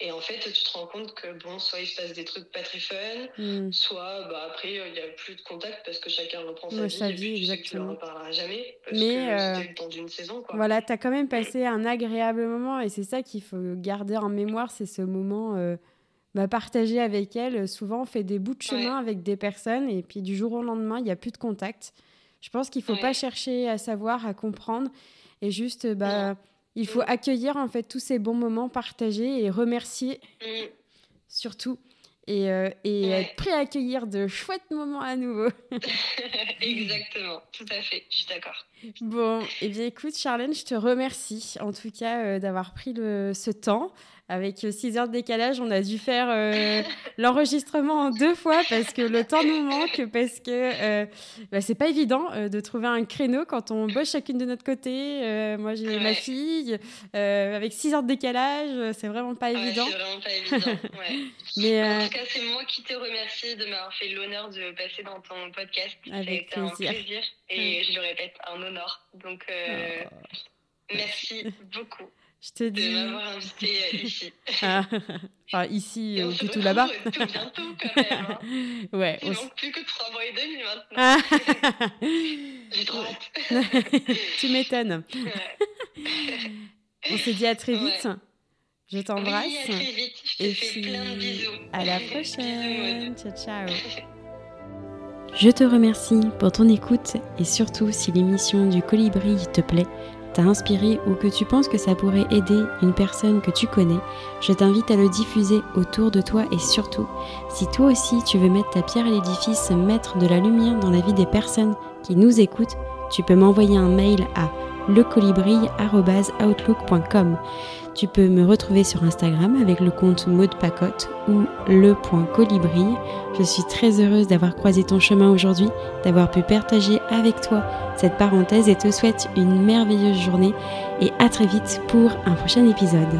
Et en fait, tu te rends compte que, bon, soit il se passe des trucs pas très fun, Mm. soit bah, après, il n'y a plus de contact parce que chacun reprend sa Ouais, vie. sa et puis vie, sais que tu ne reparleras jamais parce Mais, que euh, c'était le temps d'une saison, quoi. Voilà, tu as quand même passé un agréable moment et c'est ça qu'il faut garder en mémoire, c'est ce moment euh, bah, partagé avec elle. Souvent, on fait des bouts de chemin avec des personnes et puis du jour au lendemain, il n'y a plus de contact. Je pense qu'il faut Ouais. pas chercher à savoir, à comprendre et juste, bah, il faut accueillir en fait tous ces bons moments partagés et remercier surtout et, euh, et Ouais. être prêt à accueillir de chouettes moments à nouveau. Exactement, tout à fait, je suis d'accord. Bon, eh bien écoute Charlène, je te remercie en tout cas euh, d'avoir pris le, ce temps. Avec 6 heures de décalage, on a dû faire euh, l'enregistrement en deux fois parce que le temps nous manque, parce que euh, bah, c'est pas évident euh, de trouver un créneau quand on bosse chacune de notre côté. Euh, moi j'ai ma fille, euh, avec 6 heures de décalage, euh, c'est vraiment pas Ouais, évident. c'est vraiment pas évident. Ouais. Mais En euh, tout cas, c'est moi qui te remercie de m'avoir fait l'honneur de passer dans ton podcast. Avec plaisir. un plaisir et je le répète, un honneur. Donc, euh, oh, merci beaucoup je te de dis. m'avoir invité euh, ici. Ah, enfin, ici Et ou plutôt là-bas. tout bientôt quand même. Hein. Ouais, Il on plus que trois mois et demi maintenant. Ah. J'ai trop hâte. tu m'étonnes. Ouais. On se dit à très vite. Je Oui, t'embrasse. à très vite. Je te Et fais puis, plein de bisous. à la Bisous, prochaine. Ciao, ciao. Je te remercie pour ton écoute et surtout si l'émission du colibri te plaît, inspiré ou que tu penses que ça pourrait aider une personne que tu connais, je t'invite à le diffuser autour de toi et surtout, si toi aussi tu veux mettre ta pierre à l'édifice, mettre de la lumière dans la vie des personnes qui nous écoutent, tu peux m'envoyer un mail à lecolibri.outlook.com. Tu peux me retrouver sur Instagram avec le compte Maud Pacotte ou le.colibri. Je suis très heureuse d'avoir croisé ton chemin aujourd'hui, d'avoir pu partager avec toi cette parenthèse et te souhaite une merveilleuse journée et à très vite pour un prochain épisode.